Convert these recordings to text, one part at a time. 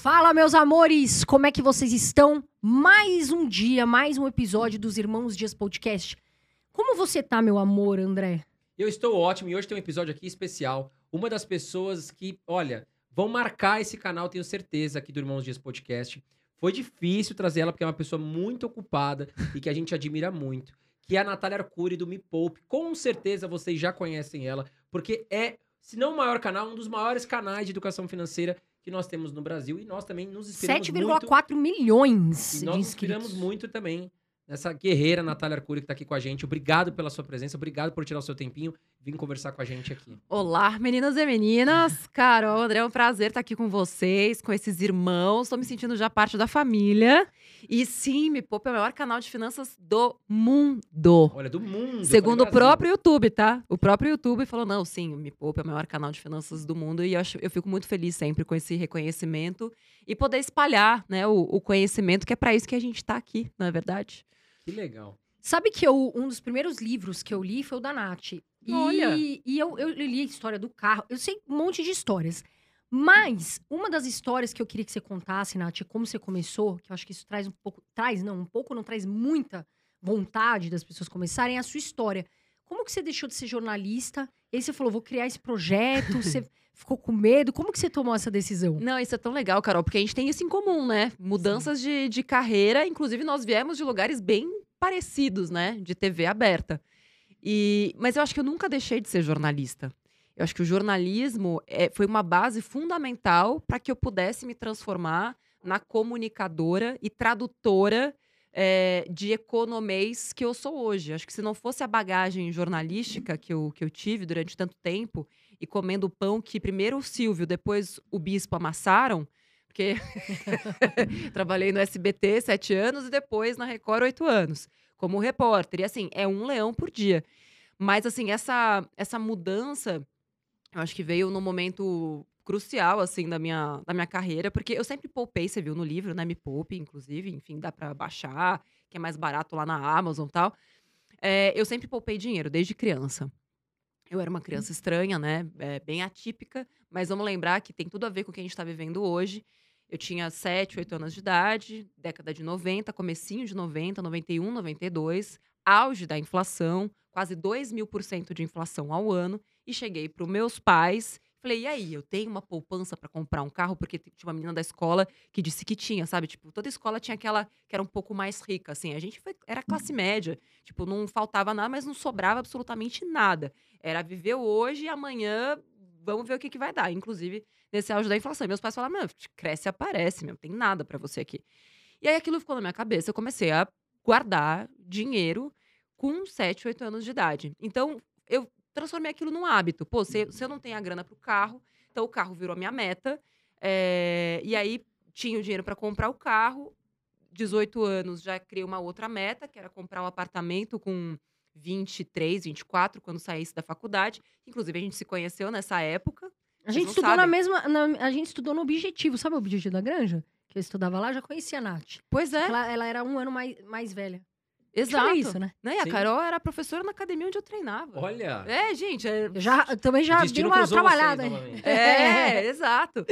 Fala, meus amores! Como é que vocês estão? Mais um dia, mais um episódio dos Irmãos Dias Podcast. Como você tá, meu amor, André? Eu estou ótimo e hoje tem um episódio aqui especial. Uma das pessoas que, olha, vão marcar esse canal, tenho certeza, aqui do Irmãos Dias Podcast. Foi difícil trazer ela porque é uma pessoa muito ocupada e que a gente admira muito. Que é a Natália Arcuri do Me Poupe. Com certeza vocês já conhecem ela, porque é, se não o maior canal, um dos maiores canais de educação financeira que nós temos no Brasil. E nós também nos inspiramos muito. 7,4 milhões E de nós nos inscritos. inspiramos muito também nessa guerreira Natália Arcuri que tá aqui com a gente. Obrigado pela sua presença, obrigado por tirar o seu tempinho vir conversar com a gente aqui. Olá, meninas e meninas. Carol, André, é um prazer estar aqui com vocês, com esses irmãos. Estou me sentindo já parte da família. E sim, Me Poupa é o maior canal de finanças do mundo. Olha, do mundo. eu Segundo o próprio YouTube, tá? O próprio YouTube falou: não, sim, o Me Poupa é o maior canal de finanças do mundo. E eu, acho- eu fico muito feliz sempre com esse reconhecimento e poder espalhar né, o, o conhecimento, que é para isso que a gente está aqui, não é verdade? Que legal. Sabe que eu, um dos primeiros livros que eu li foi o da Nath. E, Olha. E eu, eu li a história do carro. Eu sei um monte de histórias. Mas uma das histórias que eu queria que você contasse, Nath, é como você começou, que eu acho que isso traz um pouco. Traz, não, um pouco não traz muita vontade das pessoas começarem, é a sua história. Como que você deixou de ser jornalista? E aí você falou, vou criar esse projeto, você ficou com medo. Como que você tomou essa decisão? Não, isso é tão legal, Carol, porque a gente tem isso em comum, né? Mudanças de, de carreira, inclusive nós viemos de lugares bem parecidos, né? De TV aberta. E, mas eu acho que eu nunca deixei de ser jornalista. Eu acho que o jornalismo é, foi uma base fundamental para que eu pudesse me transformar na comunicadora e tradutora é, de economês que eu sou hoje. Acho que se não fosse a bagagem jornalística que eu, que eu tive durante tanto tempo e comendo o pão que primeiro o Silvio, depois o Bispo amassaram, porque trabalhei no SBT sete anos e depois na Record oito anos, como repórter. E assim, é um leão por dia. Mas assim, essa, essa mudança, eu acho que veio num momento crucial, assim, da minha, da minha carreira, porque eu sempre poupei, você viu no livro, né? Me poupe, inclusive, enfim, dá pra baixar, que é mais barato lá na Amazon e tal. É, eu sempre poupei dinheiro, desde criança. Eu era uma criança estranha, né? É, bem atípica, mas vamos lembrar que tem tudo a ver com o que a gente está vivendo hoje. Eu tinha 7, 8 anos de idade, década de 90, comecinho de 90, 91, 92, auge da inflação, quase 2 mil por cento de inflação ao ano, e cheguei para os meus pais. Falei, e aí, eu tenho uma poupança para comprar um carro? Porque tinha uma menina da escola que disse que tinha, sabe? Tipo, toda escola tinha aquela que era um pouco mais rica, assim. A gente foi, era classe média. Tipo, não faltava nada, mas não sobrava absolutamente nada. Era viver hoje e amanhã vamos ver o que, que vai dar. Inclusive, nesse auge da inflação. E meus pais falaram, meu, cresce aparece, meu, tem nada para você aqui. E aí aquilo ficou na minha cabeça. Eu comecei a guardar dinheiro com 7, 8 anos de idade. Então, eu transformei aquilo num hábito. Pô, se, se eu não tenho a grana pro carro, então o carro virou a minha meta. é, e aí tinha o dinheiro para comprar o carro. 18 anos já criei uma outra meta, que era comprar um apartamento com 23, 24, quando saísse da faculdade. Inclusive, a gente se conheceu nessa época. A gente não estudou na sabem. mesma. na- a gente estudou no objetivo, sabe o objetivo da granja? Que eu estudava lá, já conhecia a Nath. Pois é, Ela, ela era um ano mais, mais velha. Exato. isso, né? Né? E a Sim. Carol era professora na academia onde eu treinava. Olha. É, gente, é, Eu, já, eu também já dei uma trabalhada. novamente. É, exato.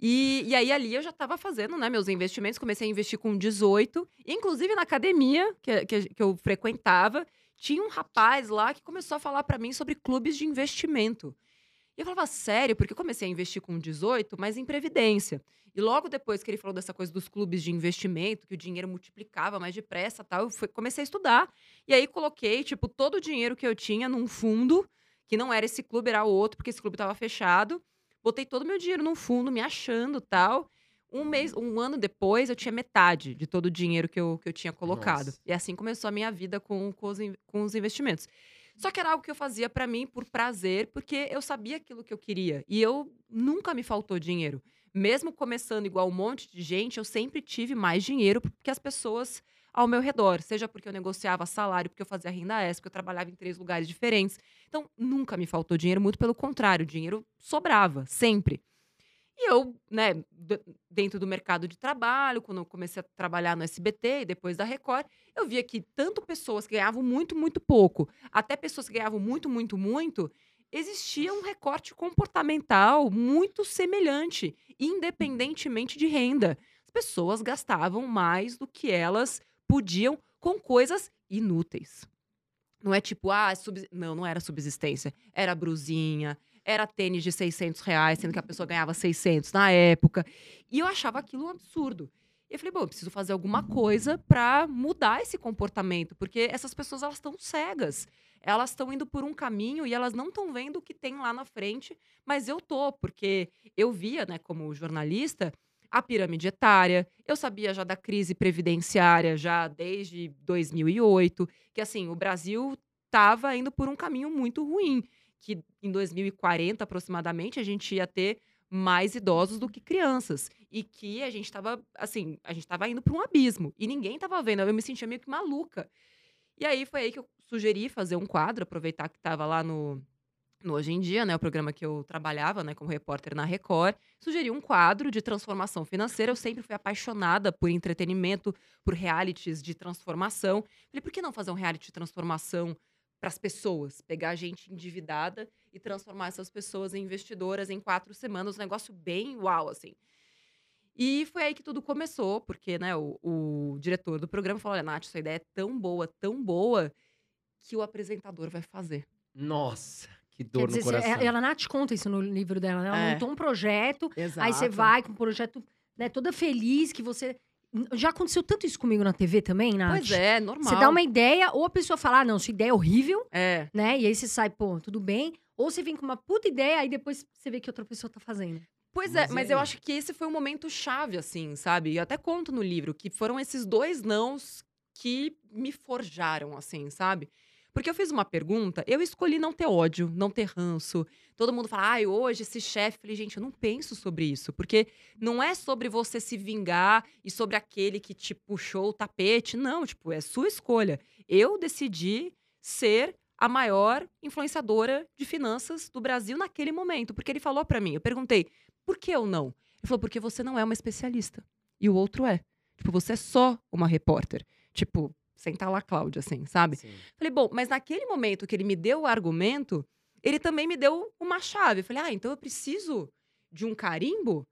E, e aí ali eu já estava fazendo, né, meus investimentos, comecei a investir com 18, inclusive na academia que, que, que eu frequentava, tinha um rapaz lá que começou a falar para mim sobre clubes de investimento. E eu falava, sério, porque eu comecei a investir com 18, mas em previdência. E logo depois que ele falou dessa coisa dos clubes de investimento, que o dinheiro multiplicava mais depressa tal, eu fui- comecei a estudar. E aí coloquei, tipo, todo o dinheiro que eu tinha num fundo, que não era esse clube, era outro, porque esse clube estava fechado. Botei todo o meu dinheiro num fundo, me achando tal. Um mês, um ano depois, eu tinha metade de todo o dinheiro que eu, que eu tinha colocado. Nossa. E assim começou a minha vida com, com, os, com os investimentos. Só que era algo que eu fazia pra mim por prazer, porque eu sabia aquilo que eu queria. E eu nunca me faltou dinheiro. Mesmo começando igual um monte de gente, eu sempre tive mais dinheiro que as pessoas ao meu redor. Seja porque eu negociava salário, porque eu fazia renda extra, porque eu trabalhava em três lugares diferentes. Então, nunca me faltou dinheiro, muito pelo contrário, o dinheiro sobrava, sempre. E eu, né, dentro do mercado de trabalho, quando eu comecei a trabalhar no SBT e depois da Record, eu via que tanto pessoas que ganhavam muito, muito pouco, até pessoas que ganhavam muito, muito, muito, existia um recorte comportamental muito semelhante, independentemente de renda. As pessoas gastavam mais do que elas podiam com coisas inúteis. Não é tipo, ah, subs... não, não era subsistência. Era brusinha, era tênis de 600 reais, sendo que a pessoa ganhava 600 na época. E eu achava aquilo um absurdo. E eu falei, bom, eu preciso fazer alguma coisa para mudar esse comportamento, porque essas pessoas elas estão cegas. Elas estão indo por um caminho e elas não estão vendo o que tem lá na frente, mas eu tô, porque eu via, né, como jornalista, a pirâmide etária, eu sabia já da crise previdenciária já desde 2008, que assim, o Brasil estava indo por um caminho muito ruim, que em 2040 aproximadamente a gente ia ter mais idosos do que crianças e que a gente estava assim, a gente estava indo para um abismo e ninguém estava vendo, eu me sentia meio que maluca. E aí foi aí que eu sugeri fazer um quadro, aproveitar que estava lá no no Hoje em Dia, né, o programa que eu trabalhava, né, como repórter na Record, sugeri um quadro de transformação financeira. Eu sempre fui apaixonada por entretenimento, por realities de transformação. Falei, por que não fazer um reality de transformação para as pessoas? Pegar a gente endividada e transformar essas pessoas em investidoras em quatro semanas, um negócio bem uau, assim. E foi aí que tudo começou, porque, né, o, o diretor do programa falou: olha, Nath, essa ideia é tão boa, tão boa, que o apresentador vai fazer. Nossa, que dor dizer, no coração. ela, ela Nath conta isso no livro dela. né? Ela É. montou um projeto, Exato. aí você vai com um projeto né, toda feliz que você. Já aconteceu tanto isso comigo na TV também, Nath? Pois é, normal. Você dá uma ideia, ou a pessoa fala, ah, não, sua ideia é horrível, É. né? E aí você sai, pô, tudo bem. Ou você vem com uma puta ideia, aí depois você vê que outra pessoa tá fazendo. Pois Mas é, e mas eu aí? acho que esse foi um momento chave, assim, sabe? Eu até conto no livro que foram esses dois nãos que me forjaram, assim, sabe? Porque eu fiz uma pergunta, eu escolhi não ter ódio, não ter ranço. Todo mundo fala, ai, hoje esse chefe. Falei, gente, eu não penso sobre isso. Porque não é sobre você se vingar e sobre aquele que te puxou o tapete. Não, tipo, é sua escolha. Eu decidi ser a maior influenciadora de finanças do Brasil naquele momento. Porque ele falou pra mim, eu perguntei, por que eu não? Ele falou, porque você não é uma especialista. E o outro é. Tipo, você é só uma repórter. Tipo, sentar lá, Cláudia, assim, sabe? Sim. Falei, bom, mas naquele momento que ele me deu o argumento, ele também me deu uma chave. Falei, ah, então eu preciso de um carimbo?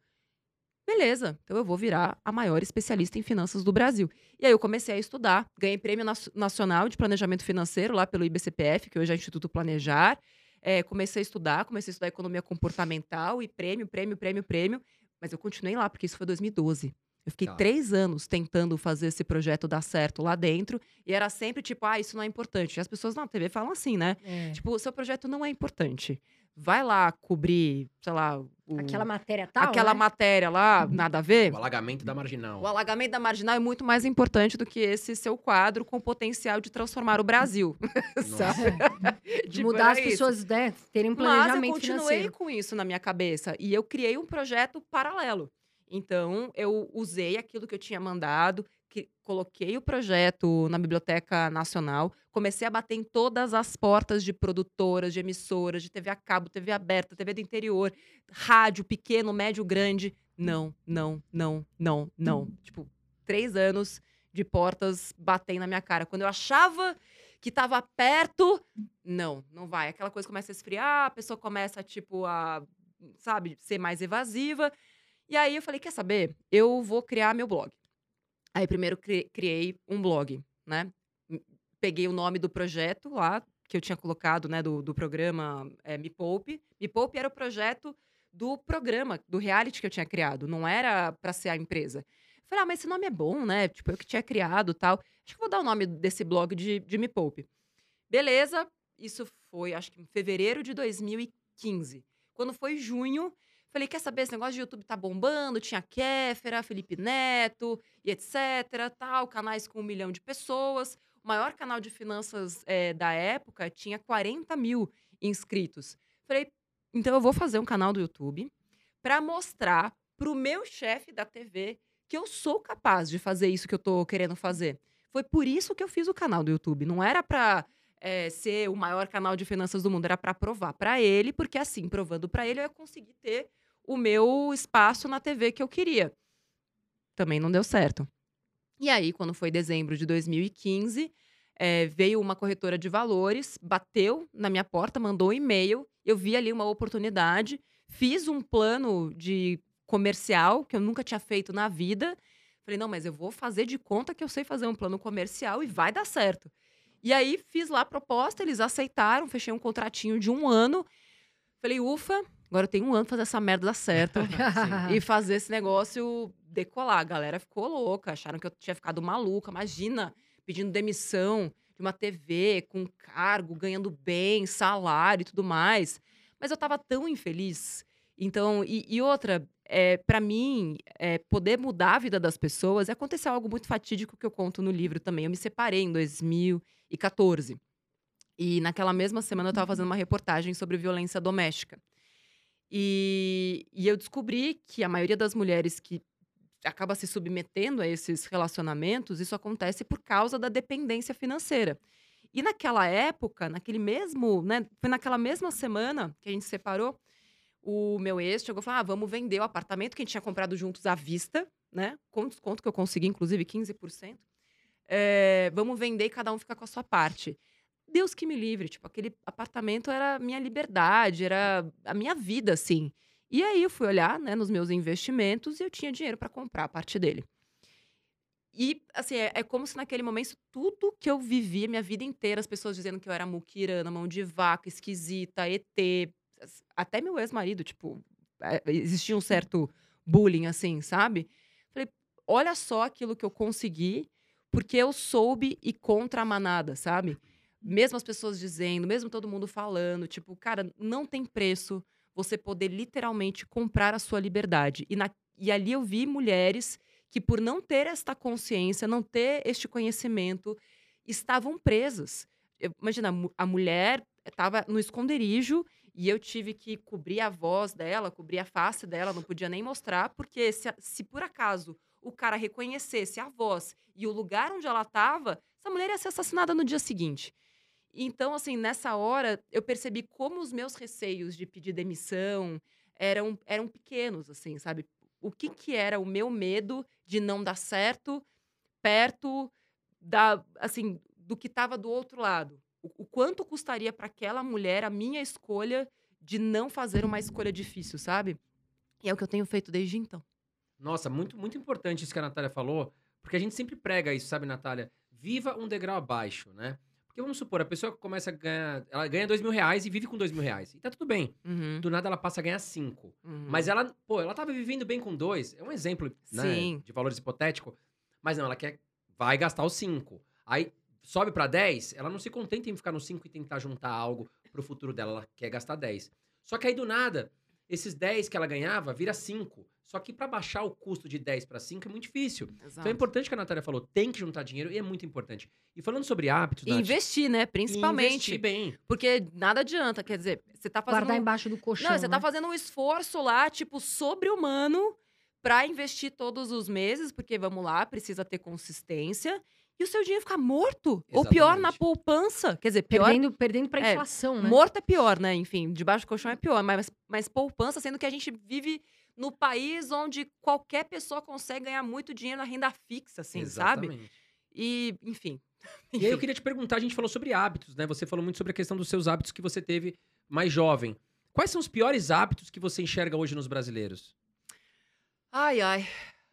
Beleza, então eu vou virar a maior especialista em finanças do Brasil. E aí eu comecei a estudar, ganhei prêmio nacional de planejamento financeiro lá pelo IBCPF, que hoje é Instituto Planejar. É, comecei a estudar, comecei a estudar economia comportamental e prêmio, prêmio, prêmio, prêmio. Mas eu continuei lá, porque isso foi 2012. Eu fiquei Tá. três anos tentando fazer esse projeto dar certo lá dentro. E era sempre tipo, ah, isso não é importante. E as pessoas na TV falam assim, né? É. Tipo, o seu projeto não é importante. Vai lá cobrir, sei lá, o- Aquela matéria tal, aquela né? matéria lá, nada a ver. O alagamento da marginal. O alagamento da marginal é muito mais importante do que esse seu quadro com potencial de transformar o Brasil. sabe? De Tipo, mudar as isso. pessoas, né? Terem um Mas eu planejamento continuei financeiro. com isso na minha cabeça. E eu criei um projeto paralelo. Então, eu usei aquilo que eu tinha mandado, que, coloquei o projeto na Biblioteca Nacional, comecei a bater em todas as portas de produtoras, de emissoras, de TV a cabo, TV aberta, TV do interior, rádio pequeno, médio, grande. Não, não, não, não, não. Tipo, três anos de portas batendo na minha cara. Quando eu achava que tava perto, não, não vai. Aquela coisa começa a esfriar, a pessoa começa, tipo, a, sabe, ser mais evasiva. E aí eu falei, quer saber? Eu vou criar meu blog. Aí primeiro cri- criei um blog, né? Peguei o nome do projeto lá, que eu tinha colocado, né, do, do programa é, Me Poupe. Me Poupe era o projeto do programa, do reality que eu tinha criado. Não era pra ser a empresa. Falei, ah, mas esse nome é bom, né? Tipo, eu que tinha criado tal. Acho que vou dar o nome desse blog de, de Me Poupe. Beleza, isso foi, acho que em fevereiro de 2015. Quando foi junho, falei, quer saber, esse negócio de YouTube tá bombando, tinha Kéfera, Felipe Neto e etc, tal, canais com um milhão de pessoas. O maior canal de finanças eh, da época tinha 40 mil inscritos. Falei, então eu vou fazer um canal do YouTube para mostrar pro meu chefe da TV que eu sou capaz de fazer isso que eu tô querendo fazer. Foi por isso que eu fiz o canal do YouTube. Não era pra é, ser o maior canal de finanças do mundo, era pra provar pra ele, porque assim, provando pra ele, eu ia conseguir ter o meu espaço na TV que eu queria. Também não deu certo. E aí, quando foi dezembro de 2015, É, veio uma corretora de valores, bateu na minha porta, mandou um e-mail. Eu vi ali uma oportunidade, fiz um plano de comercial que eu nunca tinha feito na vida. Falei, não, mas eu vou fazer de conta que eu sei fazer um plano comercial e vai dar certo. E aí fiz lá a proposta, eles aceitaram, fechei um contratinho de um ano. Falei, ufa, agora eu tenho um ano pra fazer essa merda dar certo e fazer esse negócio decolar. A galera ficou louca, acharam que eu tinha ficado maluca. Imagina, pedindo demissão de uma TV com cargo, ganhando bem, salário e tudo mais. Mas eu tava tão infeliz. Então, e, e outra, é, para mim, é, poder mudar a vida das pessoas, aconteceu algo muito fatídico que eu conto no livro também. Eu me separei em 2014. E naquela mesma semana eu estava fazendo uma reportagem sobre violência doméstica. E, e eu descobri que a maioria das mulheres que acaba se submetendo a esses relacionamentos, isso acontece por causa da dependência financeira. E naquela época, naquele mesmo, né, foi naquela mesma semana que a gente separou, o meu ex chegou e falou: ah, vamos vender o apartamento que a gente tinha comprado juntos à vista, né? Com desconto que eu consegui, inclusive 15%. É, vamos vender e cada um fica com a sua parte. Deus que me livre, tipo, aquele apartamento era minha liberdade, era a minha vida, assim. E aí eu fui olhar, né, nos meus investimentos e eu tinha dinheiro para comprar a parte dele. E, assim, é, é, como se naquele momento tudo que eu vivi, minha vida inteira, as pessoas dizendo que eu era muquirana, mão de vaca, esquisita, ET, até meu ex-marido, tipo, é, existia um certo bullying, assim, sabe? Falei, olha só aquilo que eu consegui, porque eu soube ir contra a manada, sabe? Mesmo as pessoas dizendo, mesmo todo mundo falando, tipo, cara, não tem preço você poder literalmente comprar a sua liberdade. E, na, e ali eu vi mulheres que, por não ter esta consciência, não ter este conhecimento, estavam presas. Imagina, a mulher estava no esconderijo e eu tive que cobrir a voz dela, cobrir a face dela, não podia nem mostrar, porque se, se por acaso o cara reconhecesse a voz e o lugar onde ela estava, essa mulher ia ser assassinada no dia seguinte. Então, assim, nessa hora, eu percebi como os meus receios de pedir demissão eram, eram pequenos, assim, sabe? O que, que era o meu medo de não dar certo perto da, assim, do que estava do outro lado o, o quanto custaria para aquela mulher a minha escolha de não fazer uma escolha difícil, sabe? E é o que eu tenho feito desde então. Nossa, muito, muito importante isso que a Natália falou, porque a gente sempre prega isso, sabe, Natália? Viva um degrau abaixo, né? Porque vamos supor, a pessoa começa a ganhar. Ela ganha dois mil reais e vive com dois mil reais. E tá tudo bem. Uhum. Do nada ela passa a ganhar cinco. Uhum. Mas ela, pô, ela tava vivendo bem com dois. É um exemplo, né? Sim. De valores hipotéticos. Mas não, ela quer. Vai gastar os cinco. Aí sobe para 10, ela não se contenta em ficar no 5 e tentar juntar algo pro futuro dela, ela quer gastar 10. Só que aí do nada, esses 10 que ela ganhava vira 5. Só que para baixar o custo de 10 para 5 é muito difícil. Exato. Então é importante que a Natália falou, tem que juntar dinheiro e é muito importante. E falando sobre hábitos, E Nath, investir, né? Principalmente. investir bem. Porque nada adianta, quer dizer, você tá fazendo. Guardar embaixo do colchão. Não, você tá né? fazendo um esforço lá, tipo, sobre-humano para investir todos os meses, porque vamos lá, precisa ter consistência. E o seu dinheiro fica morto. Ou pior, na Exatamente. poupança. Quer dizer, pior. Perdendo, perdendo pra É, inflação, né? Morto é pior, né? Enfim, debaixo do colchão é pior. Mas, mas poupança, sendo que a gente vive no país onde qualquer pessoa consegue ganhar muito dinheiro na renda fixa, assim, sabe? Exatamente. E, enfim. E aí eu Enfim. queria te perguntar, a gente falou sobre hábitos, né? Você falou muito sobre a questão dos seus hábitos que você teve mais jovem. Quais são os piores hábitos que você enxerga hoje nos brasileiros? Ai, ai.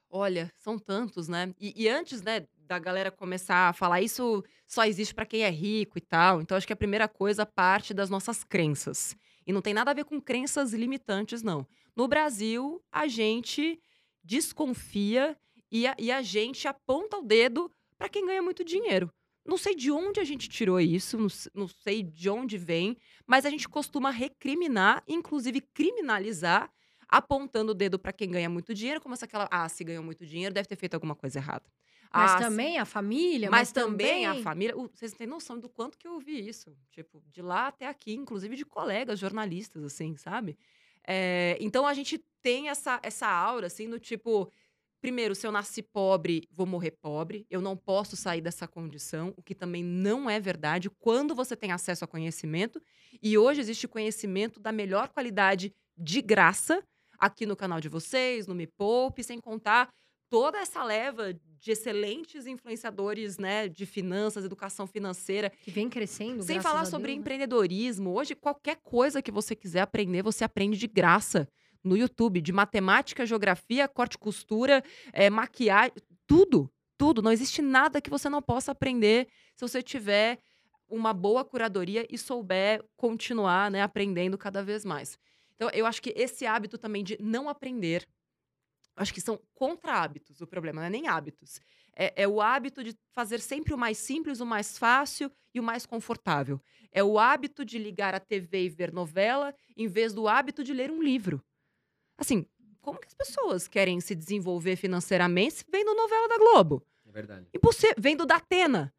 Olha, são tantos, né? E, e antes, né, da galera começar a falar isso só existe pra quem é rico e tal. Então, acho que a primeira coisa parte das nossas crenças. E não tem nada a ver com crenças limitantes, não. No Brasil, a gente desconfia e a, e a gente aponta o dedo pra quem ganha muito dinheiro. Não sei de onde a gente tirou isso, não, não sei de onde vem, mas a gente costuma recriminar, inclusive criminalizar apontando o dedo pra quem ganha muito dinheiro, como se aquela, ah, se ganhou muito dinheiro, deve ter feito alguma coisa errada. Mas Ah, se- também a família, mas também a família. Vocês não têm noção do quanto que eu ouvi isso. Tipo, de lá até aqui, inclusive de colegas jornalistas, assim, sabe? É, então a gente tem essa, essa aura, assim, do tipo. Primeiro, se eu nasci pobre, vou morrer pobre. Eu não posso sair dessa condição, o que também não é verdade quando você tem acesso a conhecimento. E hoje existe conhecimento da melhor qualidade de graça aqui no canal de vocês, no Me Poupe, sem contar toda essa leva de excelentes influenciadores, né, de finanças, educação financeira, Que vem crescendo. sem falar sobre Deus, né? empreendedorismo. Hoje, qualquer coisa que você quiser aprender, você aprende de graça no YouTube. De matemática, geografia, corte e costura, eh, maquiagem, tudo. Tudo. Não existe nada que você não possa aprender se você tiver uma boa curadoria e souber continuar né, aprendendo cada vez mais. Então, eu acho que esse hábito também de não aprender, acho que são contra-hábitos. O problema não é nem hábitos. É, é o hábito de fazer sempre o mais simples, o mais fácil e o mais confortável. É o hábito de ligar a TV e ver novela, em vez do hábito de ler um livro. Assim, como que as pessoas querem se desenvolver financeiramente vendo novela da Globo? É verdade. Impossível. Vendo da Atena.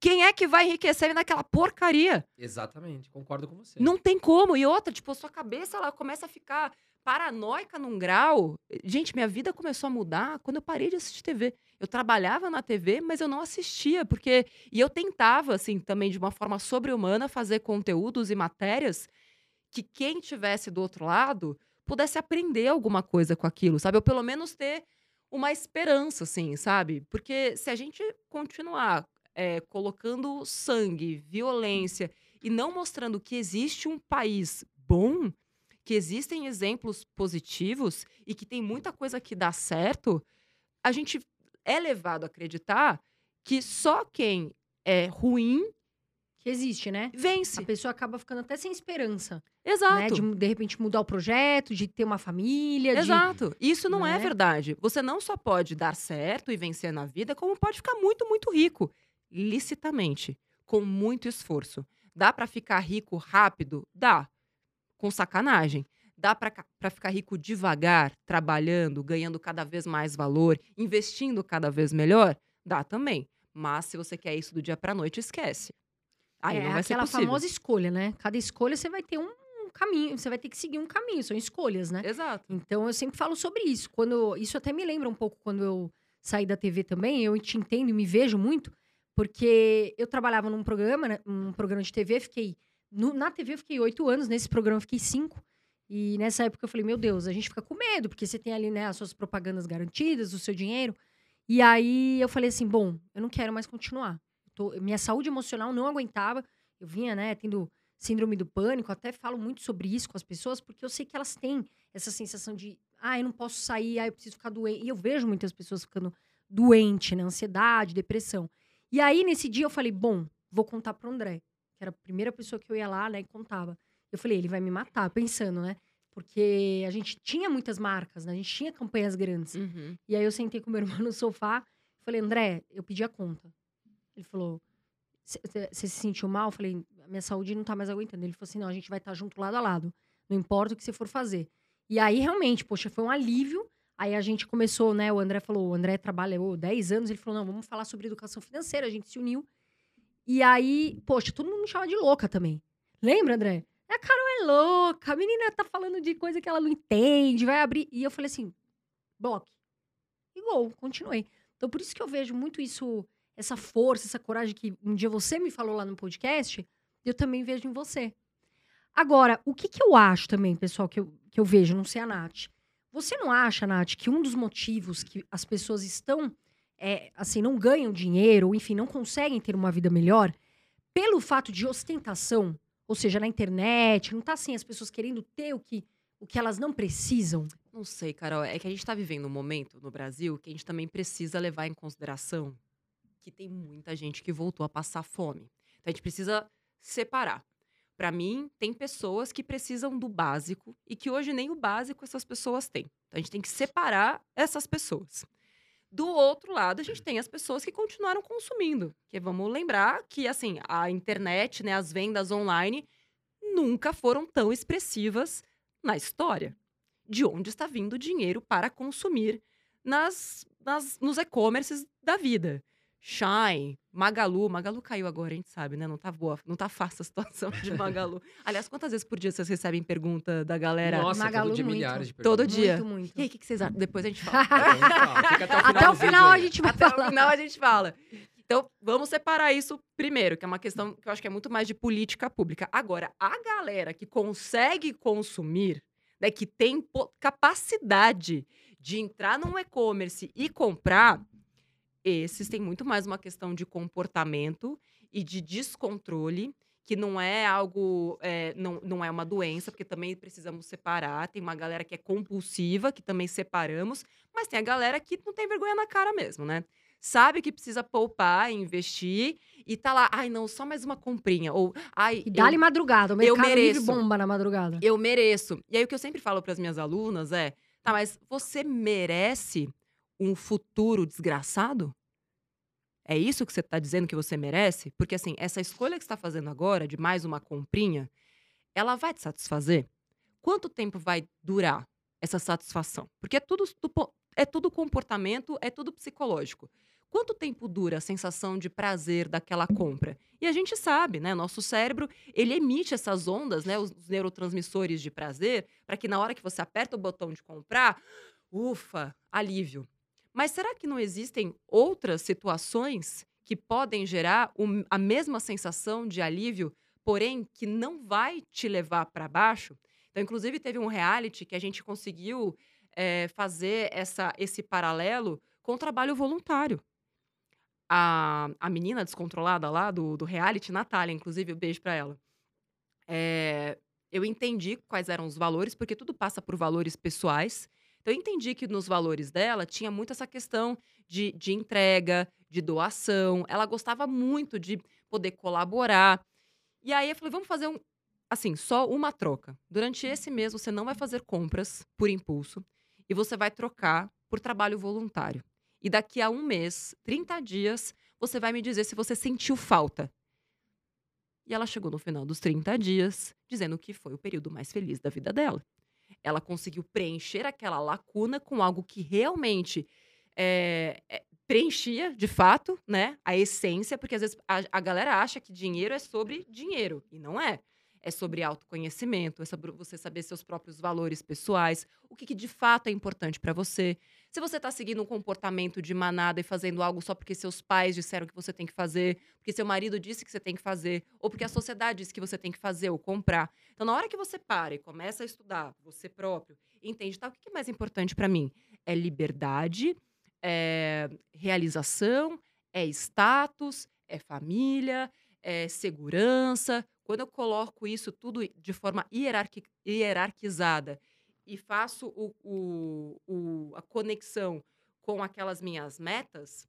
Quem é que vai enriquecer naquela porcaria? Exatamente, concordo com você. Não tem como. E outra, tipo, a sua cabeça ela começa a ficar paranoica num grau. Gente, minha vida começou a mudar quando eu parei de assistir TV. Eu trabalhava na TV, mas eu não assistia, porque. E eu tentava, assim, também de uma forma sobre-humana, fazer conteúdos e matérias que quem tivesse do outro lado pudesse aprender alguma coisa com aquilo, sabe? Ou pelo menos ter uma esperança, assim, sabe? Porque se a gente continuar é, colocando sangue, violência e não mostrando que existe um país bom, que existem exemplos positivos e que tem muita coisa que dá certo, a gente é levado a acreditar que só quem é ruim Que existe, né? vence. A pessoa acaba ficando até sem esperança, né? Exato. De, de repente, mudar o projeto, de ter uma família, de... Exato. Isso não é né? verdade. Você não só pode dar certo e vencer na vida, como pode ficar muito, muito rico. Licitamente. Com muito esforço. Dá pra ficar rico rápido? Dá. Com sacanagem. Dá pra ficar rico devagar, trabalhando, ganhando cada vez mais valor, investindo cada vez melhor? Dá também. Mas se você quer isso do dia pra noite, esquece. Aí é não vai ser aquela possível. famosa escolha, né? Cada escolha você vai ter um caminho, você vai ter que seguir um caminho, são escolhas, né? Exato. Então eu sempre falo sobre isso. Quando isso até me lembra um pouco quando eu saí da TV também, eu te entendo e me vejo muito, porque eu trabalhava num programa, né, um programa de TV, fiquei no- na TV eu fiquei oito anos, nesse programa eu fiquei cinco. E nessa época eu falei, meu Deus, a gente fica com medo, porque você tem ali, né, as suas propagandas garantidas, o seu dinheiro. E aí eu falei assim, bom, eu não quero mais continuar. Tô- minha saúde emocional não aguentava. Eu vinha, né, tendo síndrome do pânico, até falo muito sobre isso com as pessoas, porque eu sei que elas têm essa sensação de, ah, eu não posso sair, ah, eu preciso ficar doente. E eu vejo muitas pessoas ficando doente, né, ansiedade, depressão. E aí, nesse dia, eu falei, bom, vou contar pro André, que era a primeira pessoa que eu ia lá, né, e contava. Eu falei, ele vai me matar, pensando, né? Porque a gente tinha muitas marcas, né? A gente tinha campanhas grandes. Uhum. E aí eu sentei com meu irmão no sofá, falei, André, eu pedi a conta. Ele falou, você se sentiu mal? Eu falei, minha saúde não tá mais aguentando. Ele falou assim, não, a gente vai estar junto lado a lado. Não importa o que você for fazer. E aí, realmente, poxa, foi um alívio. Aí a gente começou, né? O André falou, o André trabalhou 10 anos. Ele falou, não, vamos falar sobre educação financeira. A gente se uniu. E aí, poxa, todo mundo me chama de louca também. Lembra, André? A Carol é louca, a menina tá falando de coisa que ela não entende, vai abrir. E eu falei assim, bloque. E continuei. Então, por isso que eu vejo muito isso, essa força, essa coragem que um dia você me falou lá no podcast, eu também vejo em você. Agora, o que, que eu acho também, pessoal, que eu, que eu vejo, não sei a Nath. Você não acha, Nath, que um dos motivos que as pessoas estão, é, assim, não ganham dinheiro, ou enfim, não conseguem ter uma vida melhor, pelo fato de ostentação, ou seja, na internet, não tá assim, as pessoas querendo ter o que, o que elas não precisam? Não sei, Carol. É que a gente tá vivendo um momento no Brasil que a gente também precisa levar em consideração que tem muita gente que voltou a passar fome. Então a gente precisa separar. Para mim, tem pessoas que precisam do básico e que hoje nem o básico essas pessoas têm. Então a gente tem que separar essas pessoas. Do outro lado, a gente tem as pessoas que continuaram consumindo. Que vamos lembrar que assim, a internet, né, as vendas online nunca foram tão expressivas na história de onde está vindo o dinheiro para consumir nas, nas- nos e-commerces da vida. Shine, Magalu. Magalu caiu agora, a gente sabe, né? Não tá boa, não tá fácil a situação de Magalu. Aliás, quantas vezes por dia vocês recebem pergunta da galera? Nossa, Magalu todo dia muito. milhares de Todo perguntas. dia. Muito, muito. E aí, o que, que vocês acham? Depois a gente fala. Até o final, Até do o vídeo final a gente vai Até o final a gente fala. Então, vamos separar isso primeiro, que é uma questão que eu acho que é muito mais de política pública. Agora, a galera que consegue consumir, né, que tem capacidade de entrar num e-commerce e comprar, esses têm muito mais uma questão de comportamento e de descontrole, que não é algo, é, não, não é uma doença, porque também precisamos separar. Tem uma galera que é compulsiva, que também separamos, mas tem a galera que não tem vergonha na cara mesmo, né? Sabe que precisa poupar, investir e tá lá, ai não, só mais uma comprinha. Ou, ai. E dá-lhe madrugada, o eu mercado livre mereço. bomba na madrugada. eu mereço. E aí o que eu sempre falo para as minhas alunas é: tá, mas você merece um futuro desgraçado? É isso que você está dizendo que você merece? Porque assim, essa escolha que você está fazendo agora de mais uma comprinha, ela vai te satisfazer? Quanto tempo vai durar essa satisfação? Porque é tudo, é tudo comportamento, é tudo psicológico. Quanto tempo dura a sensação de prazer daquela compra? E a gente sabe, né? Nosso cérebro, ele emite essas ondas, né? Os neurotransmissores de prazer, para que na hora que você aperta o botão de comprar, ufa, alívio. Mas será que não existem outras situações que podem gerar o- a mesma sensação de alívio, porém que não vai te levar para baixo? Então, inclusive, teve um reality que a gente conseguiu eh, fazer essa, esse paralelo com o trabalho voluntário. A, a menina descontrolada lá do, do reality, Natália, inclusive, um beijo para ela. É, eu entendi quais eram os valores, porque tudo passa por valores pessoais. Então, eu entendi que nos valores dela tinha muito essa questão de, de entrega, de doação. Ela gostava muito de poder colaborar. E aí eu falei, vamos fazer um. Assim, só uma troca. Durante esse mês, você não vai fazer compras por impulso e você vai trocar por trabalho voluntário. E daqui a um mês, 30 dias, você vai me dizer se você sentiu falta. E ela chegou no final dos 30 dias dizendo que foi o período mais feliz da vida dela. Ela conseguiu preencher aquela lacuna com algo que realmente é, é, preenchia, de fato, né, a essência, porque às vezes a, a galera acha que dinheiro é sobre dinheiro, e não é. É sobre autoconhecimento, é sobre você saber seus próprios valores pessoais, o que, que de fato é importante para você. Se você está seguindo um comportamento de manada e fazendo algo só porque seus pais disseram que você tem que fazer, porque seu marido disse que você tem que fazer, ou porque a sociedade disse que você tem que fazer ou comprar. Então, na hora que você para e começa a estudar você próprio, entende, tá, o que é mais importante para mim? É liberdade, é realização, é status, é família, é segurança. Quando eu coloco isso tudo de forma hierarqui- hierarquizada e faço o- o- o- a conexão com aquelas minhas metas,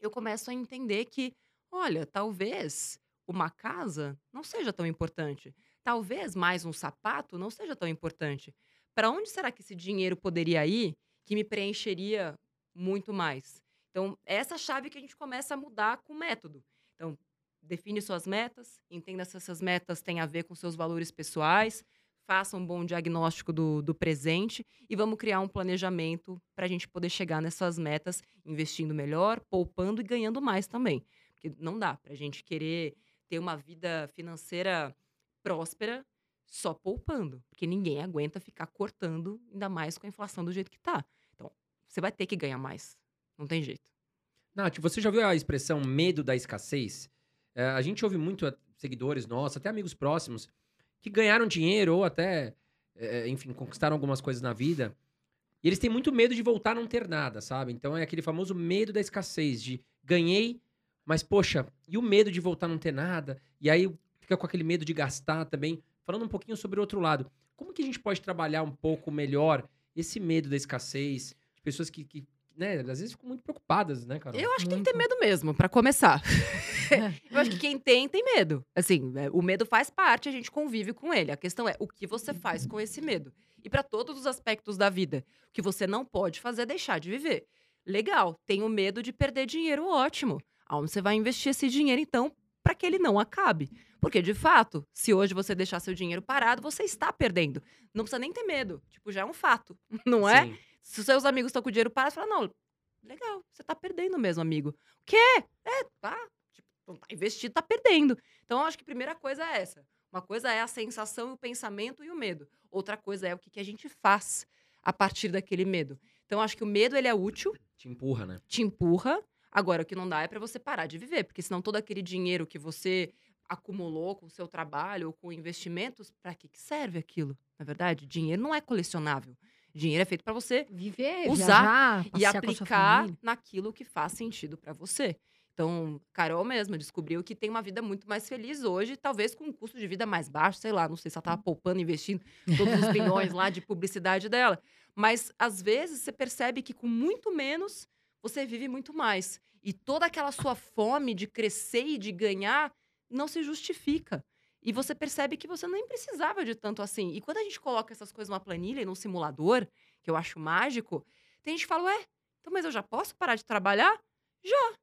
eu começo a entender que, olha, talvez uma casa não seja tão importante. Talvez mais um sapato não seja tão importante. Para onde será que esse dinheiro poderia ir que me preencheria muito mais? Então, é essa chave que a gente começa a mudar com o método. Então, define suas metas, entenda se essas metas têm a ver com seus valores pessoais, faça um bom diagnóstico do, do presente e vamos criar um planejamento para a gente poder chegar nessas metas, investindo melhor, poupando e ganhando mais também. Porque não dá para a gente querer ter uma vida financeira próspera só poupando, porque ninguém aguenta ficar cortando, ainda mais com a inflação do jeito que tá. Então, você vai ter que ganhar mais. Não tem jeito. Nath, você já viu a expressão medo da escassez? É, a gente ouve muito é, seguidores nossos, até amigos próximos, que ganharam dinheiro ou até, é, enfim, conquistaram algumas coisas na vida. E eles têm muito medo de voltar a não ter nada, sabe? Então é aquele famoso medo da escassez, de ganhei, mas poxa, e o medo de voltar a não ter nada? E aí fica com aquele medo de gastar também. Falando um pouquinho sobre o outro lado, como que a gente pode trabalhar um pouco melhor esse medo da escassez? De pessoas que, que né, às vezes ficam muito preocupadas, né, Carol? Eu acho que tem que ter Muito. medo mesmo, pra começar. Eu acho que quem tem, tem medo. Assim, é, o medo faz parte, a gente convive com ele. A questão é o que você faz com esse medo. E pra todos os aspectos da vida. O que você não pode fazer é deixar de viver. Legal, tenho medo de perder dinheiro, ótimo. Aonde você vai investir esse dinheiro, então, para que ele não acabe? Porque, de fato, se hoje você deixar seu dinheiro parado, você está perdendo. Não precisa nem ter medo. Tipo, já é um fato, não é? Sim. Se os seus amigos estão com dinheiro parado, você fala, não, legal, você tá perdendo mesmo, amigo. O quê? É, tá. Tipo, não tá investido, tá perdendo. Então, eu acho que a primeira coisa é essa. Uma coisa é a sensação, o pensamento e o medo. Outra coisa é o que, que a gente faz a partir daquele medo. Então, acho que o medo, ele é útil, Te empurra, né? te empurra. Agora, o que não dá é para você parar de viver, porque senão todo aquele dinheiro que você acumulou com o seu trabalho ou com investimentos, para que, que serve aquilo? Na verdade, dinheiro não é colecionável. Dinheiro é feito para você Viver, Usar viajar, e aplicar naquilo que faz sentido para você. Então, Carol mesma descobriu que tem uma vida muito mais feliz hoje, talvez com um custo de vida mais baixo, sei lá, não sei se ela estava poupando, investindo todos os bilhões lá de publicidade dela. Mas às vezes você percebe que com muito menos você vive muito mais. E toda aquela sua fome de crescer e de ganhar não se justifica. E você percebe que você nem precisava de tanto assim. E quando a gente coloca essas coisas numa planilha e num simulador, que eu acho mágico, tem gente que fala, ué, então, mas eu já posso parar de trabalhar? Já.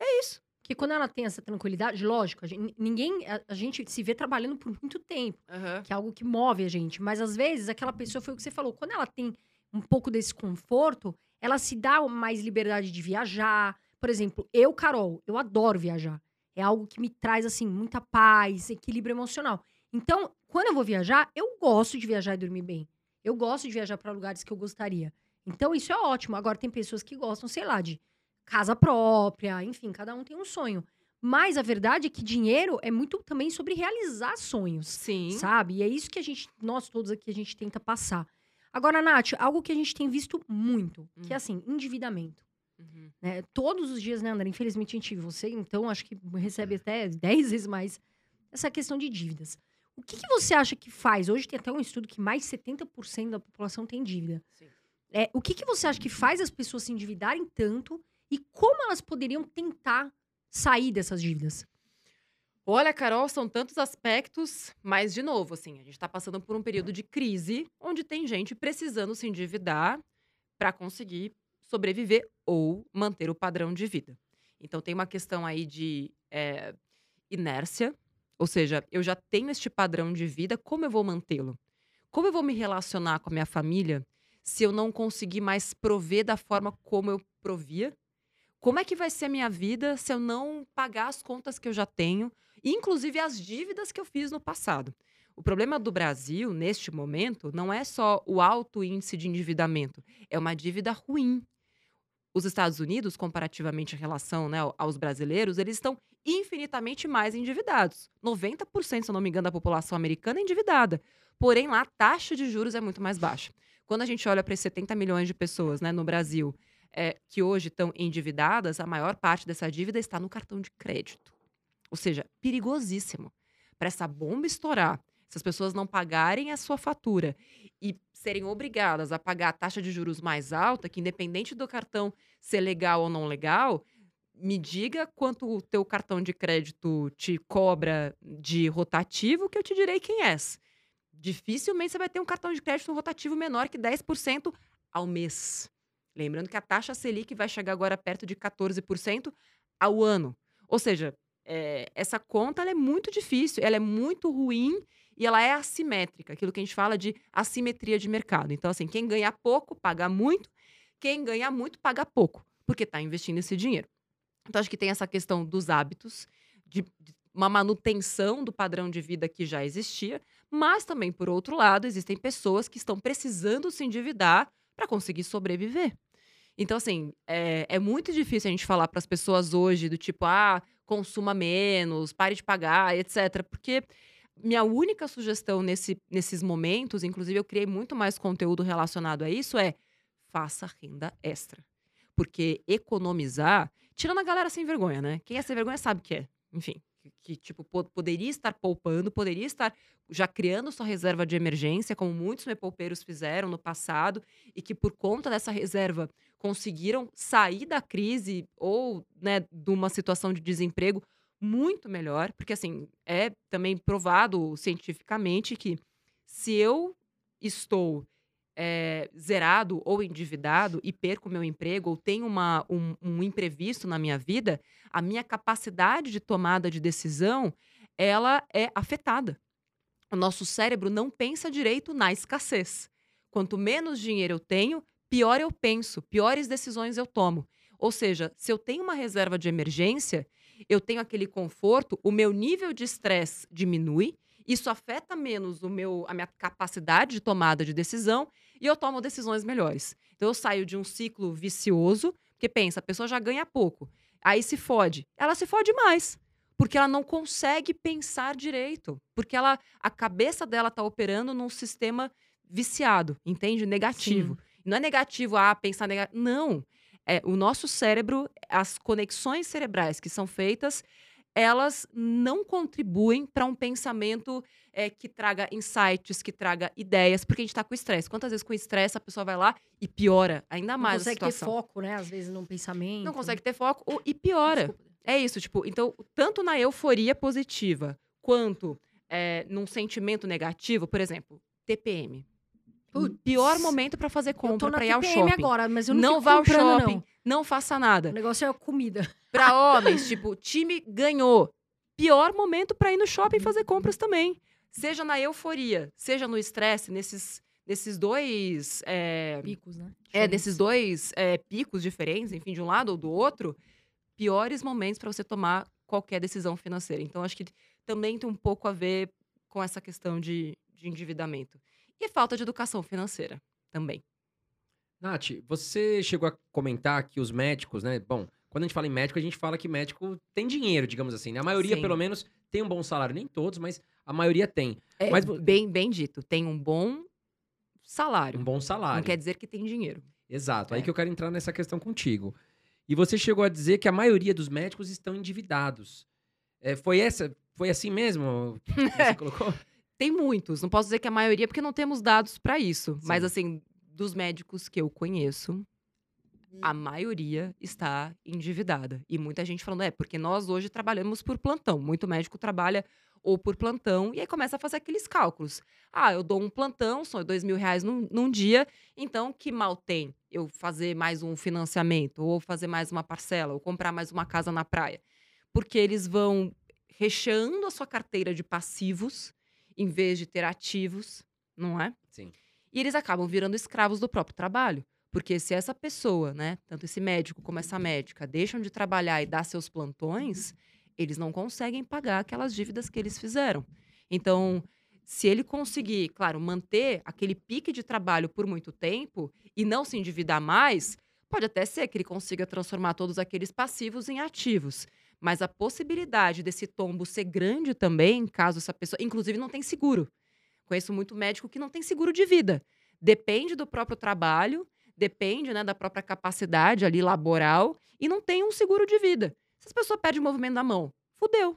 É isso. Que quando ela tem essa tranquilidade, lógico, a gente, ninguém. A, a gente se vê trabalhando por muito tempo, que é algo que move a gente. Mas às vezes aquela pessoa foi o que você falou. Quando ela tem um pouco desse conforto, ela se dá mais liberdade de viajar. Por exemplo, eu, Carol, eu adoro viajar. É algo que me traz, assim, muita paz, equilíbrio emocional. Então, quando eu vou viajar, eu gosto de viajar e dormir bem. Eu gosto de viajar para lugares que eu gostaria. Então, isso é ótimo. Agora, tem pessoas que gostam, sei lá, de casa própria, enfim, cada um tem um sonho. Mas a verdade é que dinheiro é muito também sobre realizar sonhos, Sim. sabe? E é isso que a gente, nós todos aqui, a gente tenta passar. Agora, Nath, algo que a gente tem visto muito, que é Hum. assim, endividamento. Uhum. né? Todos os dias, né, André? Infelizmente, a gente, você, então, acho que recebe até 10 vezes mais essa questão de dívidas. O que, que você acha que faz? Hoje tem até um estudo que mais de 70% da população tem dívida. Sim. É, o que, que você acha que faz as pessoas se endividarem tanto e como elas poderiam tentar sair dessas dívidas? Olha, Carol, são tantos aspectos, mas, de novo, assim, a gente está passando por um período de crise onde tem gente precisando se endividar para conseguir sobreviver ou manter o padrão de vida. Então, tem uma questão aí de é, inércia, ou seja, eu já tenho este padrão de vida, como eu vou mantê-lo? Como eu vou me relacionar com a minha família se eu não conseguir mais prover da forma como eu provia? Como é que vai ser a minha vida se eu não pagar as contas que eu já tenho? inclusive as dívidas que eu fiz no passado. O problema do Brasil, neste momento, não é só o alto índice de endividamento, é uma dívida ruim. Os Estados Unidos, comparativamente em relação né, aos brasileiros, eles estão infinitamente mais endividados. 90%, se eu não me engano, da população americana é endividada. Porém, lá a taxa de juros é muito mais baixa. Quando a gente olha para esses 70 milhões de pessoas né, no Brasil é, que hoje estão endividadas, a maior parte dessa dívida está no cartão de crédito. Ou seja, perigosíssimo. Para essa bomba estourar, se as pessoas não pagarem a sua fatura e serem obrigadas a pagar a taxa de juros mais alta, que independente do cartão ser legal ou não legal, me diga quanto o teu cartão de crédito te cobra de rotativo, que eu te direi quem és. Dificilmente você vai ter um cartão de crédito rotativo menor que 10% ao mês. Lembrando que a taxa Selic vai chegar agora perto de 14% ao ano. Ou seja, é, essa conta é muito difícil, ela é muito ruim e ela é assimétrica, aquilo que a gente fala de assimetria de mercado. Então, assim, quem ganha pouco paga muito, quem ganha muito paga pouco, porque está investindo esse dinheiro. Então, acho que tem essa questão dos hábitos, de, de uma manutenção do padrão de vida que já existia, mas também, por outro lado, existem pessoas que estão precisando se endividar para conseguir sobreviver. Então, assim, é, é muito difícil a gente falar para as pessoas hoje do tipo, ah, consuma menos, pare de pagar, etc. Porque minha única sugestão nesse, nesses momentos, inclusive eu criei muito mais conteúdo relacionado a isso, é faça renda extra. Porque economizar, tirando a galera sem vergonha, né? Quem é sem vergonha sabe que é. Enfim, que, que, tipo, po- poderia estar poupando, poderia estar já criando sua reserva de emergência, como muitos mepoupeiros fizeram no passado, e que por conta dessa reserva conseguiram sair da crise ou né, de uma situação de desemprego muito melhor, porque assim é também provado cientificamente que se eu estou é, zerado ou endividado e perco meu emprego ou tenho uma, um, um imprevisto na minha vida, a minha capacidade de tomada de decisão ela é afetada. O nosso cérebro não pensa direito na escassez. Quanto menos dinheiro eu tenho, pior eu penso, piores decisões eu tomo. Ou seja, se eu tenho uma reserva de emergência, eu tenho aquele conforto, o meu nível de estresse diminui, isso afeta menos o meu, a minha capacidade de tomada de decisão e eu tomo decisões melhores. Então eu saio de um ciclo vicioso, porque pensa, a pessoa já ganha pouco, aí se fode, ela se fode mais. Porque ela não consegue pensar direito. Porque ela, a cabeça dela está operando num sistema viciado, entende? Negativo. Não é negativo, ah, pensar negativo. Não. É, o nosso cérebro, as conexões cerebrais que são feitas, elas não contribuem para um pensamento é, que traga insights, que traga ideias, porque a gente está com estresse. Quantas vezes com estresse a pessoa vai lá e piora ainda mais não consegue a ter situação? foco, né? Às vezes num pensamento. Não consegue ter foco ou- e piora. Desculpa. É isso, tipo, então, tanto na euforia positiva, quanto é, num sentimento negativo, por exemplo, TPM. O Putz. pior momento para fazer compra, para ir ao shopping. agora, mas eu não, Não vá ao shopping, não. não faça nada. O negócio é a comida. Para homens, tipo, time ganhou. Pior momento para ir no shopping fazer compras também. Seja na euforia, seja no estresse, nesses, nesses dois. é, Picos, né? é, Diferentes. desses dois é, picos diferentes, enfim, de um lado ou do outro, piores momentos para você tomar qualquer decisão financeira. Então, acho que também tem um pouco a ver com essa questão de, de endividamento. E falta de educação financeira também. Nath, você chegou a comentar que os médicos, né? Bom, quando a gente fala em médico, a gente fala que médico tem dinheiro, digamos assim. né? A maioria, Sim. pelo menos, tem um bom salário. Nem todos, mas a maioria tem. É, Mas bem, bem dito, tem um bom salário. Um bom salário. Não quer dizer que tem dinheiro. Exato. Aí É. que eu quero entrar nessa questão contigo. E você chegou a dizer que a maioria dos médicos estão endividados. É, foi essa? Foi assim mesmo? que Você colocou? Tem muitos, não posso dizer que a maioria, porque não temos dados para isso. Mas, Sim. assim, dos médicos que eu conheço, a maioria está endividada. E muita gente falando, é, porque nós hoje trabalhamos por plantão. Muito médico trabalha ou por plantão, e aí começa a fazer aqueles cálculos. Ah, eu dou um plantão, são dois mil reais num, num dia, então que mal tem eu fazer mais um financiamento, ou fazer mais uma parcela, ou comprar mais uma casa na praia? Porque eles vão recheando a sua carteira de passivos, em vez de ter ativos, não é? Sim. E eles acabam virando escravos do próprio trabalho. Porque se essa pessoa, né, tanto esse médico como essa médica, deixam de trabalhar e dar seus plantões, eles não conseguem pagar aquelas dívidas que eles fizeram. Então, se ele conseguir, claro, manter aquele pique de trabalho por muito tempo e não se endividar mais, pode até ser que ele consiga transformar todos aqueles passivos em ativos. Mas a possibilidade desse tombo ser grande também, caso essa pessoa. Inclusive, não tem seguro. Conheço muito médico que não tem seguro de vida. Depende do próprio trabalho, depende né, da própria capacidade ali laboral e não tem um seguro de vida. Se as pessoas perdem o movimento da mão, fudeu.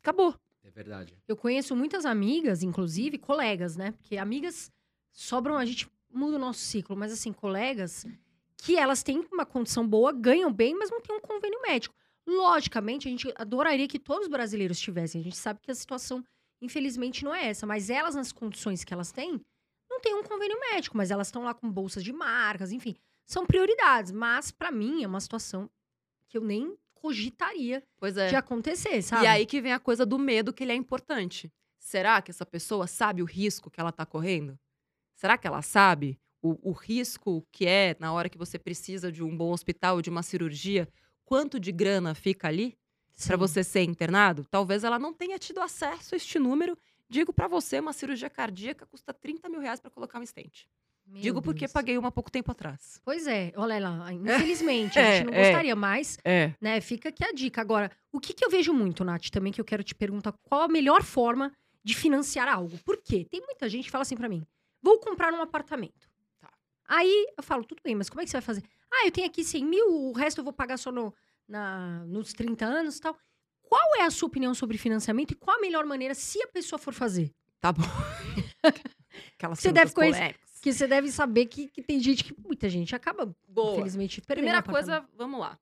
Acabou. É verdade. Eu conheço muitas amigas, inclusive colegas, né? Porque amigas sobram, a gente muda o nosso ciclo, mas assim, colegas que elas têm uma condição boa, ganham bem, mas não têm um convênio médico. Logicamente, a gente adoraria que todos os brasileiros tivessem. A gente sabe que a situação, infelizmente, não é essa. Mas elas, nas condições que elas têm, não têm um convênio médico. Mas elas estão lá com bolsas de marcas, enfim. São prioridades. Mas, pra mim, é uma situação que eu nem cogitaria Pois é. de acontecer, sabe? E aí que vem a coisa do medo, que ele é importante. Será que essa pessoa sabe o risco que ela está correndo? Será que ela sabe o, o risco que é na hora que você precisa de um bom hospital, de uma cirurgia? Quanto de grana fica ali para você ser internado? Talvez ela não tenha tido acesso a este número. Digo para você, uma cirurgia cardíaca custa 30 mil reais para colocar um estente. Meu Digo porque Deus. paguei uma há pouco tempo atrás. Pois é, olha lá, infelizmente, a É, gente não é. gostaria mais, É. né? Fica aqui a dica. Agora, o que, que eu vejo muito, Nath, também, que eu quero te perguntar, qual a melhor forma de financiar algo? Por quê? Tem muita gente que fala assim pra mim, vou comprar um apartamento. Tá. Aí eu falo, tudo bem, mas como é que você vai fazer? Ah, eu tenho aqui 100 mil, o resto eu vou pagar só no, na, nos 30 anos e tal. Qual é a sua opinião sobre financiamento e qual a melhor maneira se a pessoa for fazer? Tá bom. Aquelas Você deve conhecer-. Porque você deve saber que, que tem gente que, muita gente acaba, Boa. infelizmente, perdendo Primeira coisa, vamos lá.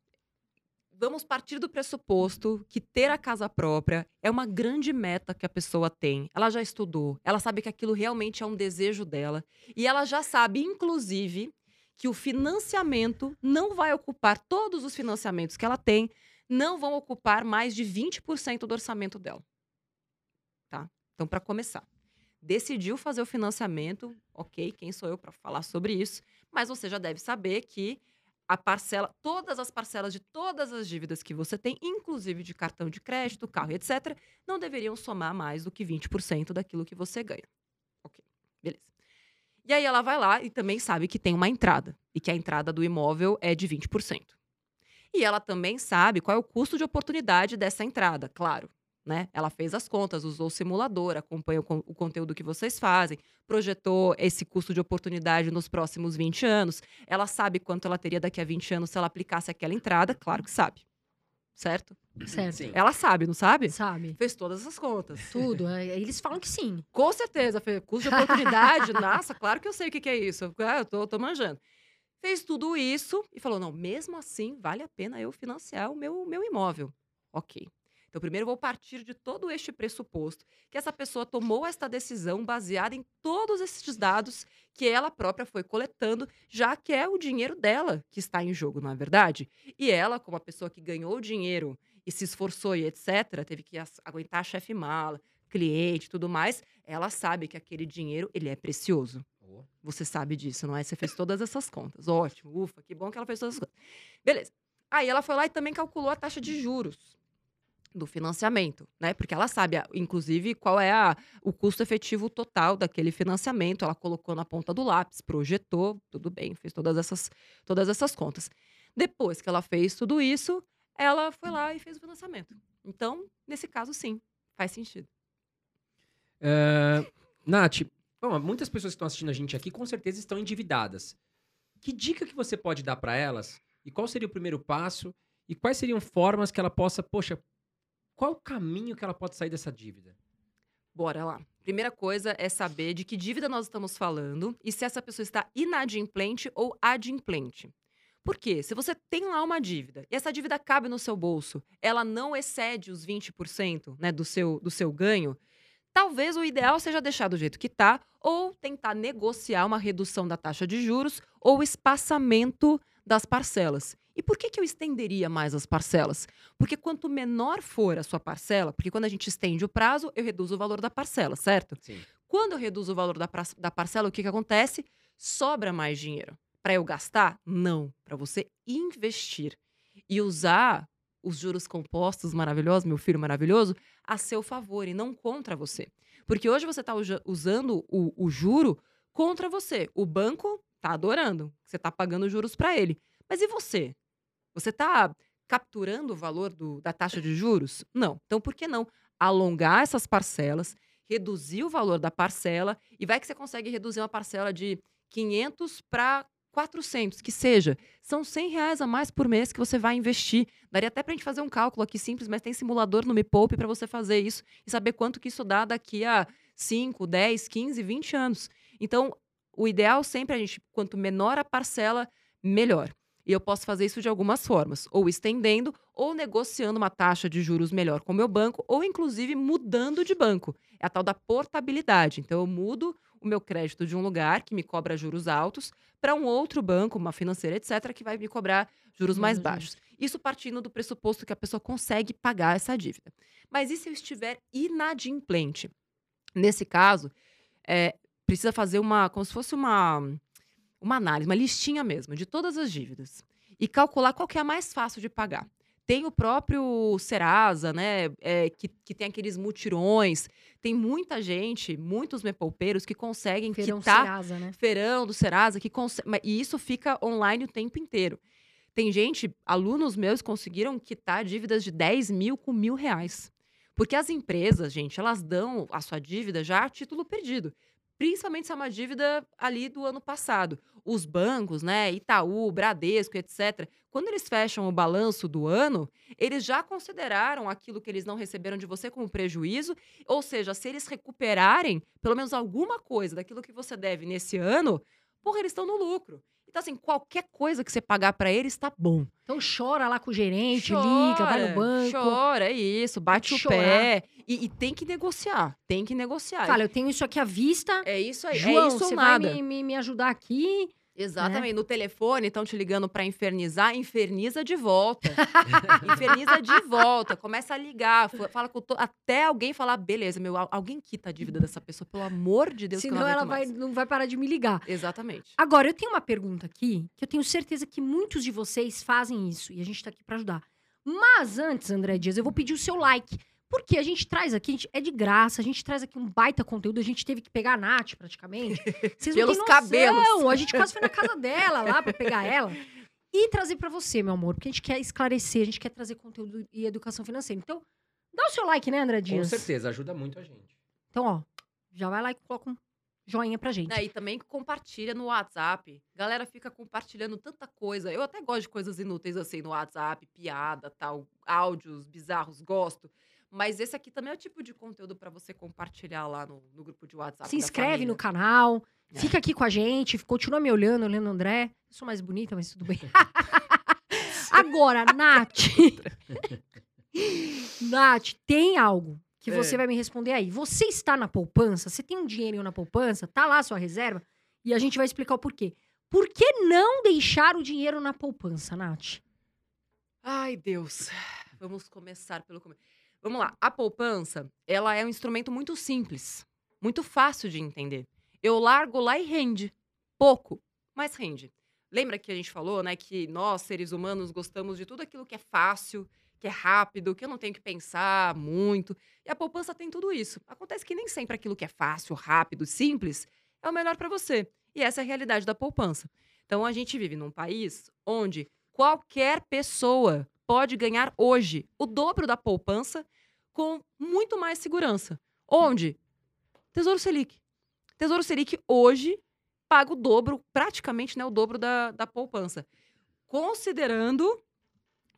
Vamos partir do pressuposto que ter a casa própria é uma grande meta que a pessoa tem. Ela já estudou, ela sabe que aquilo realmente é um desejo dela. E ela já sabe, inclusive, que o financiamento não vai ocupar todos os financiamentos que ela tem, não vão ocupar mais de 20% do orçamento dela. Tá? Então, para começar, decidiu fazer o financiamento, ok, quem sou eu para falar sobre isso? Mas você já deve saber que a parcela, todas as parcelas de todas as dívidas que você tem, inclusive de cartão de crédito, carro, etc., não deveriam somar mais do que 20% daquilo que você ganha. Ok, beleza. E aí ela vai lá e também sabe que tem uma entrada, e que a entrada do imóvel é de 20%. E ela também sabe qual é o custo de oportunidade dessa entrada, claro. Né? Ela fez as contas, usou o simulador, acompanha o, o conteúdo que vocês fazem, projetou esse custo de oportunidade nos próximos 20 anos. Ela sabe quanto ela teria daqui a 20 anos se ela aplicasse aquela entrada, claro que sabe. Certo? Certo. Sim. Ela sabe, não sabe? Sabe? Fez todas essas contas. Tudo. é, Eles falam que sim. Com certeza, fez custo de oportunidade. Nossa, claro que eu sei o que, é isso. Ah, eu tô, tô manjando. Fez tudo isso e falou: não, mesmo assim, vale a pena eu financiar o meu, meu imóvel. Ok. Então, primeiro eu vou partir de todo este pressuposto que essa pessoa tomou esta decisão baseada em todos esses dados que ela própria foi coletando, já que é o dinheiro dela que está em jogo, não é verdade? E ela, como a pessoa que ganhou o dinheiro e se esforçou e etc., teve que aguentar chefe mala, cliente tudo mais, ela sabe que aquele dinheiro ele é precioso. Você sabe disso, não é? Você fez todas essas contas. Ótimo, ufa, que bom que ela fez todas as contas. Beleza. Aí ela foi lá e também calculou a taxa de juros do financiamento, né? Porque ela sabe, inclusive, qual é a- o custo efetivo total daquele financiamento. Ela colocou na ponta do lápis, projetou, tudo bem, fez todas essas, todas essas contas. Depois que ela fez tudo isso, ela foi lá e fez o financiamento. Então, nesse caso, sim, faz sentido. É, Nath, bom, muitas pessoas que estão assistindo a gente aqui com certeza estão endividadas. Que dica que você pode dar para elas? E qual seria o primeiro passo? E quais seriam formas que ela possa, poxa, qual o caminho que ela pode sair dessa dívida? Bora lá. Primeira coisa é saber de que dívida nós estamos falando e se essa pessoa está inadimplente ou adimplente. Por quê? Se você tem lá uma dívida e essa dívida cabe no seu bolso, ela não excede os 20% né, do, seu, do seu ganho, talvez o ideal seja deixar do jeito que está ou tentar negociar uma redução da taxa de juros ou espaçamento das parcelas. E por que, que eu estenderia mais as parcelas? Porque quanto menor for a sua parcela, porque quando a gente estende o prazo, eu reduzo o valor da parcela, certo? Sim. Quando eu reduzo o valor da, da parcela, o que, que acontece? Sobra mais dinheiro. Para eu gastar? Não. Para você investir. E usar os juros compostos maravilhosos, meu filho maravilhoso, a seu favor e não contra você. Porque hoje você está usando o, o juro contra você. O banco tá adorando. Você tá pagando juros para ele. Mas e você? Você tá capturando o valor do- da taxa de juros? Não. Então, por que não alongar essas parcelas, reduzir o valor da parcela e vai que você consegue reduzir uma parcela de 500 para 400, que seja. São 100 reais a mais por mês que você vai investir. Daria até para a gente fazer um cálculo aqui simples, mas tem simulador no Me Poupe para você fazer isso e saber quanto que isso dá daqui a 5, 10, 15, 20 anos. Então, o ideal sempre é a gente, quanto menor a parcela, melhor. E eu posso fazer isso de algumas formas, ou estendendo, ou negociando uma taxa de juros melhor com o meu banco, ou inclusive mudando de banco. É a tal da portabilidade. Então, eu mudo o meu crédito de um lugar que me cobra juros altos para um outro banco, uma financeira, etc., que vai me cobrar juros mais Menos baixos. Isso partindo do pressuposto que a pessoa consegue pagar essa dívida. Mas e se eu estiver inadimplente? Nesse caso, é, precisa fazer uma, como se fosse uma, uma análise, uma listinha mesmo de todas as dívidas e calcular qual que é a mais fácil de pagar. Tem o próprio Serasa, né, é, que, que tem aqueles mutirões. Tem muita gente, muitos mepoupeiros que conseguem Feirão quitar Serasa, né? feirão do Serasa que e isso fica online o tempo inteiro. Tem gente, alunos meus conseguiram quitar dívidas de 10 mil com mil reais. Porque as empresas, gente, elas dão a sua dívida já a título perdido. Principalmente se é uma dívida ali do ano passado. Os bancos, né, Itaú, Bradesco, etc., quando eles fecham o balanço do ano, eles já consideraram aquilo que eles não receberam de você como prejuízo. Ou seja, se eles recuperarem pelo menos alguma coisa daquilo que você deve nesse ano, porra, eles estão no lucro. Então, assim, qualquer coisa que você pagar para eles tá bom. Então chora lá com o gerente, liga, vai no banco. Chora, é isso, bate o pé. E, e tem que negociar, tem que negociar. Fala, eu tenho isso aqui à vista. é isso aí, João, é isso ou você nada. vai me, me, me ajudar aqui? Exatamente. No telefone, estão te ligando para infernizar, inferniza de volta. inferniza de volta. Começa a ligar, fa- fala com to... até alguém falar, beleza, meu, al- alguém quita a dívida dessa pessoa, pelo amor de Deus, Senão não ela vai, mais. não vai parar de me ligar. Exatamente. Agora, eu tenho uma pergunta aqui, que eu tenho certeza que muitos de vocês fazem isso, e a gente tá aqui pra ajudar. Mas antes, André Dias, eu vou pedir o seu like. Porque a gente traz aqui, a gente- é de graça, a gente traz aqui um baita conteúdo, a gente teve que pegar a Nath, praticamente. Vocês não Pelos têm noção, cabelos. A gente quase foi na casa dela lá pra pegar ela. E trazer pra você, meu amor, porque a gente quer esclarecer, a gente quer trazer conteúdo e educação financeira. Então, Dá o seu like, né, André Com Dias? certeza, ajuda muito a gente. Então, ó, já vai lá e coloca um joinha pra gente. E também compartilha no WhatsApp. Galera fica compartilhando tanta coisa. Eu até gosto de coisas inúteis assim no WhatsApp, piada, tal, áudios bizarros, gosto. Mas esse aqui também é o tipo de conteúdo pra você compartilhar lá no, no grupo de WhatsApp. Se inscreve no família. canal, É. fica aqui com a gente, continua me olhando, olhando o André. Eu sou mais bonita, mas tudo bem. Agora, Nath. Nath, tem algo que É. você vai me responder aí. Você está na poupança? Você tem um dinheirinho na poupança? Tá lá a sua reserva? E a gente vai explicar o porquê. Por que não deixar o dinheiro na poupança, Nath? Ai, Deus. Vamos começar pelo começo. Vamos lá. A poupança, ela é um instrumento muito simples, muito fácil de entender. Eu largo lá e rende. Pouco, mas rende. Lembra que a gente falou, né, que nós, seres humanos, gostamos de tudo aquilo que é fácil, que é rápido, que eu não tenho que pensar muito. E a poupança tem tudo isso. Acontece que nem sempre aquilo que é fácil, rápido, simples é o melhor para você. E essa é a realidade da poupança. Então a gente vive num país onde qualquer pessoa pode ganhar hoje o dobro da poupança com muito mais segurança. Onde? Tesouro Selic. Tesouro Selic hoje paga o dobro, praticamente né, o dobro da, da poupança. Considerando,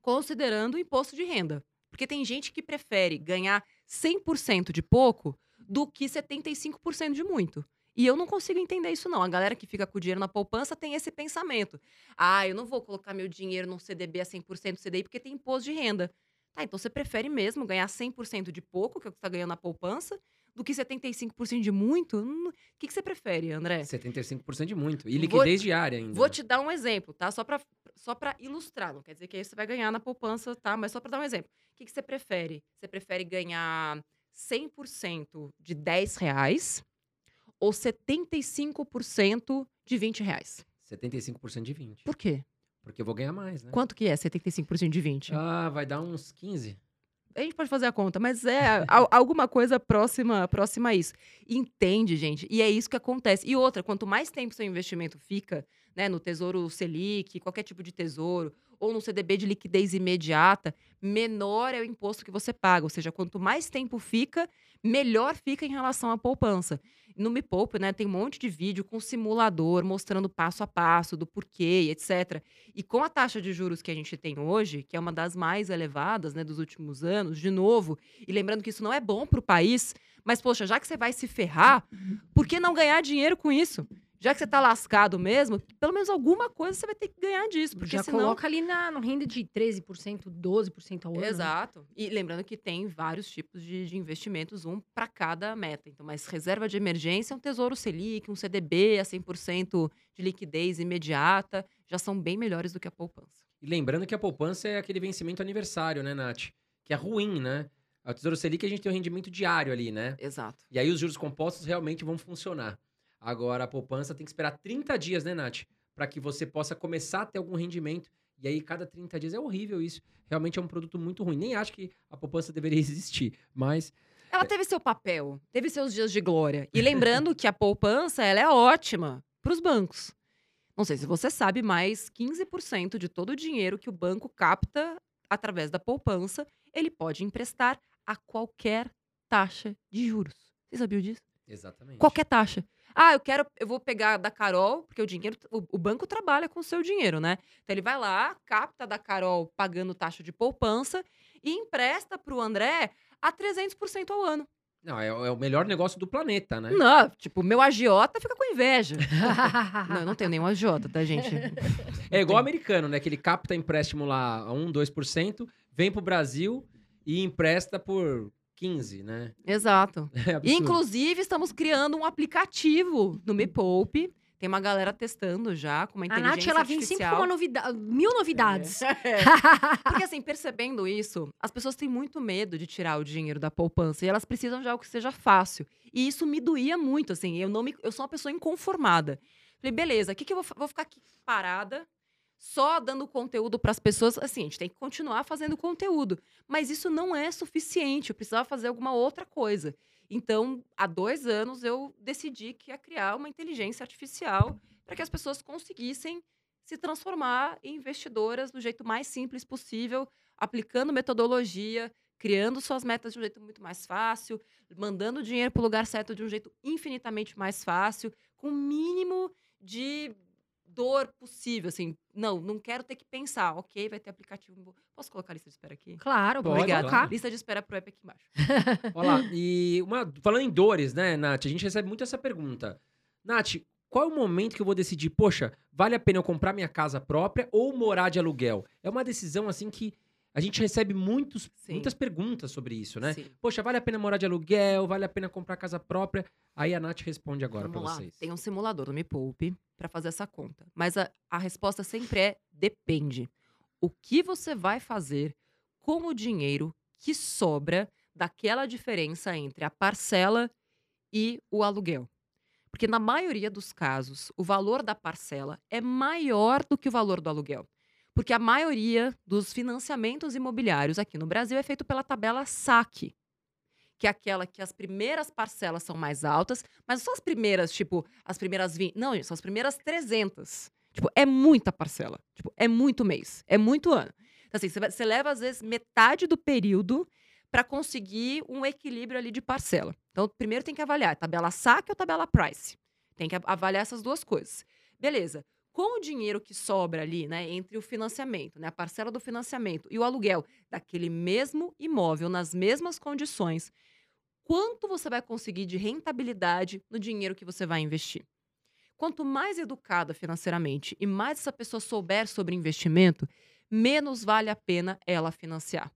considerando o imposto de renda. Porque tem gente que prefere ganhar 100% de pouco do que 75% de muito. E eu não consigo entender isso, não. A galera que fica com o dinheiro na poupança tem esse pensamento. Ah, eu não vou colocar meu dinheiro num CDB a 100% CDI porque tem imposto de renda. Tá, então você prefere mesmo ganhar 100% de pouco, que é o que você está ganhando na poupança, do que 75% de muito? Hum, O que, que você prefere, André? 75% de muito. E Vou- liquidez diária ainda. Vou te dar um exemplo, tá? Só para só pra ilustrar. Não quer dizer que aí você vai ganhar na poupança, tá? Mas só para dar um exemplo. O que, que você prefere? Você prefere ganhar 100% de 10 reais ou 75% de 20 reais? 75% de 20. Por quê? Porque eu vou ganhar mais, né? Quanto que é 75% de 20? Ah, vai dar uns 15. A gente pode fazer a conta, mas é al- alguma coisa próxima, próxima a isso. Entende, gente? E é isso que acontece. E outra, quanto mais tempo seu investimento fica, né, no Tesouro Selic, qualquer tipo de tesouro, ou no CDB de liquidez imediata, menor é o imposto que você paga. Ou seja, quanto mais tempo fica, melhor fica em relação à poupança. No Me Poupe, né, tem um monte de vídeo com simulador mostrando passo a passo do porquê, etc. E com a taxa de juros que a gente tem hoje, que é uma das mais elevadas né, dos últimos anos, de novo, e lembrando que isso não é bom para o país, mas, poxa, já que você vai se ferrar, por que não ganhar dinheiro com isso? Já que você está lascado mesmo, pelo menos alguma coisa você vai ter que ganhar disso. Porque Já senão... coloca ali na, no renda de 13%, 12% ao ano. né? Exato. E lembrando que tem vários tipos de, de investimentos, um para cada meta. Então, mas reserva de emergência é um tesouro Selic, um CDB a 100% de liquidez imediata, já são bem melhores do que a poupança. E lembrando que a poupança é aquele vencimento aniversário, né, Nath? Que é ruim, né? A Tesouro Selic a gente tem um rendimento diário ali, né? Exato. E aí os juros compostos realmente vão funcionar. Agora a poupança tem que esperar 30 dias, né, Nath? Para que você possa começar a ter algum rendimento. E aí, cada 30 dias é horrível isso. Realmente é um produto muito ruim. Nem acho que a poupança deveria existir. Mas Ela teve seu papel, teve seus dias de glória. E lembrando que a poupança ela é ótima para os bancos. Não sei se você sabe, mas 15% de todo o dinheiro que o banco capta através da poupança, ele pode emprestar a qualquer taxa de juros. Você sabia disso? Exatamente. Qualquer taxa. Ah, eu quero, eu vou pegar da Carol, porque o dinheiro, o, o banco trabalha com o seu dinheiro, né? Então ele vai lá, capta da Carol pagando taxa de poupança e empresta para o André a 300% ao ano. Não, é, é o melhor negócio do planeta, né? Não, tipo, meu agiota fica com inveja. não, eu não tenho nenhum agiota, tá, gente? É igual o americano, né? Que ele capta empréstimo lá a 1, 2%, vem pro Brasil e empresta por 15, né? Exato. É. Inclusive, estamos criando um aplicativo no Me Poupe. Tem uma galera testando já com uma A inteligência Nath, ela vem sempre com artificial. uma novidade, mil novidades. Porque, assim, percebendo isso, as pessoas têm muito medo de tirar o dinheiro da poupança e elas precisam de algo que seja fácil. E isso me doía muito, assim. Eu, não me, eu sou uma pessoa inconformada. Falei, beleza, o que, que eu vou, vou ficar aqui parada, só dando conteúdo para as pessoas? Assim, a gente tem que continuar fazendo conteúdo. Mas isso não é suficiente. Eu precisava fazer alguma outra coisa. Então, há dois anos, eu decidi que ia criar uma inteligência artificial para que as pessoas conseguissem se transformar em investidoras do jeito mais simples possível, aplicando metodologia, criando suas metas de um jeito muito mais fácil, mandando dinheiro para o lugar certo de um jeito infinitamente mais fácil, com o mínimo de dor possível, assim. Não, não quero ter que pensar. Ok, vai ter aplicativo. Posso colocar a lista de espera aqui? Claro, Pode, Obrigada. colocar. Lista de espera pro app aqui embaixo. Olha lá, e uma, falando em dores, né, Nath? A gente recebe muito essa pergunta. Nath, qual é o momento que eu vou decidir, poxa, vale a pena eu comprar minha casa própria ou morar de aluguel? É uma decisão, assim, que a gente recebe muitos, Sim. muitas perguntas sobre isso, né? Sim. Poxa, vale a pena morar de aluguel? Vale a pena comprar casa própria? Aí a Nath responde agora lá. vocês. Tem um simulador no Me Poupe para fazer essa conta. Mas a, a resposta sempre é depende. O que você vai fazer com o dinheiro que sobra daquela diferença entre a parcela e o aluguel? Porque na maioria dos casos, o valor da parcela é maior do que o valor do aluguel. Porque a maioria dos financiamentos imobiliários aqui no Brasil é feito pela tabela SAC, que é aquela que as primeiras parcelas são mais altas, mas são as primeiras, tipo, as primeiras 20. Não, são as primeiras 300. Tipo, é muita parcela. Tipo, é muito mês, é muito ano. Então, assim, você leva, às vezes, metade do período para conseguir um equilíbrio ali de parcela. Então, primeiro tem que avaliar tabela SAC ou tabela Price. Tem que avaliar essas duas coisas. Beleza. Com o dinheiro que sobra ali, né, entre o financiamento, né, a parcela do financiamento e o aluguel daquele mesmo imóvel nas mesmas condições, quanto você vai conseguir de rentabilidade no dinheiro que você vai investir? Quanto mais educada financeiramente e mais essa pessoa souber sobre investimento, menos vale a pena ela financiar.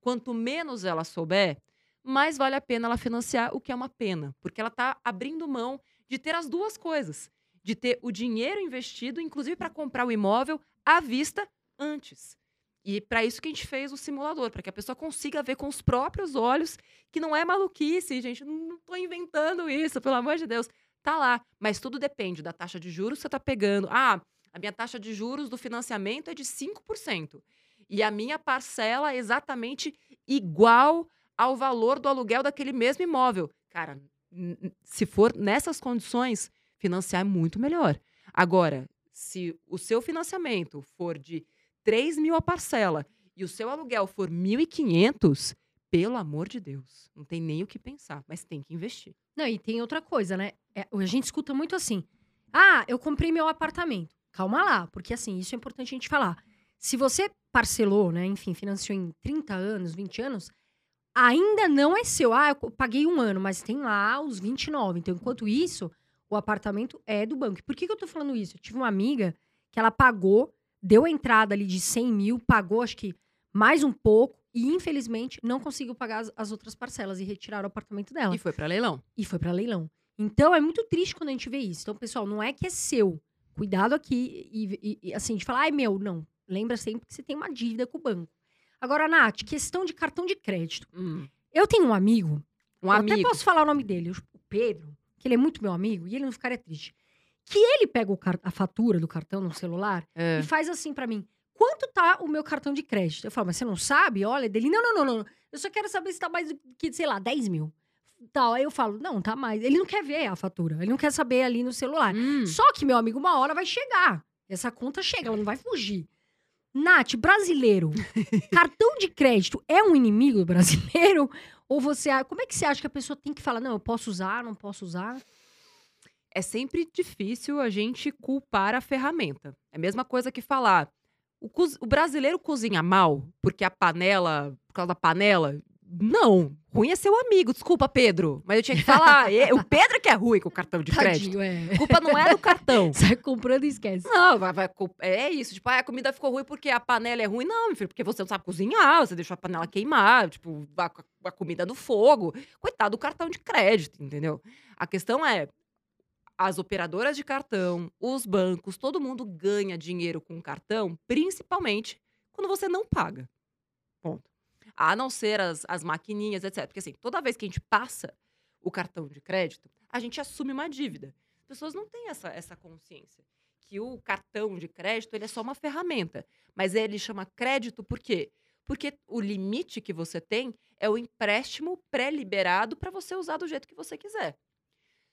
Quanto menos ela souber, mais vale a pena ela financiar, o que é uma pena, porque ela está abrindo mão de ter as duas coisas, de ter o dinheiro investido, inclusive para comprar o imóvel à vista antes. E para isso que a gente fez o simulador, para que a pessoa consiga ver com os próprios olhos que não é maluquice, gente. Não estou inventando isso, pelo amor de Deus. Tá lá. Mas tudo depende da taxa de juros que você está pegando. Ah, a minha taxa de juros do financiamento é de 5%. E a minha parcela é exatamente igual ao valor do aluguel daquele mesmo imóvel. Cara, se for nessas condições, financiar é muito melhor. Agora, se o seu financiamento for de 3 mil a parcela e o seu aluguel for 1.500, pelo amor de Deus, não tem nem o que pensar, mas tem que investir. Não, e tem outra coisa, né? É, a gente escuta muito assim: ah, eu comprei meu apartamento. Calma lá, porque assim, isso é importante a gente falar. Se você parcelou, né, enfim, financiou em 30 anos, 20 anos, ainda não é seu. Ah, eu paguei um ano, mas tem lá os 29. Então, enquanto isso, o apartamento é do banco. Por que, que eu tô falando isso? Eu tive uma amiga que ela pagou, deu a entrada ali de 100 mil, pagou acho que mais um pouco, e infelizmente não conseguiu pagar as, as outras parcelas e retirar o apartamento dela E foi para leilão. e foi para leilão. Então é muito triste quando a gente vê isso. Então, pessoal, não é que é seu. Cuidado aqui e, e- e, assim, de falar, ai meu, não. Lembra sempre que você tem uma dívida com o banco. Agora, Nath, questão de cartão de crédito. Hum, Eu tenho um amigo, Um eu até amigo. posso falar o nome dele, o Pedro, que ele é muito meu amigo, e ele não ficaria triste. Que ele pega a fatura do cartão no celular É. e faz assim pra mim: quanto tá o meu cartão de crédito? Eu falo, mas você não sabe? Olha, dele, não, não, não, não. Eu só quero saber se tá mais do que, sei lá, 10 mil. Tal. Aí eu falo, não, tá mais. Ele não quer ver a fatura, ele não quer saber ali no celular. Hum, Só que, meu amigo, uma hora vai chegar. Essa conta chega, ela não vai fugir. Nath, brasileiro, cartão de crédito é um inimigo do brasileiro? Ou você. Como é que você acha que a pessoa tem que falar, não, eu posso usar, não posso usar? é sempre difícil a gente culpar a ferramenta. É a mesma coisa que falar. O, o brasileiro cozinha mal porque a panela, por causa da panela. Não, ruim é seu amigo. Desculpa, Pedro, mas eu tinha que falar. O Pedro que é ruim com o cartão de crédito. Tadinho, é. A culpa não é do cartão. Sai comprando e esquece. Não, vai, vai, é isso. Tipo, ah, a comida ficou ruim porque a panela é ruim. Não, meu filho, porque você não sabe cozinhar, você deixou a panela queimar, tipo, a, a comida no fogo. Coitado do cartão de crédito, entendeu? A questão é, as operadoras de cartão, os bancos, todo mundo ganha dinheiro com cartão, principalmente quando você não paga. Ponto. A não ser as, as maquininhas, etc. Porque assim, toda vez que a gente passa o cartão de crédito, a gente assume uma dívida. As pessoas não têm essa, essa consciência que o cartão de crédito ele é só uma ferramenta, mas ele chama crédito por quê? Porque o limite que você tem é o empréstimo pré-liberado para você usar do jeito que você quiser.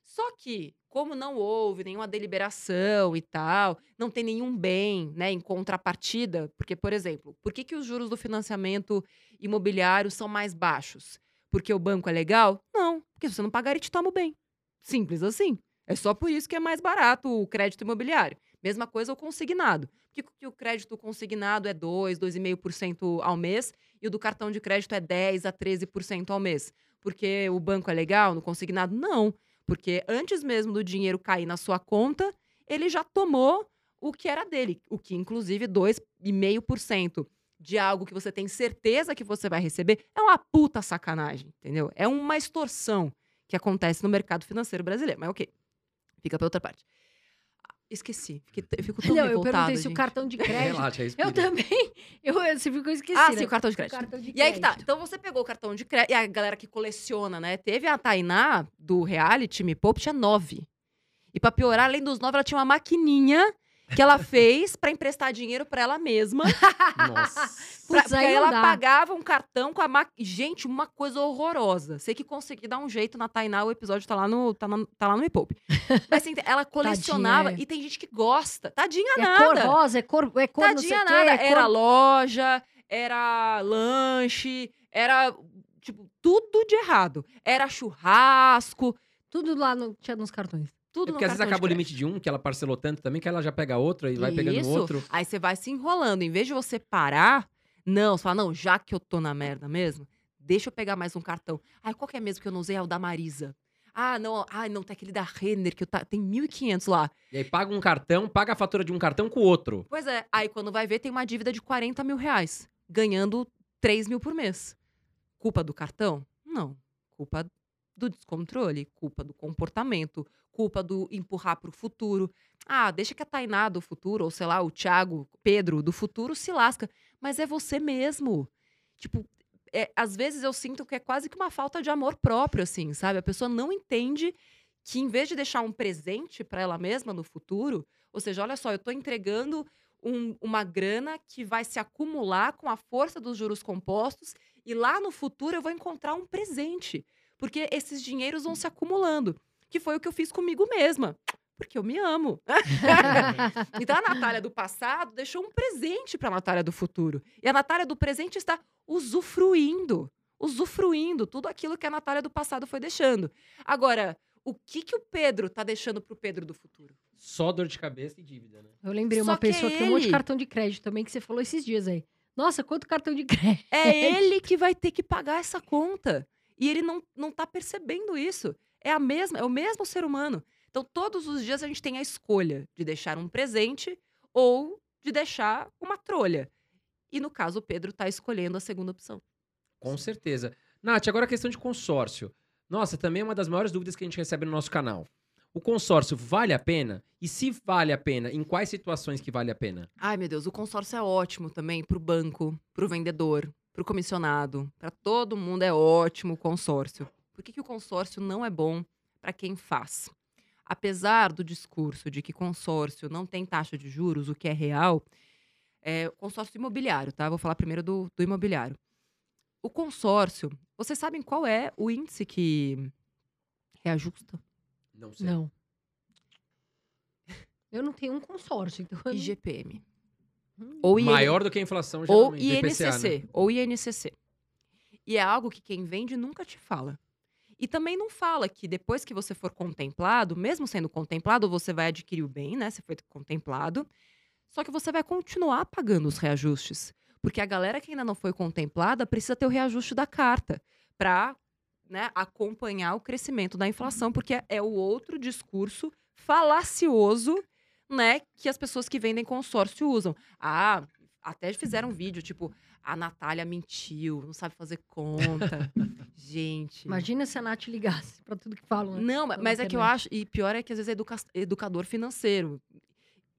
Só que, como não houve nenhuma deliberação e tal, não tem nenhum bem né, em contrapartida, porque, por exemplo, por que, que os juros do financiamento imobiliário são mais baixos? Porque o banco é legal? Não, porque se você não pagar, ele te toma o bem. Simples assim. É só por isso que é mais barato o crédito imobiliário. Mesma coisa o consignado. Por que, o crédito consignado é 2, 2,5% ao mês e o do cartão de crédito é 10 a 13% ao mês? Porque o banco é legal no consignado? Não. Porque antes mesmo do dinheiro cair na sua conta, ele já tomou o que era dele, o que inclusive 2,5% de algo que você tem certeza que você vai receber é uma puta sacanagem, entendeu? É uma extorsão que acontece no mercado financeiro brasileiro. Mas ok, fica pra outra parte. Esqueci. Fiquei, eu fico tão Não, eu perguntei se o gente. cartão de crédito. Relaxa, respira. eu também. Eu, você ficou esquecida. Ah, sim, o cartão de crédito. cartão de E aí que tá. crédito. Então você pegou o cartão de crédito. E a galera que coleciona, né? Teve a Tainá do reality Me Poupe, tinha nove. E pra piorar, além dos nove, ela tinha uma maquininha que ela fez pra emprestar dinheiro pra ela mesma. Nossa. Pra, Putz, porque não ela dá. pagava um cartão com a máquina. Gente, uma coisa horrorosa. Sei que consegui dar um jeito na Tainá, o episódio tá lá no, tá na- tá lá no Me Poupe. Mas assim, ela colecionava Tadinha, é. e tem gente que gosta. Tadinha É nada. cor rosa, é cor, é cor não sei Tadinha o quê, nada. é cor- Era loja, era lanche, era, tipo, tudo de errado. Era churrasco, Tudo lá no, tinha nos cartões. Tudo É porque às vezes acaba o limite de um, que ela parcelou tanto também, que ela já pega outro e vai pegando Isso. outro. Aí você vai se enrolando. Em vez de você parar, não, você fala, não, já que eu tô na merda mesmo, deixa eu pegar mais um cartão. Ai, qual que é mesmo que eu não usei? É o da Marisa. Ah, não, ah, não, tem aquele da Renner, que eu tá, tem 1.500 lá. E aí paga um cartão, paga a fatura de um cartão com o outro. Pois é, aí quando vai ver, tem uma dívida de 40 mil reais, ganhando 3 mil por mês. Culpa do cartão? Não. Culpa do descontrole, culpa do comportamento, culpa do empurrar pro futuro. Ah, deixa que a Tainá do futuro, ou sei lá, o Thiago, Pedro do futuro se lasca. Mas é você mesmo. Tipo, é, às vezes eu sinto que é quase que uma falta de amor próprio, assim, sabe? A pessoa não entende que em vez de deixar um presente para ela mesma no futuro, ou seja, olha só, eu tô entregando um- uma grana que vai se acumular com a força dos juros compostos e lá no futuro eu vou encontrar um presente, porque esses dinheiros vão se acumulando, que foi o que eu fiz comigo mesma. Porque eu me amo. então a Natália do passado deixou um presente para a Natália do futuro. E a Natália do presente está usufruindo, usufruindo tudo aquilo que a Natália do passado foi deixando. Agora, o que que o Pedro tá deixando pro Pedro do futuro? Só dor de cabeça e dívida, né? Eu lembrei Só uma que pessoa que tem um monte de cartão de crédito também, que você falou esses dias aí. Nossa, quanto cartão de crédito. É ele que vai ter que pagar essa conta. E ele não, não tá percebendo isso. É a mesma, é o mesmo ser humano. Então, todos os dias a gente tem a escolha de deixar um presente ou de deixar uma trolha. E no caso, o Pedro tá escolhendo a segunda opção. Com certeza. Nath, agora a questão de consórcio. Nossa, também é uma das maiores dúvidas que a gente recebe no nosso canal. O consórcio vale a pena? E se vale a pena, em quais situações que vale a pena? Ai, meu Deus, o consórcio é ótimo também pro banco, pro vendedor, pro comissionado. Para todo mundo é ótimo o consórcio. Por que, que o consórcio não é bom para quem faz? Apesar do discurso de que consórcio não tem taxa de juros, o que é real, é o consórcio imobiliário, tá? Vou falar primeiro do, do imobiliário. O consórcio, vocês sabem qual é o índice que reajusta? Não sei. Não. Eu não tenho um consórcio, então. IGPM. Ou IN Maior do que a inflação, ou do IPCA, INCC, né? ou INCC. E é algo que quem vende nunca te fala. E também não fala que depois que você for contemplado, mesmo sendo contemplado, você vai adquirir o bem, né? Você foi contemplado. Só que você vai continuar pagando os reajustes. Porque a galera que ainda não foi contemplada precisa ter o reajuste da carta para né, acompanhar o crescimento da inflação, porque é o outro discurso falacioso né, que as pessoas que vendem consórcio usam. Ah, até fizeram um vídeo, tipo, a Natália mentiu, não sabe fazer conta. Gente. Imagina se a Nath ligasse pra tudo que falam. né? Não, pela mas é que eu acho. E pior é que às vezes é educa- educador financeiro.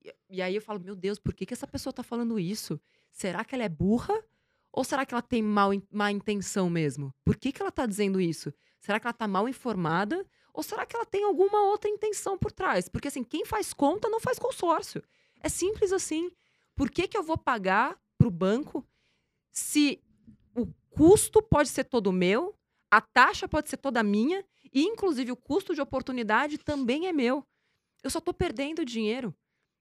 E, e aí eu falo, meu Deus, por que, que essa pessoa tá falando isso? Será que ela é burra? Ou será que ela tem mal, má intenção mesmo? Por que, que ela tá dizendo isso? Será que ela tá mal informada? Ou será que ela tem alguma outra intenção por trás? Porque assim, quem faz conta não faz consórcio. É simples assim. Por que, que eu vou pagar pro banco se o custo pode ser todo meu, A taxa pode ser toda minha e, inclusive, o custo de oportunidade também é meu. Eu só estou perdendo dinheiro.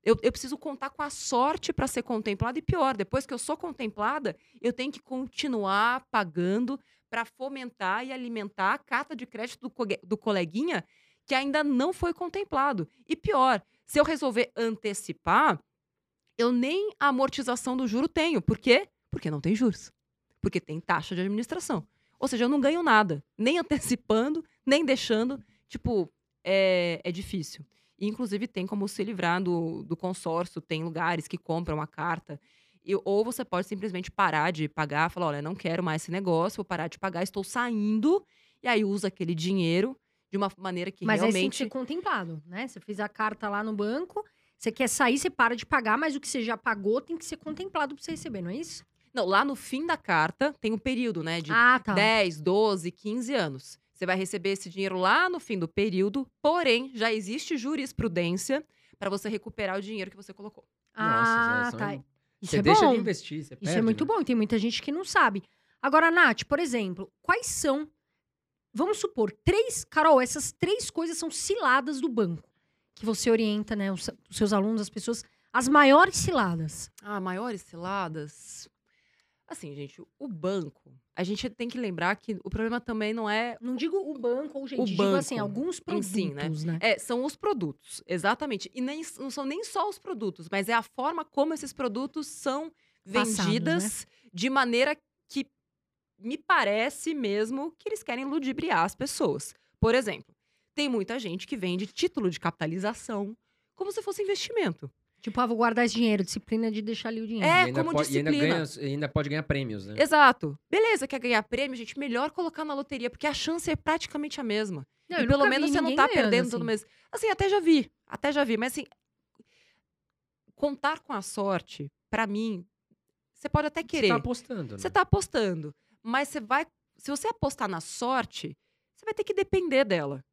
Eu, eu preciso contar com a sorte para ser contemplada. E pior, depois que eu sou contemplada, eu tenho que continuar pagando para fomentar e alimentar a carta de crédito do, co- do coleguinha que ainda não foi contemplado. E pior, se eu resolver antecipar, eu nem a amortização do juro tenho. Por quê? Porque não tem juros. Porque tem taxa de administração. Ou seja, eu não ganho nada, nem antecipando, nem deixando. Tipo, é, é difícil. E, inclusive, tem como se livrar do, do consórcio, tem lugares que compram a carta. E- ou você pode simplesmente parar de pagar, falar: olha, não quero mais esse negócio, vou parar de pagar, estou saindo. E aí usa aquele dinheiro de uma maneira que Mas realmente. ser contemplado, né? Você fez a carta lá no banco, você quer sair, você para de pagar, mas o que você já pagou tem que ser contemplado pra você receber, não é isso? Não, lá no fim da carta tem um período, né? De ah, tá. 10, 12, 15 anos. Você vai receber esse dinheiro lá no fim do período, porém, já existe jurisprudência para você recuperar o dinheiro que você colocou. Ah, Nossa, Zé, tá. são- Isso Você é deixa bom. de investir, você Isso perde, é muito né? bom, e tem muita gente que não sabe. Agora, Nath, por exemplo, quais são. Vamos supor, três. Carol, essas três coisas são ciladas do banco. Que você orienta, né? Os, os seus alunos, as pessoas. As maiores ciladas. Ah, maiores ciladas. Assim, gente, o banco, a gente tem que lembrar que o problema também não é. Não digo o banco ou gente, O digo assim, banco alguns em produtos, si, né? né? É, são os produtos, exatamente. E nem, não são nem só os produtos, mas é a forma como esses produtos são Passados, né? vendidas de maneira que me parece mesmo que eles querem ludibriar as pessoas. Por exemplo, tem muita gente que vende título de capitalização como se fosse investimento. Tipo, ah, vou guardar esse dinheiro, disciplina de deixar ali o dinheiro. É, E como pode- E ainda, disciplina. ganha, e ainda pode ganhar prêmios, né? Exato. Beleza, quer ganhar prêmio, gente? Melhor colocar na loteria, porque a chance é praticamente a mesma. Não, e pelo menos você não tá ganhando, perdendo todo assim. mês. Assim, até já vi. Até já vi. Mas assim, contar com a sorte, pra mim, você pode até Você querer. tá apostando, né? Você tá apostando. Mas você vai. Se você apostar na sorte, você vai ter que depender dela.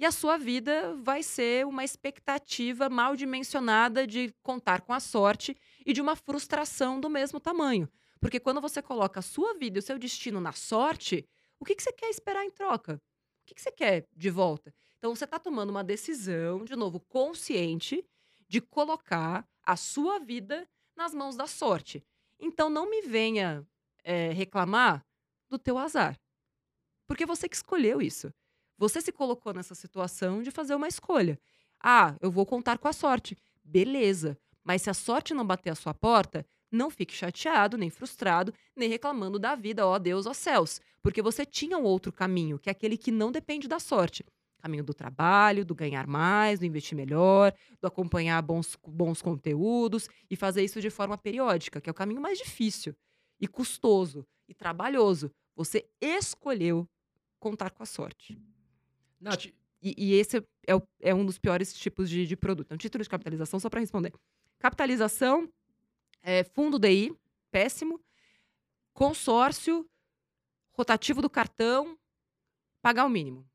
E a sua vida vai ser uma expectativa mal dimensionada de contar com a sorte e de uma frustração do mesmo tamanho. Porque quando você coloca a sua vida e o seu destino na sorte, o que, que você quer esperar em troca? O que, que você quer de volta? Então você está tomando uma decisão, de novo, consciente, de colocar a sua vida nas mãos da sorte. Então não me venha eh, reclamar do teu azar. Porque você que escolheu isso. Você se colocou nessa situação de fazer uma escolha. Ah, eu vou contar com a sorte. Beleza. Mas se a sorte não bater a sua porta, não fique chateado, nem frustrado, nem reclamando da vida, ó Deus, ó céus. Porque você tinha um outro caminho, que é aquele que não depende da sorte. Caminho do trabalho, do ganhar mais, do investir melhor, do acompanhar bons, bons conteúdos e fazer isso de forma periódica, que é o caminho mais difícil e custoso e trabalhoso. Você escolheu contar com a sorte. Nath, E, e esse é, o- é um dos piores tipos de, de produto. Então, título de capitalização, só para responder. Capitalização, é, fundo DI, péssimo. Consórcio, rotativo do cartão, pagar o mínimo.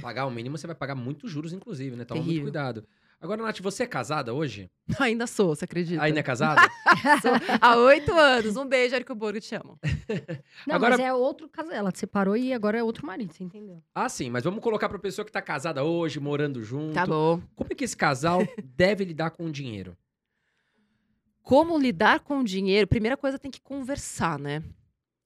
pagar o mínimo, você vai pagar muitos juros, inclusive, né? Toma muito Terrível. cuidado. Agora, Nath, você é casada hoje? Ainda sou, você acredita? Ainda é casada? Sou há oito anos. Um beijo, Érico Borgo, te amo. Não, Agora- mas é outro caso. Ela te separou e agora é outro marido, você entendeu? ah, sim, mas vamos colocar pra pessoa que tá casada hoje, morando junto. Tá bom. Como é que esse casal deve lidar com o dinheiro? Como lidar com o dinheiro? Primeira coisa, tem que conversar, né?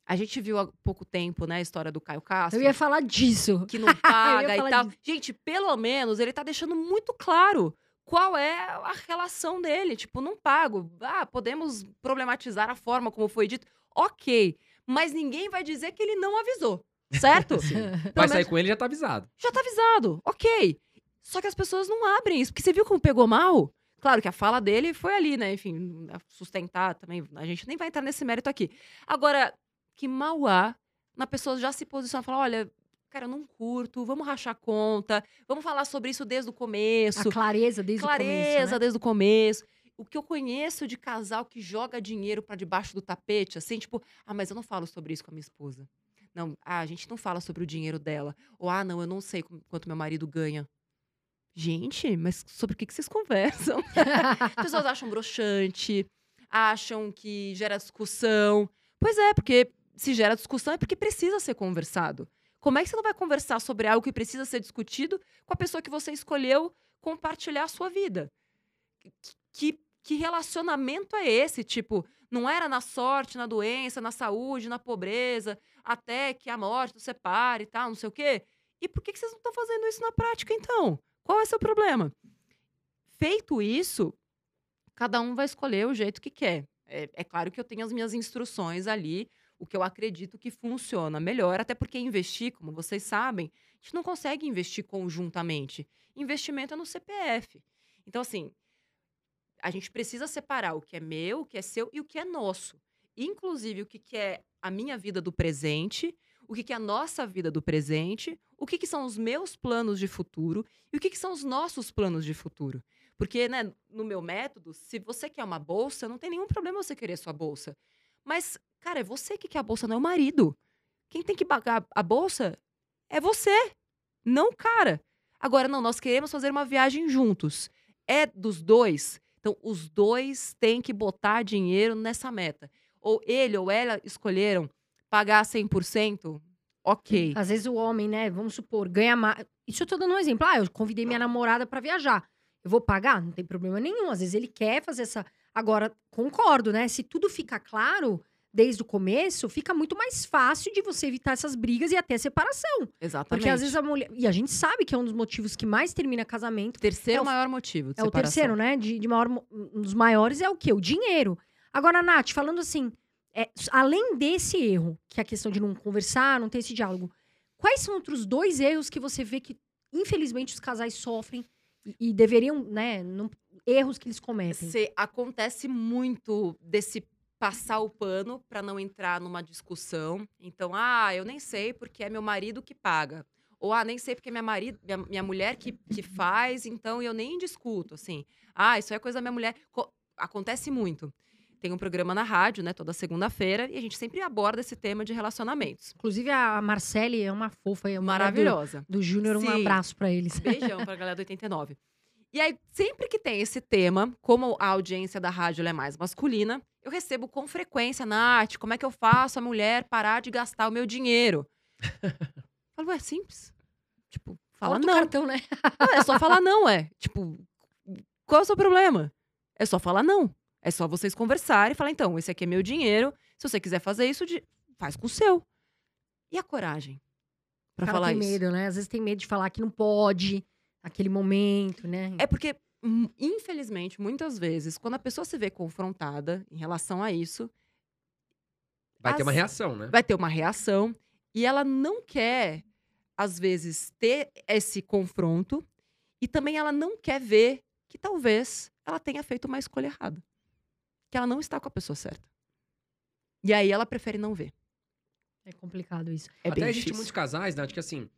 A gente viu há pouco tempo, né, a história do Caio Castro. Eu ia falar disso. que não paga e tal. disso. Gente, pelo menos ele tá deixando muito claro qual é a relação dele. Tipo, não pago. Ah, podemos problematizar a forma como foi dito. Ok. Mas ninguém vai dizer que ele não avisou. Certo? Vai sair com ele já tá avisado. Já tá avisado. Ok. Só que as pessoas não abrem isso. Porque você viu como pegou mal? Claro que a fala dele foi ali, né? Enfim, sustentar também. A gente nem vai entrar nesse mérito aqui. Agora, que mal há na pessoa já se posicionar e falar: olha, cara, eu não curto, vamos rachar conta, vamos falar sobre isso desde o começo. A clareza desde clareza o começo, né? desde o começo. O que eu conheço de casal que joga dinheiro pra debaixo do tapete, assim, tipo, ah, mas eu não falo sobre isso com a minha esposa. Não, ah, a gente não fala sobre o dinheiro dela. Ou, ah, não, eu não sei quanto meu marido ganha. Gente, mas sobre o que, que vocês conversam? As pessoas acham broxante, acham que gera discussão. Pois é, porque se gera discussão é porque precisa ser conversado. Como é que você não vai conversar sobre algo que precisa ser discutido com a pessoa que você escolheu compartilhar a sua vida? Que, que relacionamento é esse? Tipo, não era na sorte, na doença, na saúde, na pobreza, até que a morte nos separe e tal, não sei o quê. E por que, vocês não estão fazendo isso na prática, então? Qual é o seu problema? Feito isso, cada um vai escolher o jeito que quer. É, é claro que eu tenho as minhas instruções ali, o que eu acredito que funciona melhor, até porque investir, como vocês sabem, a gente não consegue investir conjuntamente. Investimento é no CPF. Então, assim, a gente precisa separar o que é meu, o que é seu e o que é nosso. Inclusive, o que, que é a minha vida do presente, o que, que é a nossa vida do presente, o que, que são os meus planos de futuro e o que, que são os nossos planos de futuro. Porque, né, no meu método, se você quer uma bolsa, não tem nenhum problema você querer sua bolsa. Mas, cara, é você que quer a bolsa, não é o marido. Quem tem que pagar a bolsa é você, não o cara. Agora, não, nós queremos fazer uma viagem juntos. É dos dois. Então, os dois têm que botar dinheiro nessa meta. Ou ele ou ela escolheram pagar 100%, ok. Às vezes o homem, né, vamos supor, ganha mais. Isso eu tô dando um exemplo. Ah, eu convidei minha namorada para viajar. Eu vou pagar? Não tem problema nenhum. Às vezes ele quer fazer essa. Agora, concordo, né? Se tudo fica claro desde o começo, fica muito mais fácil de você evitar essas brigas e até separação. Exatamente. Porque às vezes a mulher. E a gente sabe que é um dos motivos que mais termina casamento. Terceiro é o- maior motivo de É o terceiro, né? De, de maior, um dos maiores é o quê? O dinheiro. Agora, Nath, falando assim, é, além desse erro, que é a questão de não conversar, não ter esse diálogo, quais são outros dois erros que você vê que, infelizmente, os casais sofrem e, e deveriam, né? Não, erros que eles cometem? Se acontece muito desse passar o pano para não entrar numa discussão. Então, ah, eu nem sei porque é meu marido que paga. Ou, ah, nem sei porque é minha, marido, minha, minha mulher que, que faz, então eu nem discuto, assim. Ah, isso é coisa da minha mulher. Co- acontece muito. Tem um programa na rádio, né, toda segunda-feira, e a gente sempre aborda esse tema de relacionamentos. Inclusive, a Marcele é uma fofa. É uma Maravilhosa. Do, do Júnior, um abraço pra eles. Beijão pra galera do 89. E aí, sempre que tem esse tema, como a audiência da rádio é mais masculina, eu recebo com frequência, Nath, como é que eu faço a mulher parar de gastar o meu dinheiro? Falo, ué, é simples. Tipo, fala não. cartão, né? Não, É só falar não, é. Tipo, qual é o seu problema? É só falar não. É só vocês conversarem e falar, então, esse aqui é meu dinheiro. Se você quiser fazer isso, faz com o seu. E a coragem cara falar tem isso? medo, né? Às vezes tem medo de falar que não pode, naquele momento, né? É porque, infelizmente, muitas vezes, quando a pessoa se vê confrontada em relação a isso, Vai ter As- uma reação, né? vai ter uma reação e ela não quer, às vezes, ter esse confronto e também ela não quer ver que talvez ela tenha feito uma escolha errada. Que ela não está com a pessoa certa. E aí ela prefere não ver. É complicado isso. É Até bem existe difícil. muitos casais, Nath, que assim,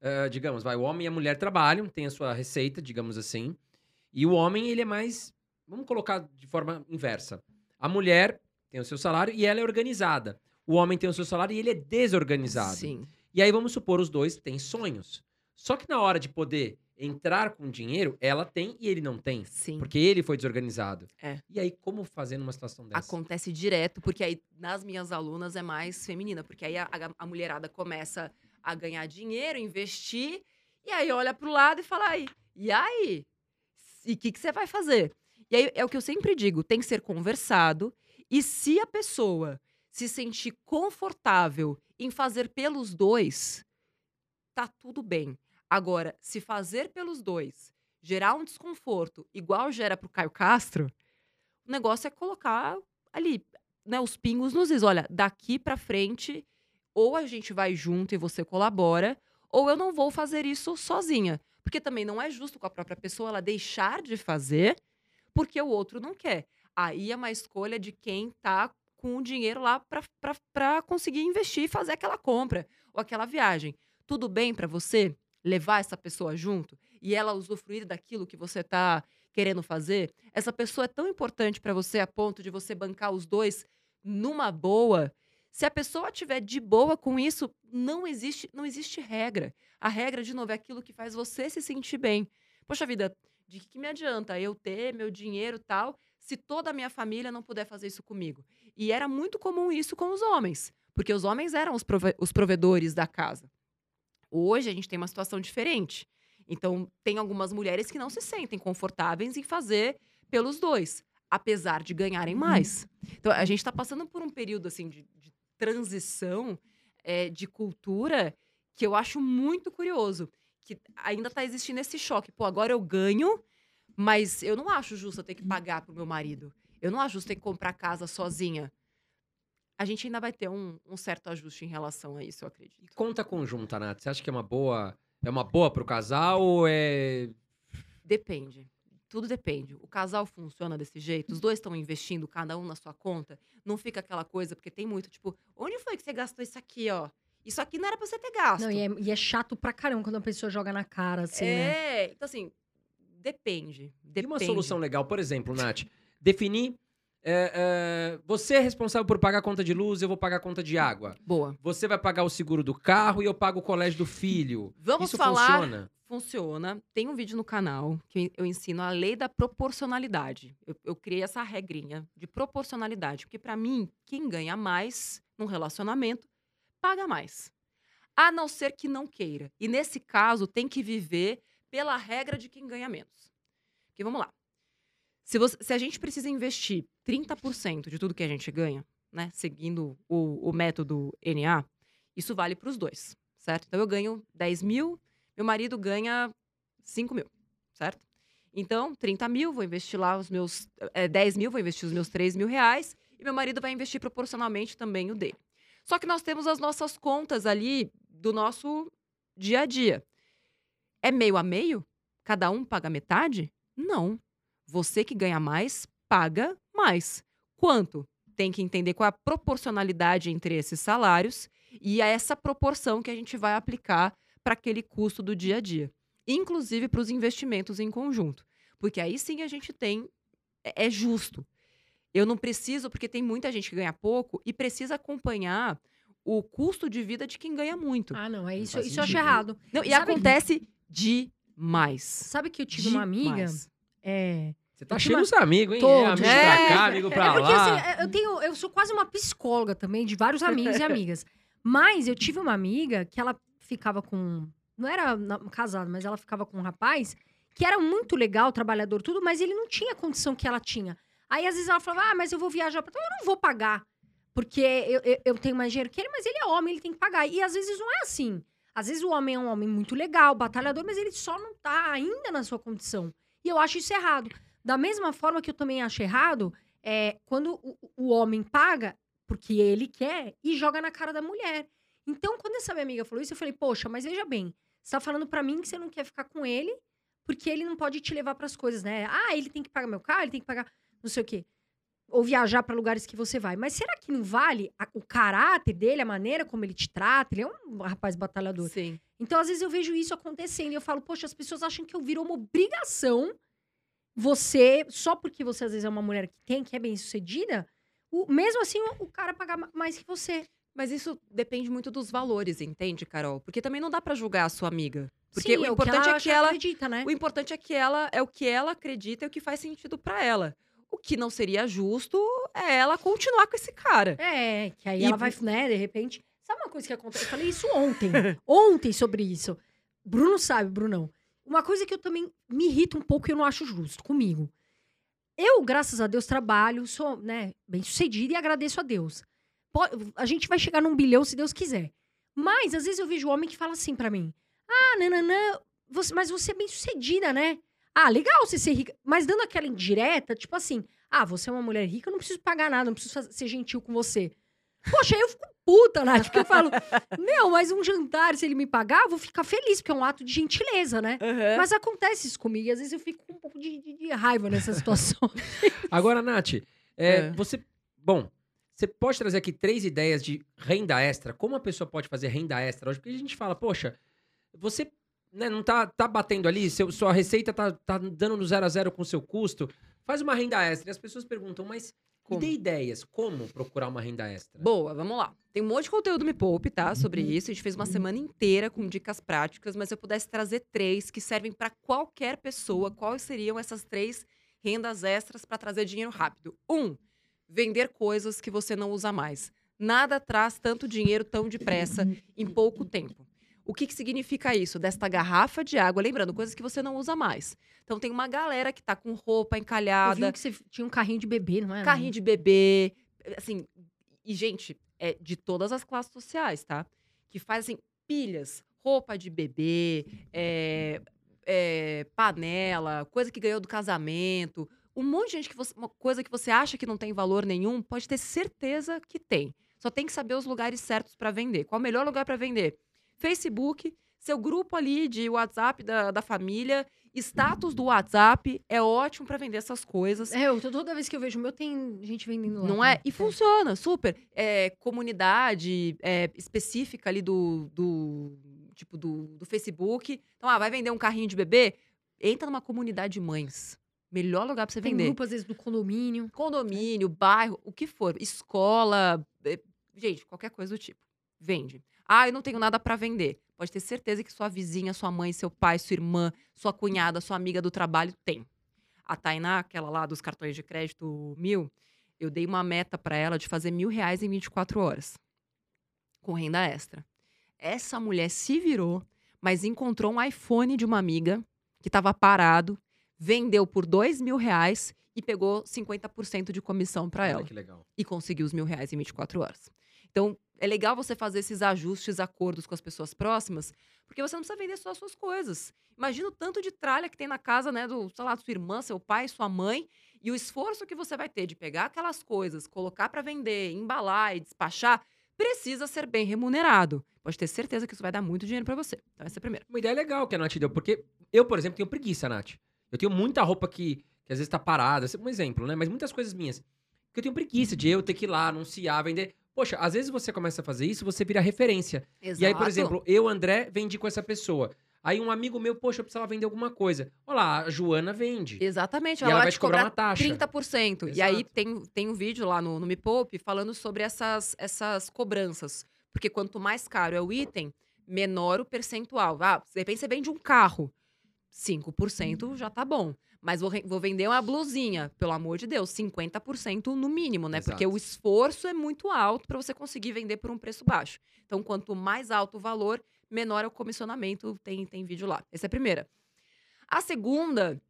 ah, digamos, vai, o homem e a mulher trabalham, tem a sua receita, digamos assim, e o homem, ele é mais, vamos colocar de forma inversa. A mulher tem o seu salário e ela é organizada. O homem tem o seu salário e ele é desorganizado. Sim. E aí, vamos supor, os dois têm sonhos. Só que na hora de poder entrar com dinheiro, ela tem e ele não tem. Sim. Porque ele foi desorganizado. É. E aí, como fazer numa situação dessa? Acontece direto, porque aí nas minhas alunas é mais feminina, porque aí a, a- mulherada começa a ganhar dinheiro, investir, e aí olha pro lado e fala aí, e aí? E o que, que você vai fazer? E aí é o que eu sempre digo, tem que ser conversado, e se a pessoa se sentir confortável em fazer pelos dois, tá tudo bem. Agora, se fazer pelos dois gerar um desconforto igual gera pro Caio Castro, o negócio é colocar ali, né, os pingos nos is. Olha, daqui pra frente, ou a gente vai junto e você colabora, ou eu não vou fazer isso sozinha. Porque também não é justo com a própria pessoa ela deixar de fazer porque o outro não quer. Aí é uma escolha de quem tá com o dinheiro lá pra conseguir investir e fazer aquela compra ou aquela viagem. Tudo bem pra você levar essa pessoa junto e ela usufruir daquilo que você tá querendo fazer? Essa pessoa é tão importante pra você a ponto de você bancar os dois numa boa. Se a pessoa tiver de boa com isso, não existe, não existe regra. A regra, de novo, é aquilo que faz você se sentir bem. Poxa vida, de que, me adianta eu ter meu dinheiro e tal, se toda a minha família não puder fazer isso comigo? E era muito comum isso com os homens, porque os homens eram os, prove- os provedores da casa. Hoje a gente tem uma situação diferente. Então, tem algumas mulheres que não se sentem confortáveis em fazer pelos dois, apesar de ganharem mais. Então, a gente está passando por um período assim de transição é, de cultura que eu acho muito curioso. Que ainda está existindo esse choque. Pô, agora eu ganho, mas eu não acho justo eu ter que pagar pro meu marido. Eu não acho justo ter que comprar casa sozinha. A gente ainda vai ter um, um certo ajuste em relação a isso, eu acredito. E conta conjunta, Nath, você acha que é uma boa. É uma boa pro casal ou é. Depende. Tudo depende. O casal funciona desse jeito, os dois estão investindo, cada um na sua conta. Não fica aquela coisa, porque tem muito, tipo, onde foi que você gastou isso aqui, ó? Isso aqui não era pra você ter gasto. Não, e é, e é chato pra caramba quando a pessoa joga na cara, assim, né? é, então assim, depende. E Depende. uma solução legal, por exemplo, Nath, definir. É, é, você é responsável por pagar a conta de luz, eu vou pagar a conta de água. Boa. Você vai pagar o seguro do carro e eu pago o colégio do filho. Vamos Isso falar. funciona? Funciona. Tem um vídeo no canal que eu ensino a lei da proporcionalidade. Eu, eu criei essa regrinha de proporcionalidade, porque pra mim, quem ganha mais num relacionamento paga mais. A não ser que não queira. E nesse caso, tem que viver pela regra de quem ganha menos. Porque vamos lá. Se, você- se a gente precisa investir 30% de tudo que a gente ganha, né, seguindo o, o método NA, isso vale para os dois, certo? Então eu ganho 10 mil, meu marido ganha 5 mil, certo? Então, 30 mil, vou investir lá os meus. É, 10 mil, vou investir os meus 3 mil reais. E meu marido vai investir proporcionalmente também o dele. Só que nós temos as nossas contas ali do nosso dia a dia. É meio a meio? Cada um paga metade? Não. Você que ganha mais, paga mais. Quanto? Tem que entender qual é a proporcionalidade entre esses salários e é essa proporção que a gente vai aplicar para aquele custo do dia a dia. Inclusive para os investimentos em conjunto. Porque aí sim a gente tem. É é justo. Eu não preciso, porque tem muita gente que ganha pouco e precisa acompanhar o custo de vida de quem ganha muito. Ah, não, é isso, isso eu acho errado. Não, e sabe- acontece demais. Sabe que eu tive uma amiga. Demais. É. Você tá cheio dos amigos, hein? É, amigo é. pra cá, amigo pra É porque lá. assim, eu tenho, eu sou quase uma psicóloga também, de vários amigos e amigas. Mas eu tive uma amiga que ela ficava com. Não era casada, mas ela ficava com um rapaz que era muito legal, trabalhador, tudo, mas ele não tinha a condição que ela tinha. Aí às vezes ela falava, ah, mas eu vou viajar pra. Eu não vou pagar. Porque eu, eu, eu tenho mais dinheiro que ele, mas ele é homem, ele tem que pagar. E às vezes não é assim. Às vezes o homem é um homem muito legal, batalhador, mas ele só não tá ainda na sua condição. E eu acho isso errado. Da mesma forma que eu também acho errado, é quando o, o homem paga porque ele quer e joga na cara da mulher. Então, quando essa minha amiga falou isso, eu falei, poxa, mas veja bem, você tá falando pra mim que você não quer ficar com ele porque ele não pode te levar pras coisas, né? Ah, ele tem que pagar meu carro, ele tem que pagar não sei o quê. Ou viajar pra lugares que você vai. Mas será que não vale a- o caráter dele, a maneira como ele te trata? Ele é um rapaz batalhador. Sim. Então, às vezes, eu vejo isso acontecendo e eu falo, poxa, as pessoas acham que eu virou uma obrigação você, só porque você às vezes é uma mulher que tem, que é bem sucedida, o, mesmo assim o, o cara pagar ma- mais que você. Mas isso depende muito dos valores, entende, Carol? Porque também não dá pra julgar a sua amiga. Porque Sim, o é importante é acha que ela acredita, né? O importante é que ela é o que ela acredita e o que faz sentido pra ela. O que não seria justo é ela continuar com esse cara. É, que aí E- ela vai, né, de repente. Sabe uma coisa que acontece? Eu falei isso ontem. ontem sobre isso. Bruno sabe, Brunão. Uma coisa que eu também me irrita um pouco e eu não acho justo comigo. Eu, graças a Deus, trabalho, sou, né, bem sucedida e agradeço a Deus. A gente vai chegar num bilhão se Deus quiser. Mas, às vezes, eu vejo homem que fala assim pra mim: Ah, nananã, você, mas você é bem sucedida, né? Ah, legal você ser rica. Mas dando aquela indireta, tipo assim: Ah, você é uma mulher rica, eu não preciso pagar nada, não preciso ser gentil com você. Poxa, aí eu fico puta, Nath, porque eu falo: Meu, mas um jantar, se ele me pagar, eu vou ficar feliz, porque é um ato de gentileza, né? Mas acontece isso comigo, e às vezes eu fico com um pouco de, de- de raiva nessa situação. Agora, Nath, é, É. você. Bom, você pode trazer aqui três ideias de renda extra. Como a pessoa pode fazer renda extra hoje? Porque a gente fala, poxa, você né, não tá, tá batendo ali, seu, sua receita tá, tá dando no zero a zero com o seu custo. Faz uma renda extra. E as pessoas perguntam, mas Como? me dê ideias. Como procurar uma renda extra? Boa, vamos lá. Tem um monte de conteúdo Me Poupe, tá? Sobre Uhum. isso. A gente fez uma semana inteira com dicas práticas, mas se eu pudesse trazer três que servem pra qualquer pessoa, quais seriam essas três rendas extras pra trazer dinheiro rápido? Um, vender coisas que você não usa mais. Nada traz tanto dinheiro tão depressa em pouco tempo. O que, que significa isso? Desta garrafa de água, lembrando, coisas que você não usa mais. Então tem uma galera que tá com roupa Eu vi encalhada, que você tinha um carrinho de bebê, não é? carrinho de bebê, assim, e gente, é de todas as classes sociais, tá? Que fazem pilhas, roupa de bebê, é, é, panela, coisa que ganhou do casamento, um monte de gente que você, uma coisa que você acha que não tem valor nenhum, pode ter certeza que tem. Só tem que saber os lugares certos para vender. Qual o melhor lugar para vender? Facebook, seu grupo ali de WhatsApp da, da família, status do WhatsApp é ótimo para vender essas coisas. É, eu, toda vez que eu vejo o meu, tem gente vendendo lá. Não é? E funciona, super. É, comunidade é, específica ali do, do tipo do, do Facebook. Então, ah, vai vender um carrinho de bebê? Entra numa comunidade de mães. Melhor lugar pra você Tem vender. grupo, às vezes, do condomínio. Condomínio, bairro, o que for. Escola, é, gente, qualquer coisa do tipo. Vende. Ah, eu não tenho nada pra vender. Pode ter certeza que sua vizinha, sua mãe, seu pai, sua irmã, sua cunhada, sua amiga do trabalho tem. A Tainá, aquela lá dos cartões de crédito mil, eu dei uma meta pra ela de fazer mil reais em 24 horas. Com renda extra. Essa mulher se virou, mas encontrou um iPhone de uma amiga que estava parado, vendeu por dois mil reais e pegou 50% de comissão Olha ela que legal. e conseguir os mil reais em 24 horas. Então, é legal você fazer esses ajustes, acordos com as pessoas próximas, porque você não precisa vender só as suas coisas. Imagina o tanto de tralha que tem na casa, né, do, sei lá, sua irmã, seu pai, sua mãe, e o esforço que você vai ter de pegar aquelas coisas, colocar para vender, embalar e despachar, precisa ser bem remunerado. Pode ter certeza que isso vai dar muito dinheiro para você. Então, essa é a primeira. Uma ideia legal que a Nath deu, porque eu, por exemplo, tenho preguiça, Nath. Eu tenho muita roupa que, que às vezes tá parada, um exemplo, né? Mas muitas coisas minhas. Que eu tenho preguiça de eu ter que ir lá, anunciar, vender. Poxa, às vezes você começa a fazer isso, você vira referência. E aí, por exemplo, eu, André, vendi com essa pessoa. Aí um amigo meu, poxa, eu precisava vender alguma coisa. Olha lá, a Joana vende. Exatamente, E ela, ela vai vai te cobrar cobrar, uma taxa. 30%. E aí Exato. tem, tem um vídeo lá no, no Me Poupe falando sobre essas, essas cobranças. Porque quanto mais caro é o item, menor o percentual. Ah, de repente você vende um carro, 5% já tá bom. Mas vou, vou vender uma blusinha, pelo amor de Deus, 50% no mínimo, né? Porque Exato. o esforço é muito alto para você conseguir vender por um preço baixo. Então, quanto mais alto o valor, menor é o comissionamento. Tem, tem vídeo lá. Essa é a primeira. A segunda,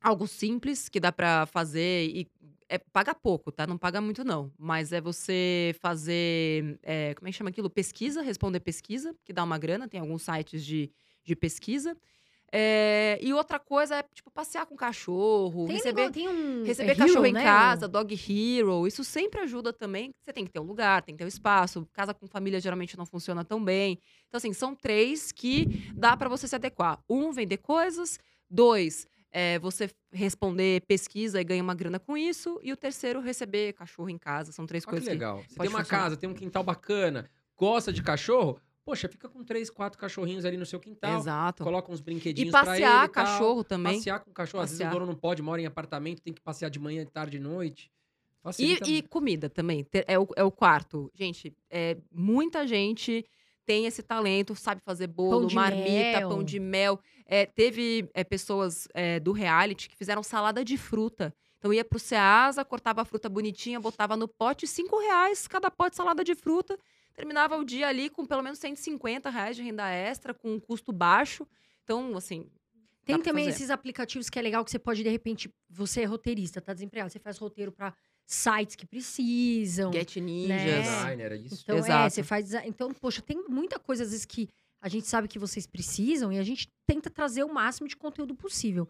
algo simples que dá pra fazer e é, paga pouco, tá? Não paga muito, não. Mas é você fazer. é, como é que chama aquilo? Pesquisa, responder pesquisa, que dá uma grana, tem alguns sites de, de pesquisa. É, e outra coisa é, tipo, passear com cachorro, Tem, receber. um. Receber é cachorro Hero, em né? casa, dog hero, isso sempre ajuda também. Você tem que ter um lugar, tem que ter um espaço. Casa com família geralmente não funciona tão bem. Então, assim, são três que dá pra você se adequar. Um, vender coisas. Dois, é, você responder pesquisa e ganha uma grana com isso. E o terceiro, receber cachorro em casa. São três Olha que coisas que. legal. Você pode tem uma funcionar. casa, tem um quintal bacana, gosta de cachorro, poxa, fica com três, quatro cachorrinhos ali no seu quintal. Exato. Coloca uns brinquedinhos pra ele passear e tal. cachorro também. Passear com o cachorro. Às vezes o Passear. dono não pode, mora em apartamento, tem que passear de manhã, tarde e noite. E, e comida também. É o, é o quarto. Gente, é, muita gente tem esse talento, sabe fazer bolo, de marmita, mel. pão de mel. É, teve é, pessoas é, do reality que fizeram salada de fruta. Então ia pro Ceasa, cortava a fruta bonitinha, botava no pote, cinco reais cada pote de salada de fruta. Terminava o dia ali com pelo menos 150 reais de renda extra, com um custo baixo. Então, assim. Tem também fazer. esses aplicativos que é legal que você pode, de repente, você é roteirista, tá desempregado, você faz roteiro pra sites que precisam. Get né? Ninjas. Designer, é isso. Então, é, Exato. você faz. Então, poxa, tem muita coisa, às vezes, que a gente sabe que vocês precisam e a gente tenta trazer o máximo de conteúdo possível.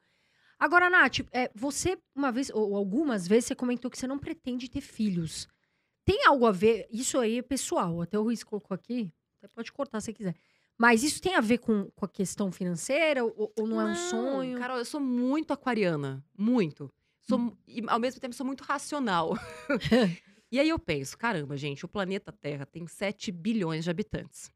Agora, Nath, é, você, uma vez, ou algumas vezes, você comentou que você não pretende ter filhos. Tem algo a ver? Isso aí é pessoal, até o Ruiz colocou aqui. Pode cortar se quiser. Mas isso tem a ver com, com a questão financeira ou, ou não, é um sonho? Carol, eu sou muito aquariana. Muito. Sou, Hum. e, ao mesmo tempo, sou muito racional. e aí eu penso, caramba, gente, o planeta Terra tem 7 bilhões de habitantes.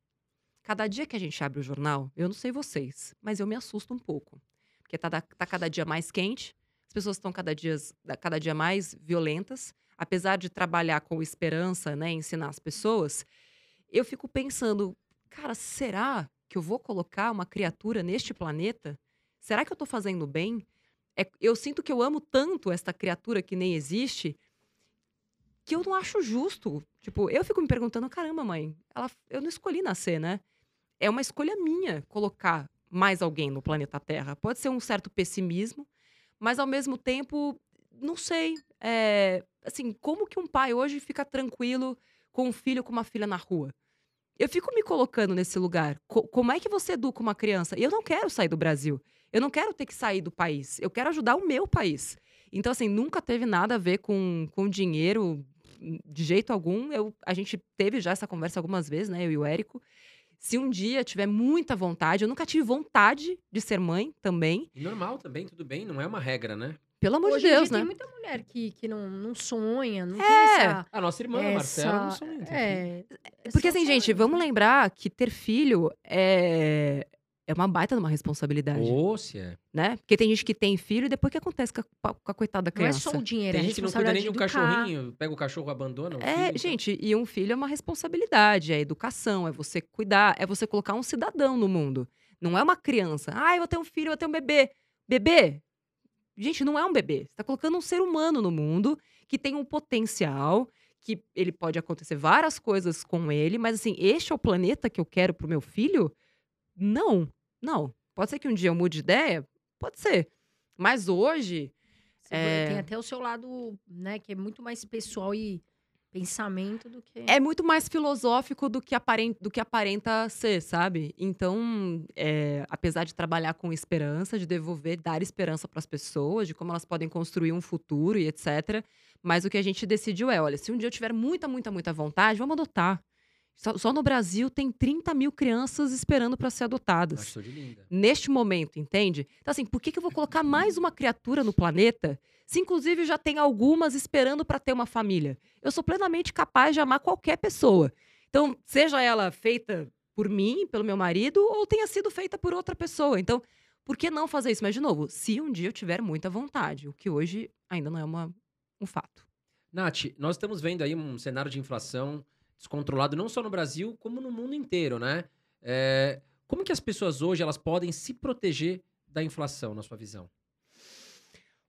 Cada dia que a gente abre o jornal, eu não sei vocês, mas eu me assusto um pouco. Porque tá, tá cada dia mais quente, as pessoas estão cada dia, cada dia mais violentas. Apesar de trabalhar com esperança, né, ensinar as pessoas, eu fico pensando, cara, será que eu vou colocar uma criatura neste planeta? Será que eu tô fazendo bem? É- eu sinto que eu amo tanto esta criatura que nem existe que eu não acho justo. Tipo, eu fico me perguntando, caramba, mãe, ela, eu não escolhi nascer, né? é uma escolha minha colocar mais alguém no planeta Terra. Pode ser um certo pessimismo, mas ao mesmo tempo, não sei. É, assim, como que um pai hoje fica tranquilo com um filho com uma filha na rua? Eu fico me colocando nesse lugar. Co como é que você educa uma criança? Eu não quero sair do Brasil. Eu não quero ter que sair do país. Eu quero ajudar o meu país. Então, assim, nunca teve nada a ver com, com dinheiro de jeito algum. Eu, a gente teve já essa conversa algumas vezes, né? Eu e o Érico. Se um dia tiver muita vontade, eu nunca tive vontade de ser mãe também. E normal também, tudo bem, não é uma regra, né? Pelo amor Hoje de Deus, né? Tem muita mulher que, que não, não sonha, não tem É. essa. A nossa irmã, a Marcela, não sonha. essa- É. Porque essa assim, gente, sonha. vamos lembrar que ter filho é, é uma baita de uma responsabilidade, Ô, se é. né? Porque tem gente que tem filho e depois o que acontece com a, com a coitada da Não é criança? só o dinheiro, Tem é a gente que não cuida nem de um cachorrinho, pega o cachorro, abandona. o É, filho, então. gente, e um filho é uma responsabilidade, é educação, é você cuidar, é você colocar um cidadão no mundo. Não é uma criança. Ah, eu vou ter um filho, eu vou ter um bebê. Bebê? Gente, não é um bebê. Você tá colocando um ser humano no mundo que tem um potencial, que ele pode acontecer várias coisas com ele, mas assim, este é o planeta que eu quero pro meu filho? Não, não. Pode ser que um dia eu mude de ideia? Pode ser. Mas hoje, É. Tem até o seu lado, né, que é muito mais pessoal e pensamento do que. é muito mais filosófico do que aparenta, do que aparenta ser, sabe? Então, é, apesar de trabalhar com esperança, de devolver, dar esperança para as pessoas, de como elas podem construir um futuro e etc. Mas o que a gente decidiu é: olha, se um dia eu tiver muita, muita, muita vontade, vamos adotar. Só, só no Brasil tem 30 mil crianças esperando para ser adotadas Acho de linda. neste momento, entende? Então, assim, por que, que eu vou colocar mais uma criatura no planeta se, inclusive, já tem algumas esperando para ter uma família? Eu sou plenamente capaz de amar qualquer pessoa. Então, seja ela feita por mim, pelo meu marido, ou tenha sido feita por outra pessoa. Então, por que não fazer isso? Mas, de novo, se um dia eu tiver muita vontade, o que hoje ainda não é uma, um fato. Nath, nós estamos vendo aí um cenário de inflação descontrolado não só no Brasil, como no mundo inteiro, né? É, como que as pessoas hoje elas podem se proteger da inflação, na sua visão?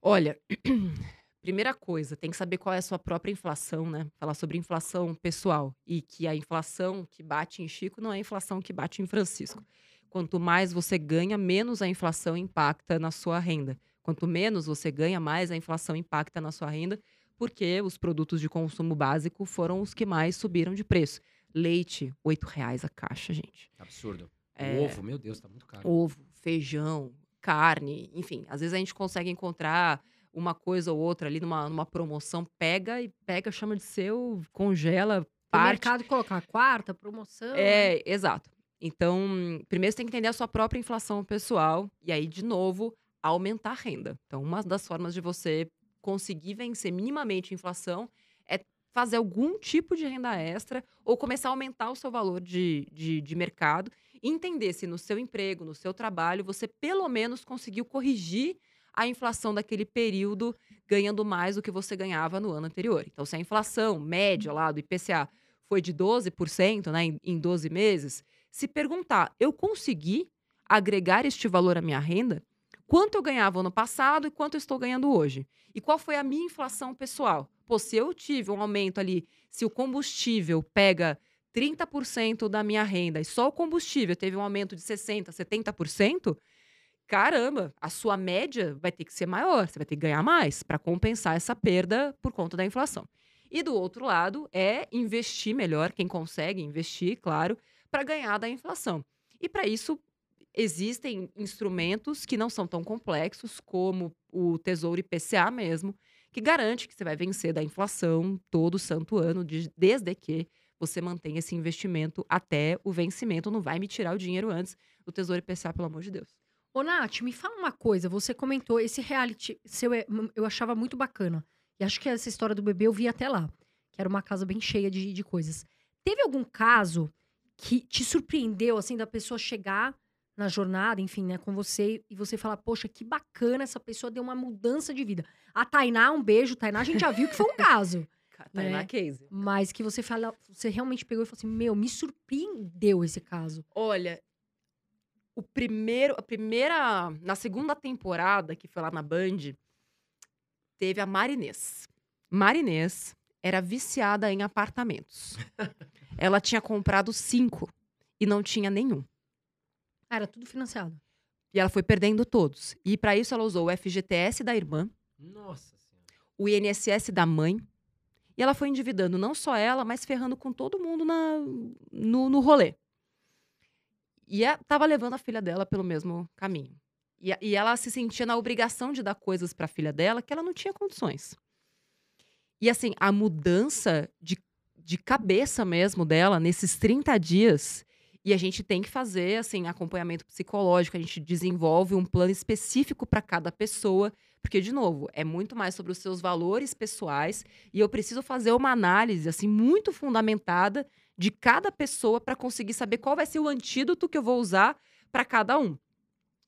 Olha, primeira coisa, tem que saber qual é a sua própria inflação, né? Falar sobre inflação pessoal. E que a inflação que bate em Chico não é a inflação que bate em Francisco. Quanto mais você ganha, menos a inflação impacta na sua renda. Quanto menos você ganha, mais a inflação impacta na sua renda, porque os produtos de consumo básico foram os que mais subiram de preço. Leite, 8 reais a caixa, gente. Absurdo. É. Ovo, meu Deus, tá muito caro. ovo, feijão, carne, enfim. Às vezes a gente consegue encontrar uma coisa ou outra ali numa, numa promoção, pega e pega, chama de seu, congela, O parte. mercado colocar quarta, promoção. né? É, exato. Então, primeiro você tem que entender a sua própria inflação pessoal e aí, de novo, aumentar a renda. Então, uma das formas de você conseguir vencer minimamente a inflação é fazer algum tipo de renda extra ou começar a aumentar o seu valor de, de, de mercado entender se no seu emprego, no seu trabalho, você pelo menos conseguiu corrigir a inflação daquele período ganhando mais do que você ganhava no ano anterior. Então, se a inflação média lá do IPCA foi de 12% né, em, em 12 meses, se perguntar, eu consegui agregar este valor à minha renda? Quanto eu ganhava ano passado e quanto eu estou ganhando hoje? E qual foi a minha inflação pessoal? Pô, se eu tive um aumento ali, se o combustível pega 30% da minha renda e só o combustível teve um aumento de 60%, 70%, caramba, a sua média vai ter que ser maior, você vai ter que ganhar mais para compensar essa perda por conta da inflação. E do outro lado é investir melhor, quem consegue investir, claro, para ganhar da inflação. E para isso existem instrumentos que não são tão complexos como o Tesouro IPCA mesmo, que garante que você vai vencer da inflação todo santo ano, de- desde que você mantenha esse investimento até o vencimento. Não vai me tirar o dinheiro antes do Tesouro IPCA, pelo amor de Deus. Ô, Nath, me fala uma coisa. Você comentou esse reality seu, é- eu achava muito bacana. E acho que essa história do bebê eu vi até lá. Que era uma casa bem cheia de, de coisas. Teve algum caso que te surpreendeu, assim, da pessoa chegar na jornada, enfim, né, com você e você falar, poxa, que bacana, essa pessoa deu uma mudança de vida. A Tainá, um beijo, Tainá, a gente já viu que foi um caso. Tainá É. Case. Mas que você fala, você realmente pegou e falou assim: meu, me surpreendeu esse caso. Olha, o primeiro, a primeira, na segunda temporada que foi lá na Band, teve a Marinês. Marinês era viciada em apartamentos. Ela tinha comprado cinco e não tinha nenhum. Ah, Era tudo financiado. E ela foi perdendo todos. E para isso ela usou o FGTS da irmã, Nossa senhora. o INSS da mãe. E ela foi endividando não só ela, mas ferrando com todo mundo na, no, no rolê. E a, tava levando a filha dela pelo mesmo caminho. E, e ela se sentia na obrigação de dar coisas para a filha dela que ela não tinha condições. E assim, a mudança de, de cabeça mesmo dela nesses 30 dias. E a gente tem que fazer assim acompanhamento psicológico, a gente desenvolve um plano específico para cada pessoa, porque de novo, é muito mais sobre os seus valores pessoais e eu preciso fazer uma análise assim muito fundamentada de cada pessoa para conseguir saber qual vai ser o antídoto que eu vou usar para cada um.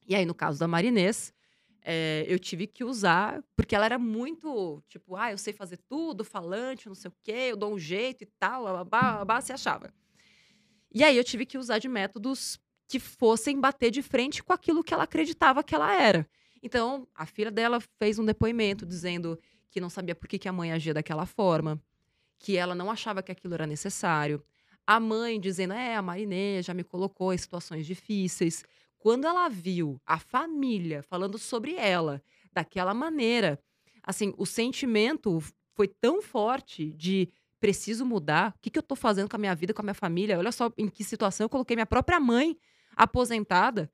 E aí no caso da Marinês, é, eu tive que usar, porque ela era muito, tipo, ah, eu sei fazer tudo, falante, não sei o quê, eu dou um jeito e tal, babá, babá, se achava. E aí eu tive que usar de métodos que fossem bater de frente com aquilo que ela acreditava que ela era. Então, a filha dela fez um depoimento dizendo que não sabia por que, que a mãe agia daquela forma, que ela não achava que aquilo era necessário. A mãe dizendo, é, a Marinê já me colocou em situações difíceis. Quando ela viu a família falando sobre ela daquela maneira, assim, o sentimento foi tão forte de preciso mudar. O que, que eu tô fazendo com a minha vida, com a minha família? Olha só em que situação eu coloquei minha própria mãe aposentada.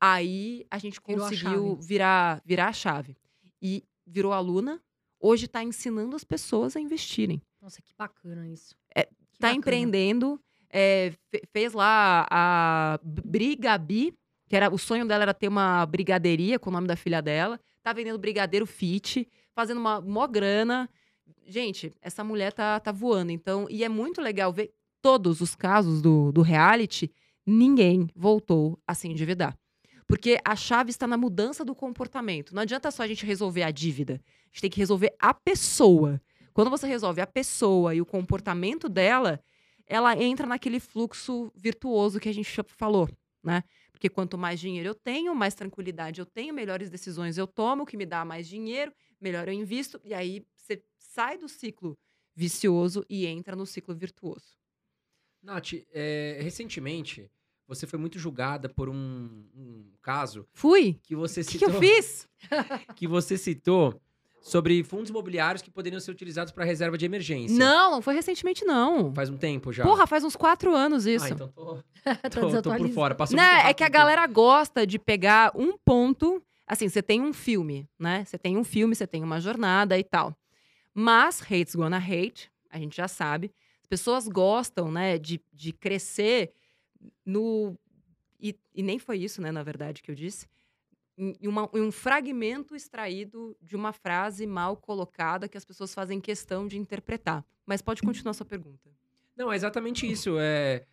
Aí a gente Virou a conseguiu chave. virar, virar a chave. E virou aluna. Hoje está ensinando as pessoas a investirem. Nossa, que bacana isso. É, Que Tá empreendendo. é, fe- fez lá a Brigabi, que era o sonho dela era ter uma brigadeiria com o nome da filha dela. Tá vendendo brigadeiro fit, fazendo uma mó grana. Gente, essa mulher tá, tá voando. Então, e é muito legal ver todos os casos do, do reality, ninguém voltou a se endividar. Porque a chave está na mudança do comportamento. Não adianta só a gente resolver a dívida. A gente tem que resolver a pessoa. Quando você resolve a pessoa e o comportamento dela, ela entra naquele fluxo virtuoso que a gente falou, né? Porque quanto mais dinheiro eu tenho, mais tranquilidade eu tenho, melhores decisões eu tomo, o que me dá mais dinheiro, melhor eu invisto, e aí você sai do ciclo vicioso e entra no ciclo virtuoso. Nath, é, recentemente, você foi muito julgada por um, um caso Fui? que você O que, que citou. eu fiz? que você citou sobre fundos imobiliários que poderiam ser utilizados para reserva de emergência. Não, não foi recentemente, não. Faz um tempo já. Porra, faz uns quatro anos isso. Ah, então tô, tô, tô por fora. Passou Né, é que a galera gosta de pegar um ponto. Assim, você tem um filme, né? Você tem um filme, você tem uma jornada e tal. Mas hate's gonna hate, a gente já sabe. As pessoas gostam, né, de, de crescer no. E, e nem foi isso, né, na verdade, que eu disse. Em, uma- em um fragmento extraído de uma frase mal colocada que as pessoas fazem questão de interpretar. Mas pode continuar sua pergunta. Não, é exatamente isso. É...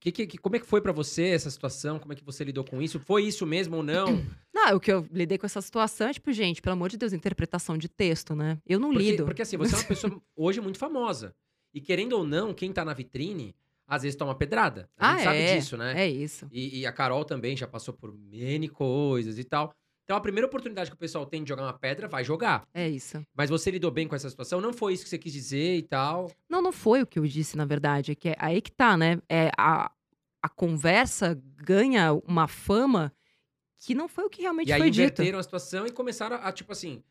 Que, que, que- como é que foi pra você essa situação? Como é que você lidou com isso? Foi isso mesmo ou não? Não, o que eu lidei com essa situação é, tipo, gente, pelo amor de Deus, interpretação de texto, né? Eu não Porque, lido. porque assim, você é uma pessoa hoje muito famosa. E querendo ou não, quem tá na vitrine, às vezes toma pedrada. A gente ah, sabe é. disso, né? É isso. E, e a Carol também já passou por N coisas e tal. Então a primeira oportunidade que o pessoal tem de jogar uma pedra, vai jogar. É isso. Mas você lidou bem com essa situação? Não foi isso que você quis dizer e tal? Não, não foi o que eu disse, na verdade. É que é aí que tá, né? É, a, a conversa ganha uma fama que não foi o que realmente E aí foi dito. inverteram a situação e começaram a, tipo assim,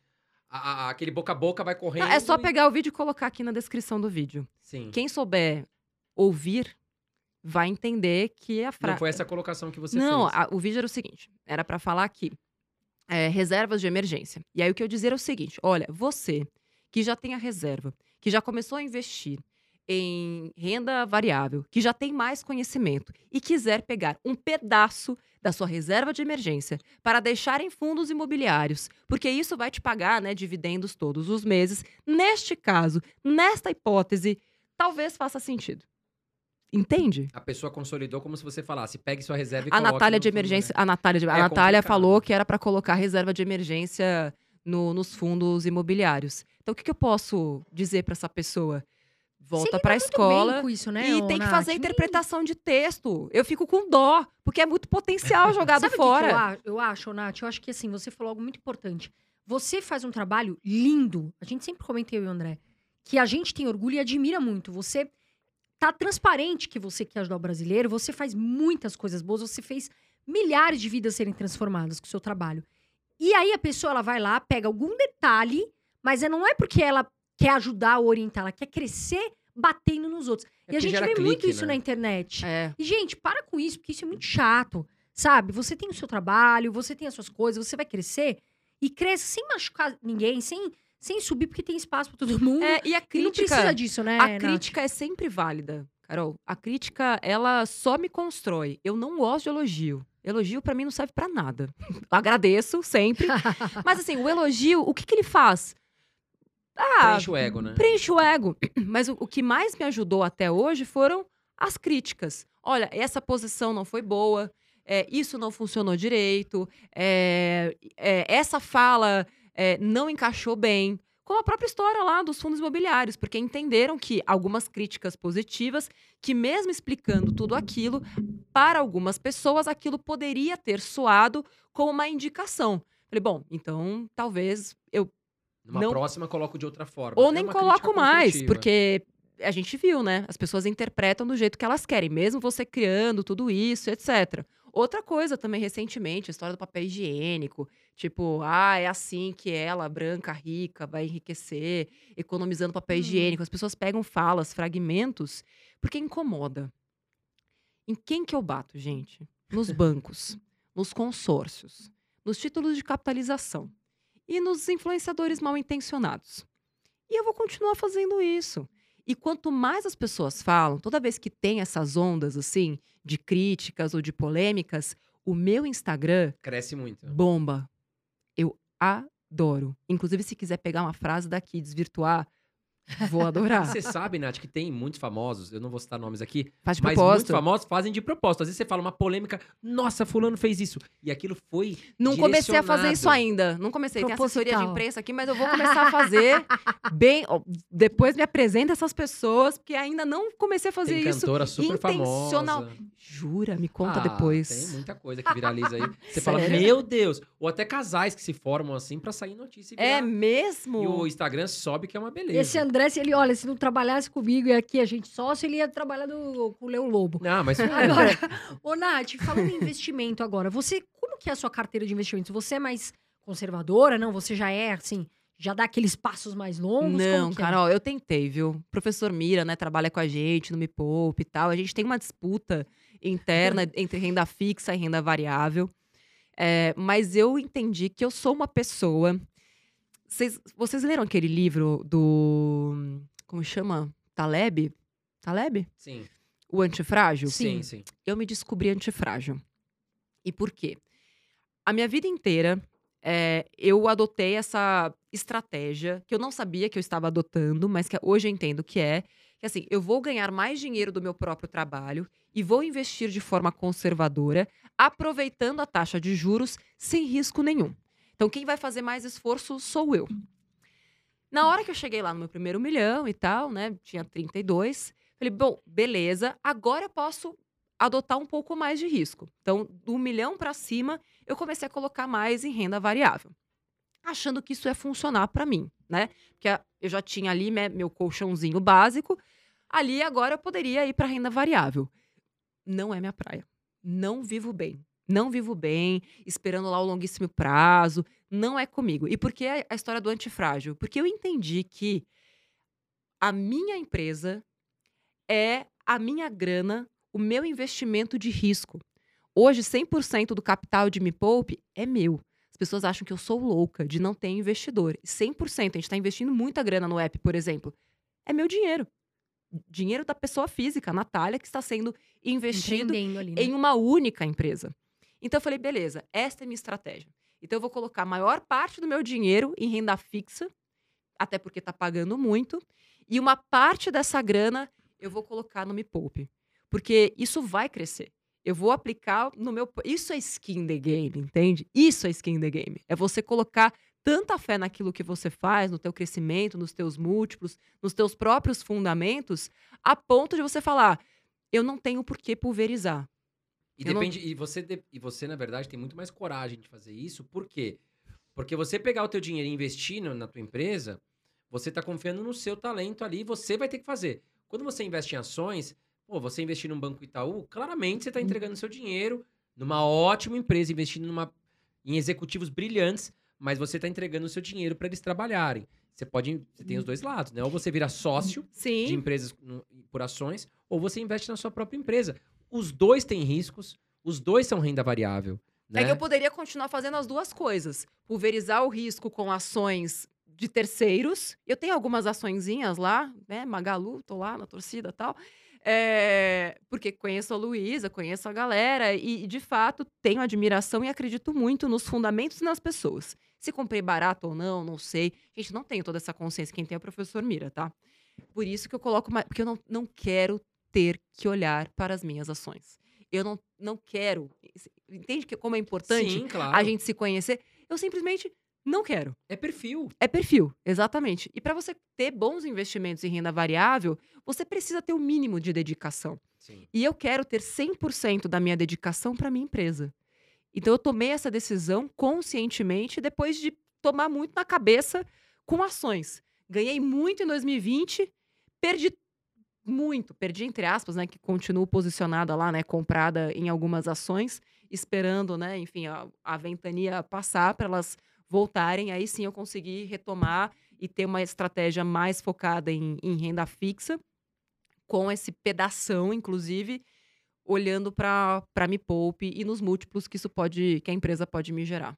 a- a- aquele boca a boca vai correndo. É só e- pegar o vídeo e colocar aqui na descrição do vídeo. Sim. Quem souber ouvir vai entender que a Não frase. foi essa colocação que você Não, fez. a- o vídeo era o seguinte: era pra falar aqui. é, reservas de emergência. E aí o que eu dizer era o seguinte: olha, você que já tem a reserva, que já começou a investir em renda variável, que já tem mais conhecimento e quiser pegar um pedaço da sua reserva de emergência para deixar em fundos imobiliários, porque isso vai te pagar, né, dividendos todos os meses. Neste caso, nesta hipótese, talvez faça sentido. Entende? A pessoa consolidou como se você falasse, pegue sua reserva e A Natália de fundo, emergência, né? a Natália, de, a É Natália complicado. falou que era para colocar reserva de emergência no- nos fundos imobiliários. Então o que, que eu posso dizer para essa pessoa? Volta para a escola bem com isso, né, e tem que fazer Nem- interpretação de texto. Eu fico com dó, porque é muito potencial jogado Sabe o que fora. que eu, a- eu acho, Nath? Eu acho que assim, você falou algo muito importante. Você faz um trabalho lindo. A gente sempre comenta, eu e o André, que a gente tem orgulho e admira muito. Você tá transparente que você quer ajudar o brasileiro, você faz muitas coisas boas, você fez milhares de vidas serem transformadas com o seu trabalho. E aí a pessoa ela vai lá, pega algum detalhe, mas é- não é porque ela quer ajudar ou orientar, ela quer crescer batendo nos outros. É e a gente vê muito clique, isso né? na internet. É. E, gente, para com isso, porque isso é muito chato. Sabe? Você tem o seu trabalho, você tem as suas coisas, você vai crescer e cresce sem machucar ninguém, sem, sem subir, porque tem espaço pra todo mundo. É, e a e não precisa crítica, disso, né? a Nath? crítica é sempre válida, Carol. A crítica, ela só me constrói. Eu não gosto de elogio. Elogio pra mim não serve pra nada. Agradeço sempre, mas assim, o elogio, o que que ele faz? Ah, Preenche o ego, né? preenche o ego. Mas o, o que mais me ajudou até hoje foram as críticas. Olha, essa posição não foi boa, é, isso não funcionou direito, é, é, essa fala é, não encaixou bem. Como a própria história lá dos fundos imobiliários, porque entenderam que algumas críticas positivas, que mesmo explicando tudo aquilo, para algumas pessoas aquilo poderia ter soado como uma indicação. Falei, bom, então talvez eu Numa não- próxima, coloco de outra forma. ou É nem coloco mais, porque a gente viu, né? As pessoas interpretam do jeito que elas querem, mesmo você criando tudo isso, etc. Outra coisa também recentemente, a história do papel higiênico. Tipo, ah, é assim que ela, branca, rica, vai enriquecer, economizando papel Hum. higiênico. As pessoas pegam falas, fragmentos, porque incomoda. Em quem que eu bato, gente? Nos bancos, nos consórcios, nos títulos de capitalização e nos influenciadores mal intencionados. E eu vou continuar fazendo isso. E quanto mais as pessoas falam, toda vez que tem essas ondas assim de críticas ou de polêmicas, o meu Instagram Cresce muito. bomba. Eu adoro. Inclusive, se quiser pegar uma frase daqui desvirtuar, vou adorar. Você sabe, Nath, que tem muitos famosos, eu não vou citar nomes aqui, Faz de mas muitos propósito. famosos fazem de propósito. Às vezes você fala uma polêmica, nossa, fulano fez isso. E aquilo foi Não comecei a fazer isso ainda. Não comecei. Tem assessoria de imprensa aqui, mas eu vou começar a fazer bem. ó, Depois me apresenta essas pessoas, porque ainda não comecei a fazer Tem isso. cantora super intencional. famosa. Jura? Me conta Ah, depois. Tem muita coisa que viraliza aí. Você fala, Sério? meu Deus. Ou até casais que se formam assim pra sair notícia e É virar. mesmo? E o Instagram sobe que é uma beleza. Esse André, se ele, olha, se não trabalhasse comigo e aqui a gente sócio, ele ia trabalhar no, com o Leão Lobo. Não, mas Agora, ô Nath, falando em investimento agora, você, como que é a sua carteira de investimentos? Você é mais conservadora? Não, você já é, assim, já dá aqueles passos mais longos? Não, Como que é? Carol, eu tentei, viu? O professor Mira, né, trabalha com a gente no Me Poupe e tal. A gente tem uma disputa interna entre renda fixa e renda variável. É, mas eu entendi que eu sou uma pessoa. Vocês, vocês leram aquele livro do. Como chama? Taleb? Taleb? sim, O Antifrágil? sim, sim. eu me descobri antifrágil. E por quê? A minha vida inteira, é, eu adotei essa estratégia que eu não sabia que eu estava adotando, mas que hoje eu entendo que é. Que assim, eu vou ganhar mais dinheiro do meu próprio trabalho e vou investir de forma conservadora, aproveitando a taxa de juros sem risco nenhum. Então, quem vai fazer mais esforço sou eu. Na hora que eu cheguei lá no meu primeiro milhão e tal, né? Tinha 32. Falei, bom, beleza, agora eu posso adotar um pouco mais de risco. Então, do milhão para cima, eu comecei a colocar mais em renda variável. Achando que isso ia funcionar para mim, né? Porque eu já tinha ali né, meu colchãozinho básico. Ali agora eu poderia ir para renda variável. Não é minha praia. Não vivo bem. Não vivo bem, esperando lá o longuíssimo prazo. Não é comigo. E por que a história do antifrágil? Porque eu entendi que a minha empresa é a minha grana, o meu investimento de risco. Hoje, 100% do capital de Me Poupe é meu. As pessoas acham que eu sou louca de não ter investidor. 100%, a gente está investindo muita grana no app, por exemplo. É meu dinheiro. Dinheiro da pessoa física, a Natália, que está sendo investido ali, né? em uma única empresa. Então eu falei, beleza, esta é minha estratégia. Então eu vou colocar a maior parte do meu dinheiro em renda fixa, até porque está pagando muito, e uma parte dessa grana eu vou colocar no Me Poupe. Porque isso vai crescer. Eu vou aplicar no meu. Isso é skin the game, entende? Isso é skin the game. É você colocar tanta fé naquilo que você faz, no teu crescimento, nos teus múltiplos, nos teus próprios fundamentos, a ponto de você falar: eu não tenho por que pulverizar. E Eu não- depende. E, você, de- e você, na verdade, tem muito mais coragem de fazer isso. Por quê? Porque você pegar o teu dinheiro e investir no- na tua empresa, você tá confiando no seu talento ali, você vai ter que fazer. Quando você investe em ações, pô, você investir num Banco Itaú, claramente você tá entregando seu dinheiro numa ótima empresa, investindo numa, em executivos brilhantes, mas você está entregando o seu dinheiro para eles trabalharem. Você pode, você tem os dois lados, né? Ou você vira sócio de Sim. empresas no- por ações, ou você investe na sua própria empresa. Os dois têm riscos, os dois são renda variável. Né? É que eu poderia continuar fazendo as duas coisas. Pulverizar o risco com ações de terceiros. Eu tenho algumas açõezinhas lá, né? Magalu, tô lá na torcida e tal. É, porque conheço a Luísa, conheço a galera e, de fato, tenho admiração e acredito muito nos fundamentos e nas pessoas. Se comprei barato ou não, não sei. Gente, não tenho toda essa consciência. Quem tem é o professor Mira, tá? Por isso que eu coloco mais. Porque eu não, não quero ter que olhar para as minhas ações. Eu não, não quero. Entende que como é importante Sim, claro. a gente se conhecer? Eu simplesmente não quero. É perfil. É perfil, exatamente. E para você ter bons investimentos em renda variável, você precisa ter o mínimo de dedicação. Sim. E eu quero ter 100% da minha dedicação para minha empresa. Então eu tomei essa decisão conscientemente depois de tomar muito na cabeça com ações. Ganhei muito em 2020, perdi muito, perdi entre aspas, né, que continuo posicionada lá, né, comprada em algumas ações, esperando, né, enfim, a, a ventania passar para elas voltarem, aí sim eu consegui retomar e ter uma estratégia mais focada em, em renda fixa, com esse pedação, inclusive, olhando para Me Poupe e nos múltiplos que isso pode, que a empresa pode me gerar.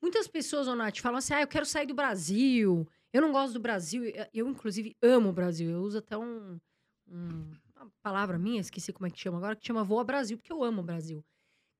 Muitas pessoas, ô Nath, falam assim: ah, eu quero sair do Brasil, eu não gosto do Brasil. Eu, eu, inclusive, amo o Brasil. Eu uso até um, um- uma palavra minha, esqueci como é que chama agora, que chama Voa Brasil, porque eu amo o Brasil. O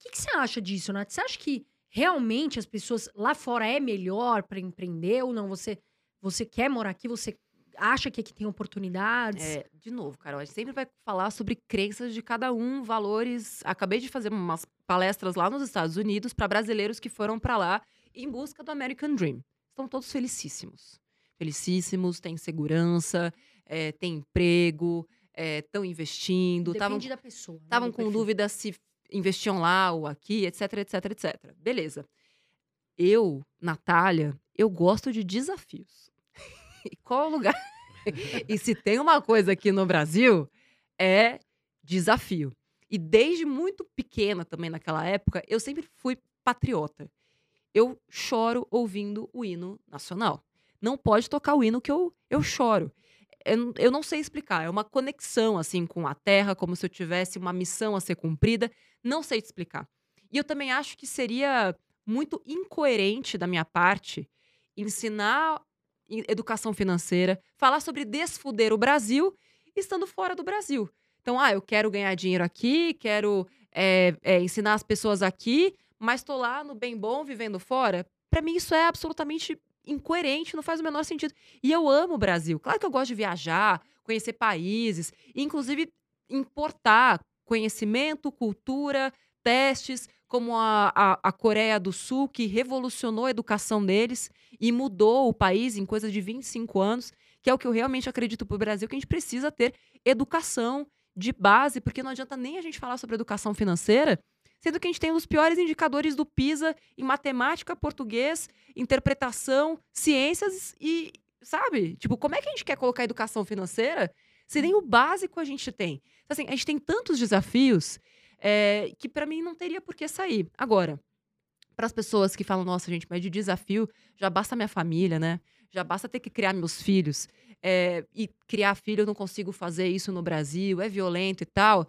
que, que você acha disso, Nath? Você acha que realmente as pessoas lá fora é melhor para empreender ou não? Você, você quer morar aqui? Você acha que aqui tem oportunidades? É, de novo, Carol, a gente sempre vai falar sobre crenças de cada um, valores. Acabei de fazer umas palestras lá nos Estados Unidos para brasileiros que foram para lá em busca do American Dream. Estão todos felicíssimos. Felicíssimos, têm segurança, é, têm emprego, estão investindo, estavam Depende da pessoa. né, estavam do com perfil. dúvida se investiam lá ou aqui, etc, etc, etc. Beleza. Eu, Natália, eu gosto de desafios. e qual é o lugar? e se tem uma coisa aqui no Brasil, é desafio. E desde muito pequena também naquela época, eu sempre fui patriota. Eu choro ouvindo o hino nacional. Não pode tocar o hino que eu, eu choro. Eu, eu não sei explicar. É uma conexão, assim, com a terra, como se eu tivesse uma missão a ser cumprida. Não sei te explicar. E eu também acho que seria muito incoerente da minha parte ensinar educação financeira, falar sobre desfuder o Brasil estando fora do Brasil. Então, ah, eu quero ganhar dinheiro aqui, quero é, é, ensinar as pessoas aqui, mas estou lá no bem bom, vivendo fora. Para mim, isso é absolutamente incoerente, não faz o menor sentido. E eu amo o Brasil. Claro que eu gosto de viajar, conhecer países, inclusive importar conhecimento, cultura, testes, como a, a, a Coreia do Sul, que revolucionou a educação deles e mudou o país em coisa de 25 anos, que é o que eu realmente acredito para o Brasil, que a gente precisa ter educação de base, porque não adianta nem a gente falar sobre educação financeira, sendo que a gente tem um dos piores indicadores do PISA em matemática, português, interpretação, ciências e, sabe? Tipo, como é que a gente quer colocar educação financeira se nem o básico a gente tem? Então, assim, a gente tem tantos desafios é, que para mim não teria por que sair. Agora, para as pessoas que falam, nossa, gente, mas de desafio já basta minha família, né? Já basta ter que criar meus filhos. é, e criar filho, eu não consigo fazer isso no Brasil, é violento e tal.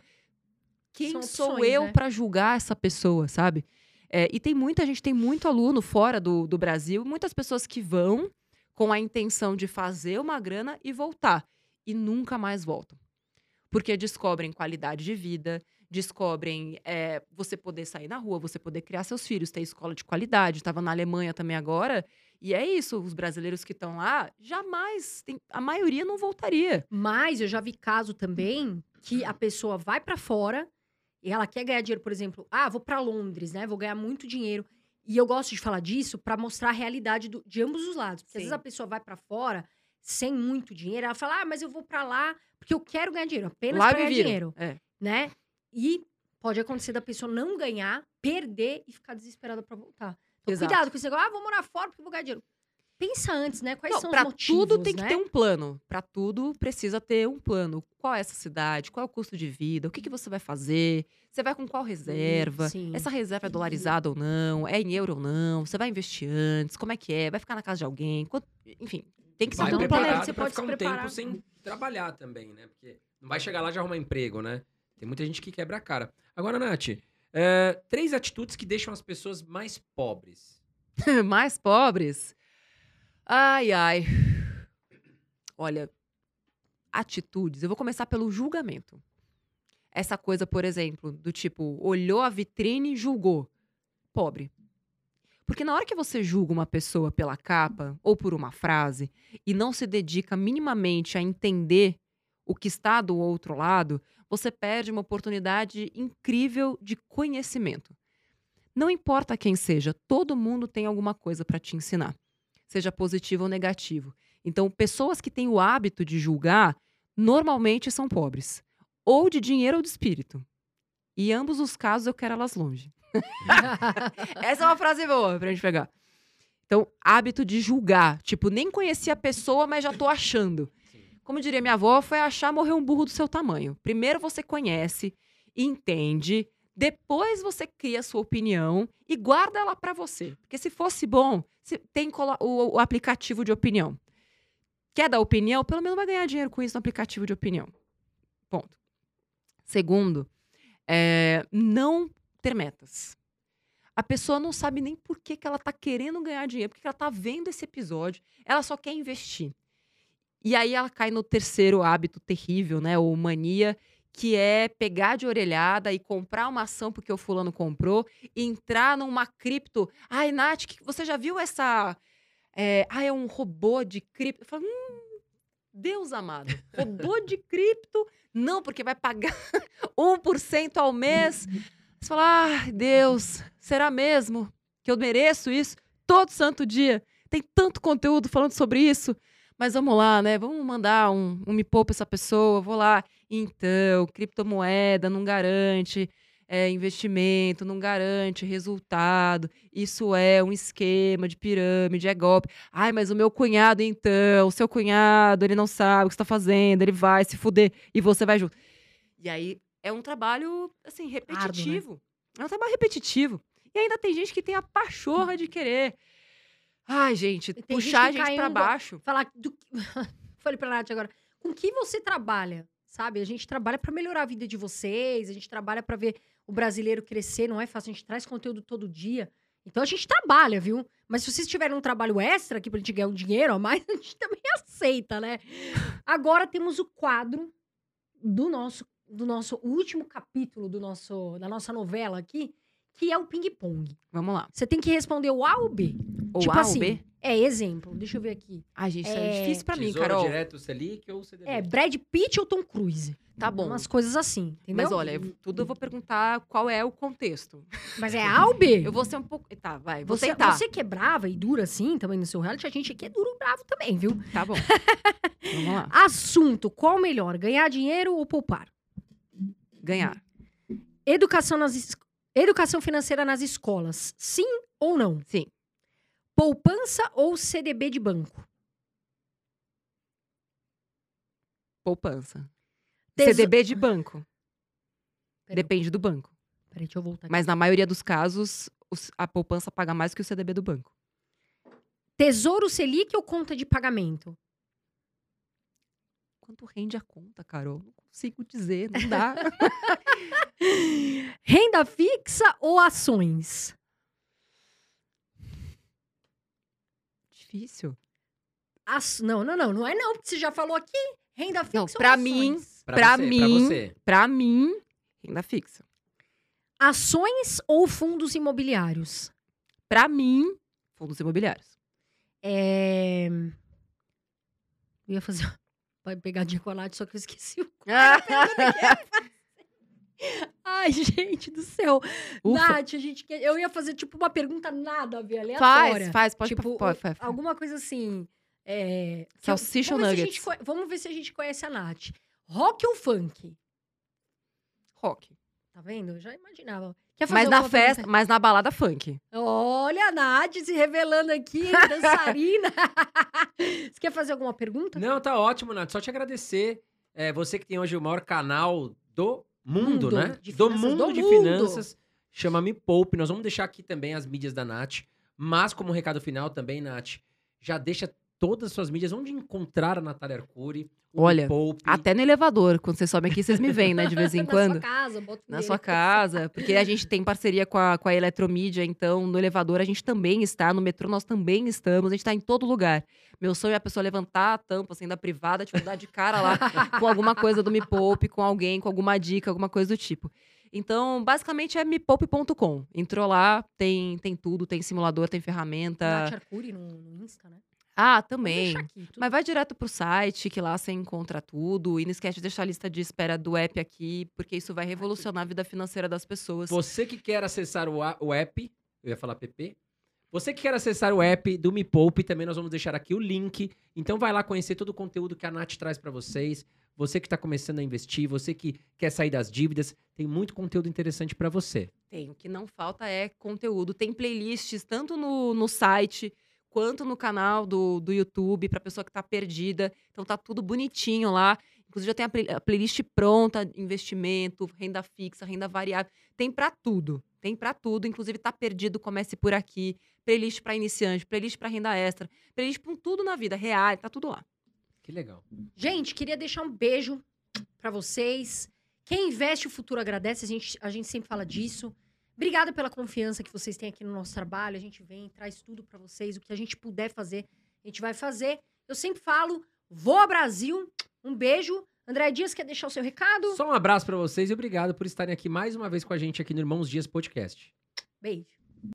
Quem São sou opções, eu né? para julgar essa pessoa, sabe? É, e tem muita gente, tem muito aluno fora do, do Brasil, muitas pessoas que vão com a intenção de fazer uma grana e voltar. E nunca mais voltam. Porque descobrem qualidade de vida, descobrem é, você poder sair na rua, você poder criar seus filhos, ter escola de qualidade. Estava na Alemanha também agora. E é isso, os brasileiros que estão lá, jamais, tem- a maioria não voltaria. Mas eu já vi caso também que a pessoa vai pra fora e ela quer ganhar dinheiro, por exemplo, ah, vou pra Londres, né? Vou ganhar muito dinheiro. E eu gosto de falar disso pra mostrar a realidade do- de ambos os lados. Porque às Sim. vezes a pessoa vai pra fora sem muito dinheiro, ela fala: "Ah, mas eu vou pra lá porque eu quero ganhar dinheiro, apenas me ganhar viram. dinheiro", É. né? E pode acontecer da pessoa não ganhar, perder e ficar desesperada pra voltar. Então, Exato. cuidado com esse negócio, ah, vou morar fora porque eu vou ganhar dinheiro. Pensa antes, né? Quais Não, são os motivos, tudo tem que né? ter um plano. Pra tudo precisa ter um plano. Qual é essa cidade? Qual é o custo de vida? O que, que você vai fazer? Você vai com qual reserva? Sim. Essa reserva é dolarizada ou não? É em euro ou não? Você vai investir antes? Como é que é? Vai ficar na casa de alguém? Quanto- Enfim, tem que ser Vai tudo preparado, preparado você pode ficar se um preparar. tempo sem trabalhar também, né? Porque não vai chegar lá e já arrumar emprego, né? Tem muita gente que quebra a cara. Agora, Nath, é, três atitudes que deixam as pessoas mais pobres. mais pobres. Ai, ai. Olha, atitudes. Eu vou começar pelo julgamento. Essa coisa, por exemplo, do tipo, olhou a vitrine e julgou. Pobre. Porque na hora que você julga uma pessoa pela capa ou por uma frase e não se dedica minimamente a entender o que está do outro lado, você perde uma oportunidade incrível de conhecimento. Não importa quem seja, todo mundo tem alguma coisa para te ensinar, seja positivo ou negativo. Então, pessoas que têm o hábito de julgar normalmente são pobres, ou de dinheiro ou de espírito. E ambos os casos eu quero elas longe. Essa é uma frase boa pra gente pegar. Então, hábito de julgar. Tipo, nem conheci a pessoa, mas já tô achando. Como diria minha avó, foi achar morrer um burro do seu tamanho. Primeiro você conhece, entende, depois você cria a sua opinião e guarda ela pra você. Porque se fosse bom, tem o, o aplicativo de opinião. Quer dar opinião? Pelo menos vai ganhar dinheiro com isso no aplicativo de opinião. Ponto. Segundo, é, não ter metas. A pessoa não sabe nem por que, que ela tá querendo ganhar dinheiro, porque ela tá vendo esse episódio, ela só quer investir. E aí ela cai no terceiro hábito terrível, né? Ou mania, que é pegar de orelhada e comprar uma ação porque o fulano comprou, entrar numa cripto. Ai, Nath, que- você já viu essa. É, ah, é um robô de cripto. Eu falo, hum, Deus amado, robô de cripto? Não, porque vai pagar 1% ao mês. Você fala, ai, Deus, será mesmo que eu mereço isso todo santo dia? Tem tanto conteúdo falando sobre isso. Mas vamos lá, né? Vamos mandar um, um me poupa essa pessoa. Vou lá. Então, criptomoeda não garante é, investimento, não garante resultado. Isso é um esquema de pirâmide, é golpe. Ai, mas o meu cunhado, então, o seu cunhado, ele não sabe o que está fazendo, ele vai se fuder e você vai junto. E aí é um trabalho, assim, repetitivo. É um trabalho repetitivo. E ainda tem gente que tem a pachorra de querer. Ai, gente, Tem gente puxar a gente cai pra um- baixo. Falar do. Falei pra Nath agora. Com que você trabalha? Sabe? A gente trabalha pra melhorar a vida de vocês, a gente trabalha pra ver o brasileiro crescer, não é fácil, a gente traz conteúdo todo dia. Então a gente trabalha, viu? Mas se vocês tiverem um trabalho extra aqui pra gente ganhar um dinheiro a mais, a gente também aceita, né? Agora temos o quadro do nosso, do nosso último capítulo do nosso, da nossa novela aqui, que é o ping-pong. Vamos lá. Você tem que responder o A ou B. Ou tipo A assim, ou B? É, exemplo. Deixa eu ver aqui. Ai, gente, isso É, é difícil pra mim, Tesouro Carol. direto, Selic ou CDB? É, Brad Pitt ou Tom Cruise. Tá bom. Umas coisas assim, entendeu? Mas olha, eu- tudo eu vou perguntar qual é o contexto. Mas é A ou B? Eu vou ser um pouco. Tá, vai. Vou Você, tentar. você que é brava e dura assim também no seu reality, a gente aqui é duro e bravo também, viu? Tá bom. Vamos lá. Assunto: qual melhor, ganhar dinheiro ou poupar? Ganhar. Educação, nas es- Educação financeira nas escolas, sim ou não? Sim. Poupança ou CDB de banco? Poupança. Teso- CDB de banco. Depende do banco. peraí, deixa eu voltar aqui. Mas na maioria dos casos, os- a poupança paga mais que o CDB do banco. Tesouro Selic ou conta de pagamento? Quanto rende a conta, Carol? Não consigo dizer, não dá. Renda fixa ou ações? Difícil. As- Não, não, não, não é não, porque você já falou aqui. Renda fixa Não, ou pra ações? mim- Pra, pra você, mim- Pra você. Pra mim, renda fixa. Ações ou fundos imobiliários? Pra mim, fundos imobiliários. É... Eu ia fazer... Vai pegar de com a Nath, só que eu esqueci. o- Ai, gente do céu. Ufa. Nath, a gente quer... Eu ia fazer, tipo, uma pergunta nada a ver, aleatória. Faz, faz, pode, tipo, pode, pode, pode. alguma coisa assim... É... Salsicha ou vamos ver se a nuggets? gente Vamos ver se a gente conhece a Nath. Rock ou funk? Rock. Tá vendo? Eu já imaginava. O Quer fazer Mas na festa, pergunta? mas na balada funk. Olha a Nath se revelando aqui, dançarina. Você quer fazer alguma pergunta? Não, tá ótimo, Nath. Só te agradecer. É, você que tem hoje o maior canal do mundo, Mundo né? do mundo do de mundo. finanças. Chama Me Poupe. Nós vamos deixar aqui também as mídias da Nath. Mas, como recado final também, Nath, já deixa todas as suas mídias onde encontrar a Natália Arcuri. Olha, Me Poupe. Até no elevador, quando vocês sobem aqui, vocês me veem, né? De vez em Na quando. sua casa, bota o Na sua casa, porque a gente tem parceria com a, com a Eletromídia, então no elevador a gente também está, no metrô nós também estamos, a gente está em todo lugar. Meu sonho é a pessoa levantar a tampa assim da privada, tipo, dar de cara lá com alguma coisa do Me Poupe, com alguém, com alguma dica, alguma coisa do tipo. Então, basicamente é mepoupe.com. Entrou lá, tem, tem tudo, tem simulador, tem ferramenta. Nath Arcuri no, no Insta, né? Ah, também. aqui, Mas vai direto pro site, que lá você encontra tudo. E não esquece de deixar a lista de espera do app aqui, porque isso vai revolucionar a vida financeira das pessoas. Você que quer acessar o, a- o app, eu ia falar PP. Você que quer acessar o app do Me Poupe, também nós vamos deixar aqui o link. Então vai lá conhecer todo o conteúdo que a Nath traz pra vocês. Você que está começando a investir, você que quer sair das dívidas, tem muito conteúdo interessante pra você. Tem. O que não falta é conteúdo. Tem playlists tanto no, no site quanto no canal do, do YouTube para pessoa que tá perdida. Então tá tudo bonitinho lá. Inclusive já tem a, play- a playlist pronta, investimento, renda fixa, renda variável. Tem para tudo. Tem para tudo. Inclusive tá perdido, comece por aqui. Playlist para iniciante, playlist para renda extra, playlist para tudo na vida, real, tá tudo lá. Que legal. Gente, queria deixar um beijo pra vocês. Quem investe o futuro agradece, a gente, a gente sempre fala disso. Obrigada pela confiança que vocês têm aqui no nosso trabalho. A gente vem, traz tudo pra vocês. O que a gente puder fazer, a gente vai fazer. Eu sempre falo, voa Brasil. Um beijo. André Dias, quer deixar o seu recado? Só um abraço pra vocês e obrigado por estarem aqui mais uma vez com a gente aqui no Irmãos Dias Podcast. Beijo.